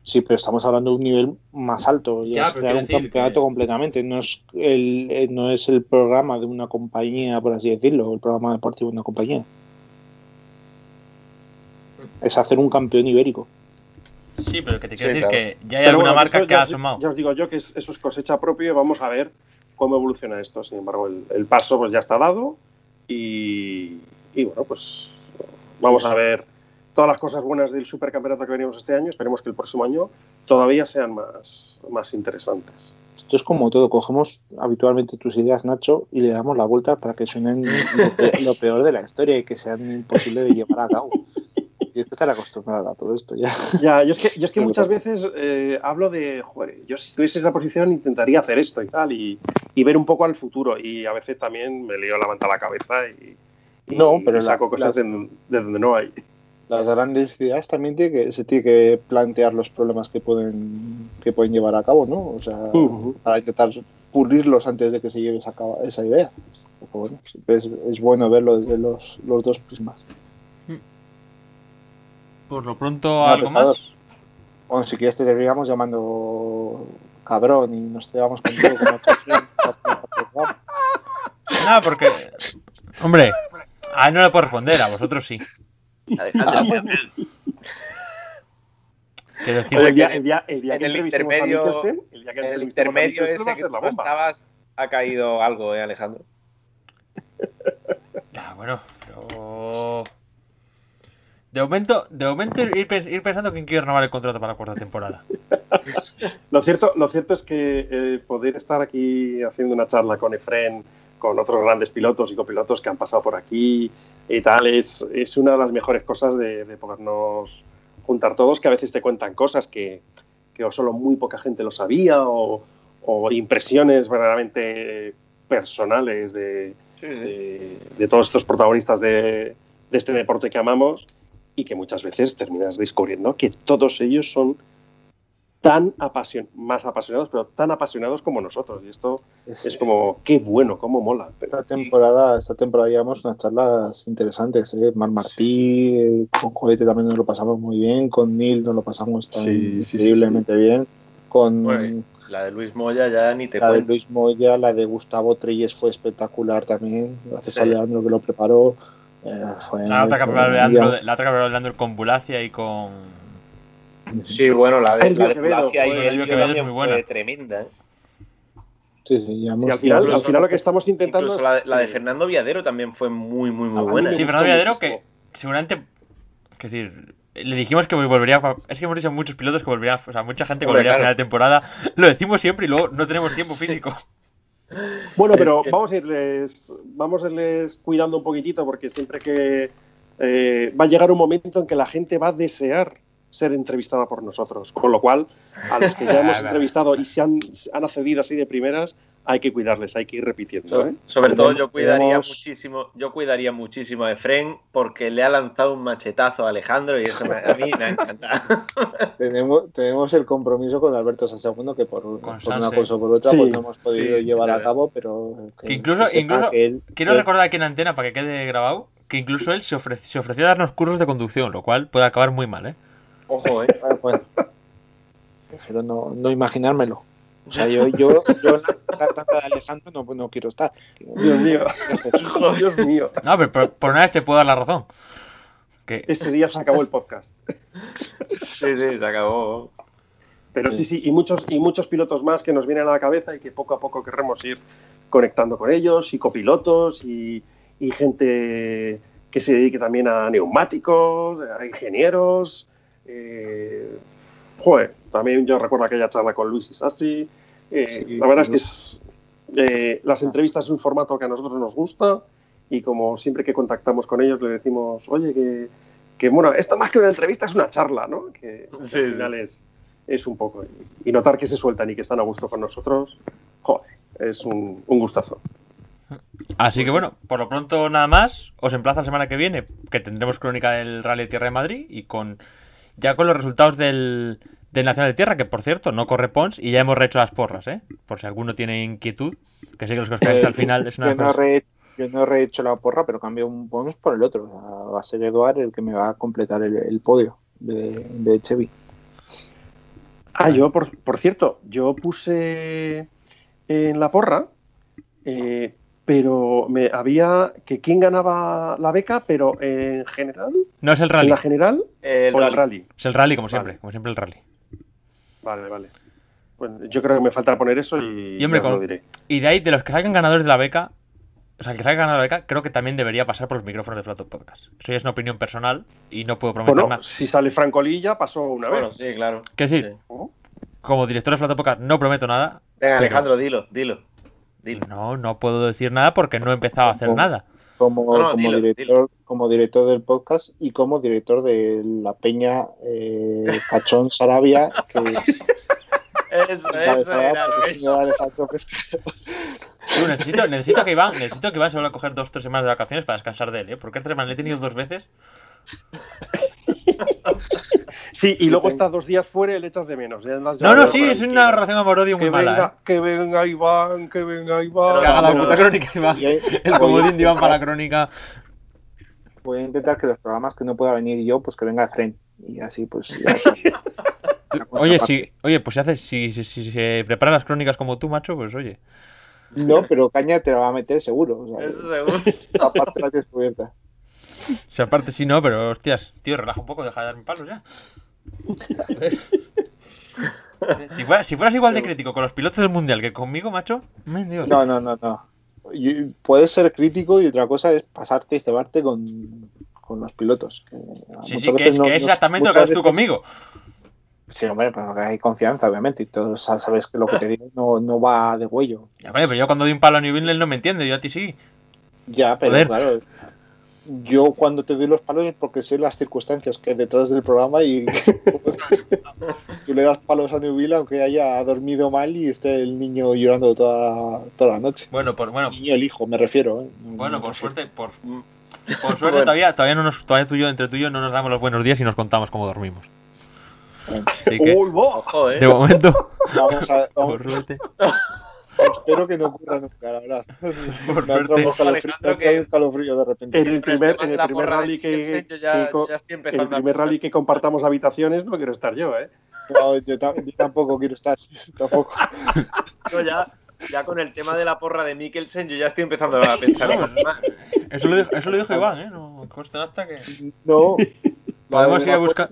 Sí, pero estamos hablando de un nivel más alto. Ya, es crear un campeonato completamente. No es, el, eh, no es el programa de una compañía, por así decirlo, el programa deportivo de una compañía. Es hacer un campeón ibérico. Sí, pero que te quiero decir que ya hay alguna marca que ha asomado. Ya os digo yo que eso es cosecha propia y vamos a ver cómo evoluciona esto. Sin embargo, el, paso pues ya está dado y, y bueno, pues Vamos a ver todas las cosas buenas del supercampeonato que venimos este año. Esperemos que el próximo año todavía sean más, más interesantes. Esto es como todo, cogemos habitualmente tus ideas, Nacho, y le damos la vuelta para que suenen lo peor, de la historia y que sean imposibles de llevar a cabo. Y es que estar acostumbrada a todo esto ya. Ya, yo es que, yo es que muchas veces eh, hablo de, joder, yo si tuviese esa posición intentaría hacer esto y tal, y, y, ver un poco al futuro. Y a veces también me lío la manta a la cabeza y no, pero saco la, cosas las, de, de, donde no hay. Las grandes ideas también tiene que, se tiene que plantear los problemas que pueden, que pueden llevar a cabo, ¿no? O sea, uh -huh. para intentar pulirlos antes de que se lleve a cabo esa idea. Bueno, es, es, bueno verlo desde los, los dos prismas. Por lo pronto, ¿algo más? Bueno, si quieres te terminamos llamando cabrón y nos quedamos contigo como No, porque... Hombre, a él no le puedo responder, a vosotros sí. Quiero decir, el día, el día, el día en el intermedio, Mikkelsen, el, día que en el intermedio ese que tú estabas, ha caído algo, ¿eh, Alejandro? Ya, bueno, pero... De momento, de momento ir, ir pensando quién quiere renovar el contrato para la cuarta temporada. lo, cierto, lo cierto es que eh, poder estar aquí haciendo una charla con Efren, con otros grandes pilotos y copilotos que han pasado por aquí y tal, es, es una de las mejores cosas de, de, podernos juntar todos, que a veces te cuentan cosas que, que o solo muy poca gente lo sabía o, o impresiones verdaderamente personales de, sí, sí. de, de todos estos protagonistas de, de este deporte que amamos y que muchas veces terminas descubriendo que todos ellos son tan apasion más apasionados, pero tan apasionados como nosotros. Y esto es, es como, qué bueno, cómo mola. Esta temporada, esta temporada llevamos unas charlas interesantes. ¿eh? Mar Martí, con Cohete también nos lo pasamos muy bien, con Neil nos lo pasamos sí, increíblemente sí, sí, bien. Con bueno, la de Luis Moya ya ni te La cuento. de Luis Moya, la de Gustavo Treyes fue espectacular también, gracias a Leandro que lo preparó. Eh, fue, la, otra que preparó Leandro, la otra que preparó Leandro con Bulacia y con Sí, bueno, la de, la de el Quevedo es muy buena. tremenda. ¿eh? Sí, sí, ya hemos, sí, al, final, al final lo que estamos intentando Incluso la, de, la de Fernando Viadero también fue muy, muy, muy buena. Sí, Fernando Viadero que seguramente, es decir, le dijimos que volvería, es que hemos dicho a muchos pilotos que volvería, o sea, mucha gente que volvería claro. a final de temporada, lo decimos siempre y luego no tenemos tiempo físico. Bueno, pero que... vamos a irles, vamos a irles cuidando un poquitito porque siempre que eh, va a llegar un momento en que la gente va a desear ser entrevistada por nosotros. Con lo cual, a los que ya hemos entrevistado y se han, han accedido así de primeras, hay que cuidarles, hay que ir repitiendo. Sobre, ¿eh? sobre todo yo cuidaría Tenemos... muchísimo, yo cuidaría muchísimo a Efren porque le ha lanzado un machetazo a Alejandro y eso me, a mí me ha encantado. tenemos, tenemos el compromiso con Alberto Sansegundo que por, por una cosa o por otra sí, pues no hemos podido sí, llevar claro. a cabo, pero que, que incluso, que incluso que él, quiero que... recordar aquí en antena para que quede grabado que incluso él se, ofrece, se ofreció a darnos cursos de conducción, lo cual puede acabar muy mal, ¿eh? Ojo, ¿eh? Bueno, prefiero no, no imaginármelo. O sea, yo, yo, yo en la tanda de Alejandro no, no quiero estar. Dios mío. Dios mío. No, pero por, por, una vez te puedo dar la razón. Que... Ese día se acabó el podcast. Sí, sí, se acabó. Pero sí, sí, y muchos, y muchos pilotos más que nos vienen a la cabeza y que poco a poco querremos ir conectando con ellos, y copilotos, y, y gente que se dedique también a neumáticos, a ingenieros. Eh, joder, también yo recuerdo aquella charla con Luis Isassi. Eh, sí, la verdad es que es, eh, las entrevistas es un formato que a nosotros nos gusta y como siempre que contactamos con ellos le decimos, oye, que, que bueno, esto más que una entrevista es una charla, ¿no? Que, sí, al final es, es, un poco. Y notar que se sueltan y que están a gusto con nosotros, joder, es un, un gustazo. Así que bueno, por lo pronto nada más. Os emplazo la semana que viene, que tendremos crónica del Rally de Tierra de Madrid y con ya con los resultados del, del Nacional de Tierra, que por cierto no corre Pons y ya hemos rehecho las porras, ¿eh? Por si alguno tiene inquietud, que sé que los que os hasta el final es una yo, no re, yo no he rehecho la porra, pero cambio un Pons por el otro. O sea, va a ser Eduard el que me va a completar el, el podio de, de Chevy. Ah, yo, por, por cierto, yo puse en la porra eh, pero me había que quién ganaba la beca, pero en general. No es el rally. ¿En la general el o rally. el rally? Es el rally, como siempre, vale. como siempre el rally. Vale, vale. Pues yo creo que me falta poner eso y, y hombre, con, lo diré. Y de ahí, de los que salgan ganadores de la beca, o sea, el que salga ganador la beca, creo que también debería pasar por los micrófonos de Flato Podcast. Eso ya es una opinión personal y no puedo prometer Bueno, nada. si sale Franco Lilla, pasó una Bueno, vez. sí, claro. Quiero decir, Sí. como director de Flato Podcast no prometo nada. Venga, Pero- Alejandro, dilo, dilo. Dilo. No, no puedo decir nada porque no he empezado a hacer nada. como, No, no, como dilo, director, como director del podcast y como director de la peña eh, Cachón Sarabia, que es Eso, eso era. necesito, necesito que Iván, necesito que Iván se vuelva a coger dos o tres semanas de vacaciones para descansar de él, ¿eh? Porque esta semana le he tenido dos veces. Sí, y luego estás dos días fuera y le echas de menos. Ya andas No, no, sí, es una relación amor-odio muy que mala, venga, ¿eh? que venga Iván, que venga Iván. Que haga la puta crónica, Iván. El comodín de Iván para la crónica. Voy a intentar que los programas que no pueda venir yo, pues que venga Fren. Y así, pues. ya- Oye, sí, oye, pues si haces, si, si, si se preparan las crónicas como tú, macho, pues oye. No, pero Caña te la va a meter seguro. O sea, Eso seguro. aparte la tienes sea, aparte sí, no, pero hostias, tío, relaja un poco, deja de darme palos ya. Si, fuera- si fueras igual de crítico con los pilotos del mundial que conmigo, macho, Dios. No, no, no, no. Y- puedes ser crítico y otra cosa es pasarte y cebarte con, con los pilotos. que sí, sí, que es, no- que es no- exactamente lo que haces tú veces- conmigo. Sí, hombre, pero hay confianza, obviamente. Y todos sabes que lo que te digo no, no va de huello. Ya, coño, pero yo cuando doy un palo a Newville él no me entiende, yo a ti sí. Ya, pero Joder. claro. Yo cuando te doy los palos es porque sé las circunstancias que hay detrás del programa y tú le das palos a Newville aunque haya dormido mal y esté el niño llorando toda, toda la noche. Bueno, por, bueno, El niño, el hijo, me refiero. ¿eh? bueno, por suerte, por, por suerte todavía, todavía no nos, todavía tú y yo, entre tú y yo, no nos damos los buenos días y nos contamos cómo dormimos. Así que, Uy, va. Ojo, eh. de momento, Vamos a, vamos- por suerte, espero que no ocurra nunca, la verdad. Por Me ha entrado suerte. un escalofrío- Alejandro, me ha entrado un escalofrío de repente. En el primer, en el primer rally que, Mikkelsen, yo ya- que co- yo ya estoy en empezando el primer rally que compartamos habitaciones no quiero estar yo, ¿eh? No, yo, ta- yo tampoco quiero estar. Tampoco. Yo ya, ya con el tema de la porra de Mikkelsen, yo ya estoy empezando a pensar. Eso lo dijo, eso lo dijo Iván, ¿eh? No consta acta que... No. Podemos ir a buscar-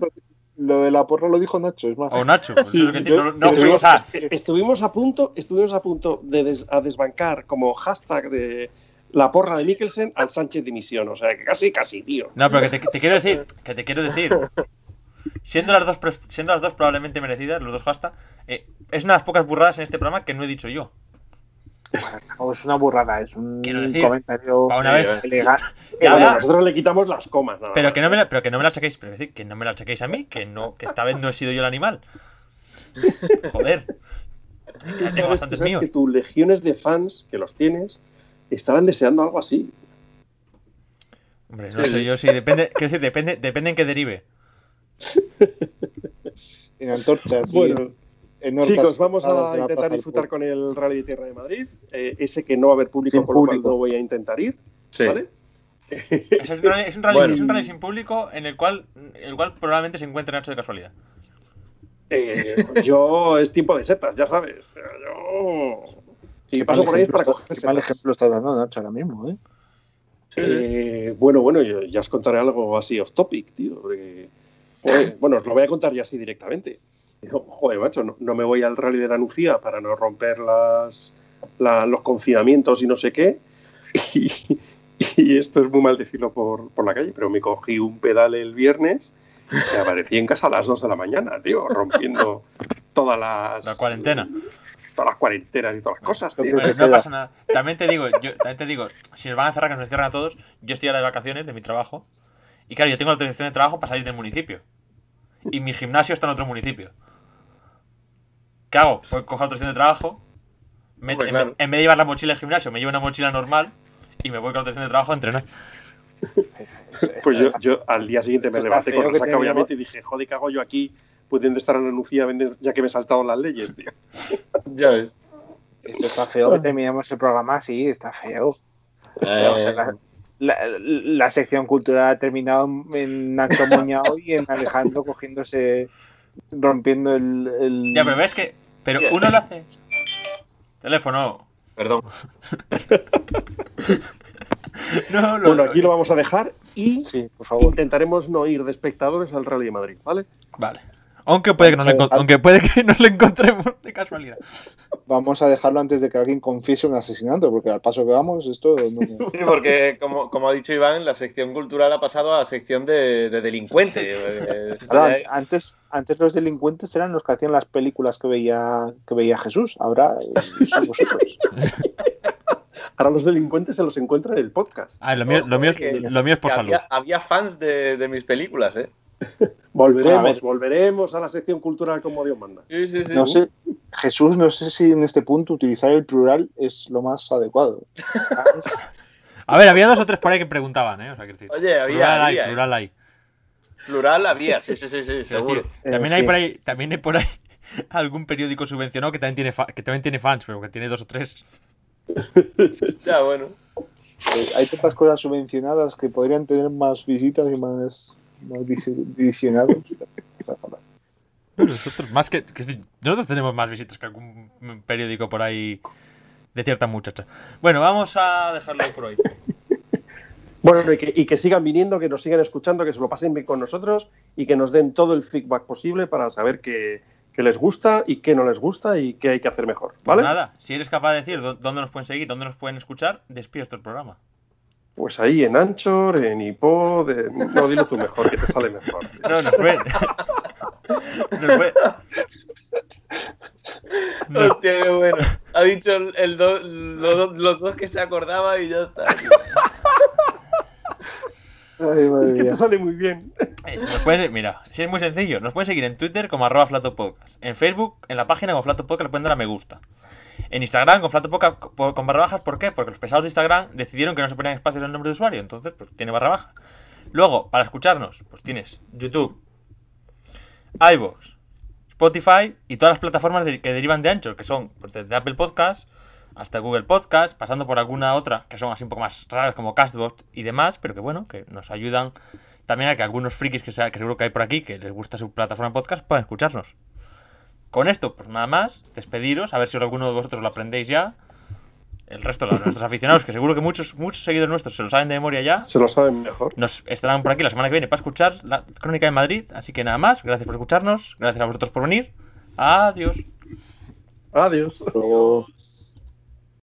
Lo de la porra lo dijo Nacho, es más. O Nacho, pues eso es lo que decir, no, no Sí, fuimos a... Estuvimos a punto, estuvimos a punto de des- a desbancar como hashtag de la porra de Mikkelsen al Sánchez dimisión. O sea que casi, casi, tío. No, pero que te, te quiero decir, que te quiero decir, siendo las dos, siendo las dos probablemente merecidas, los dos hashtag, eh, es una de las pocas burradas en este programa que no he dicho yo. No, es una burrada, es un decir, comentario para una vez. ya. nosotros le quitamos las comas. nada Pero que no me la, pero que no me la achaquéis, pero decir, que no me la achaquéis a mí, que no, que esta vez no he sido yo el animal. Joder. Ya tengo bastantes míos. que tus legiones de fans, que los tienes, estaban deseando algo así. Hombre, no Sí. sé yo si depende, quiero decir, depende, depende en qué derive. en antorchas. Bueno, chicos, vamos a intentar disfrutar con el Rally de Tierra de Madrid. Eh, ese que no va a haber público, Sin por lo cual público. no voy a intentar ir. Sí. ¿Vale? Es un rally, es un rally- Bueno. es un rally sin público en el cual, el cual probablemente se encuentre Nacho de casualidad. Eh, yo es tiempo de setas, ya sabes. Yo. Si paso por ahí es para está- coger qué mal setas. ejemplo estás dando, Nacho, ahora mismo, ¿eh? Eh, bueno, bueno, yo ya os contaré algo así off topic, tío. porque, joder, bueno, os lo voy a contar ya así directamente. Digo, Joder, macho, no, no me voy al rally de la Nucía para no romper las, la- los confinamientos y no sé qué. Y, y esto es muy mal decirlo por, por la calle, pero me cogí un pedal el viernes y aparecí en casa a las 2 de la mañana, tío, rompiendo todas las. La cuarentena. Todas las cuarentenas y todas las cosas, tío. No pasa nada. También te digo, yo, también te digo, si nos van a cerrar, que nos cierran a todos, yo estoy ahora de vacaciones de mi trabajo. Y claro, yo tengo la autorización de trabajo para salir del municipio. Y mi gimnasio está en otro municipio. ¿Qué hago? Pues cojo la autorización de trabajo. me- Hombre, en, claro. en vez de llevar la mochila al gimnasio, me llevo una mochila normal y me voy con la autorización de trabajo a entrenar. Pues yo, yo al día siguiente me levanté con resaca, obviamente, y dije, joder, ¿qué hago yo aquí pudiendo estar en la Nucía a vender ya que me he saltado las leyes, tío? Ya ves. Eso está feo que terminemos el programa así, está feo. O sea, la, la- la sección cultural ha terminado en Nacho Moñao y en Alejandro cogiéndose, rompiendo el. el- Ya, pero ves que. Pero uno lo hace. Teléfono. Perdón. No, lo- Bueno, aquí lo vamos a dejar y Sí, por favor. intentaremos no ir de espectadores al Rally de Madrid, ¿vale? Vale. Aunque puede, que nos lo, aunque puede que nos lo encontremos de casualidad. Vamos a dejarlo antes de que alguien confiese un asesinato, porque al paso que vamos, esto. No... Sí, porque como, como, ha dicho Iván, la sección cultural ha pasado a la sección de, de delincuentes. Claro, antes, antes los delincuentes eran los que hacían las películas que veía, que veía Jesús. Ahora son vosotros. Ahora los delincuentes se los encuentran en el podcast. Ah, lo mío, lo mío, es, lo mío es por salud. Había, había fans de, de mis películas, ¿eh? Volveremos, volveremos a la sección cultural como Dios manda. No sé, Jesús, no sé si en este punto utilizar el plural es lo más adecuado. a ver, había dos o tres por ahí que preguntaban, ¿eh? O sea, decir, Oye, había. Plural había, hay, ¿eh? plural hay. Plural había, sí, sí, sí, sí seguro. Decir, también, Eh, hay sí. por ahí, también hay por ahí algún periódico subvencionado que también tiene, fa- que también tiene fans, pero que tiene dos o tres. Ya, bueno. Eh, hay tantas cosas subvencionadas que podrían tener más visitas y más, visionados. Nosotros más que, nosotros tenemos más visitas que algún periódico por ahí de cierta muchacha. Bueno, vamos a dejarlo por hoy. Bueno, y que, y que sigan viniendo, que nos sigan escuchando, que se lo pasen bien con nosotros y que nos den todo el feedback posible para saber qué, qué les gusta y qué no les gusta y qué hay que hacer mejor. Pues ¿Vale? nada, si eres capaz de decir dó- dónde nos pueden seguir, dónde nos pueden escuchar, despides el programa. Pues ahí en Anchor, en iPod, en- no, dilo tú mejor, que te sale mejor. No, nos pueden- No. Hostia, qué bueno. Ha dicho el, el do- lo do- los dos que se acordaba y ya está. Ay, madre Es que mía. te sale muy bien. Eh, si nos pueden- mira, si es muy sencillo, nos pueden seguir en Twitter como arroba flatopodcast. En Facebook, en la página como flatopodcast, le pueden dar a me gusta. En Instagram con flatopodcast po- con barra bajas, ¿por qué? Porque los pesados de Instagram decidieron que no se ponían espacios en el nombre de usuario, entonces pues tiene barra baja. Luego, para escucharnos, pues tienes YouTube, iVoox, Spotify y todas las plataformas que derivan de Anchor, que son pues, desde Apple Podcast hasta Google Podcast, pasando por alguna otra que son así un poco más raras como Castbox y demás, pero que bueno, que nos ayudan también a que algunos frikis que, sea, que seguro que hay por aquí que les gusta su plataforma de podcast puedan escucharnos. Con esto, pues nada más, despediros, a ver si alguno de vosotros lo aprendéis ya. El resto, los, nuestros aficionados, que seguro que muchos, muchos seguidores nuestros se lo saben de memoria ya, Se lo saben mejor. nos estarán por aquí la semana que viene para escuchar la Crónica de Madrid. Así que nada más, gracias por escucharnos, gracias a vosotros por venir. Adiós. Adiós. Luego-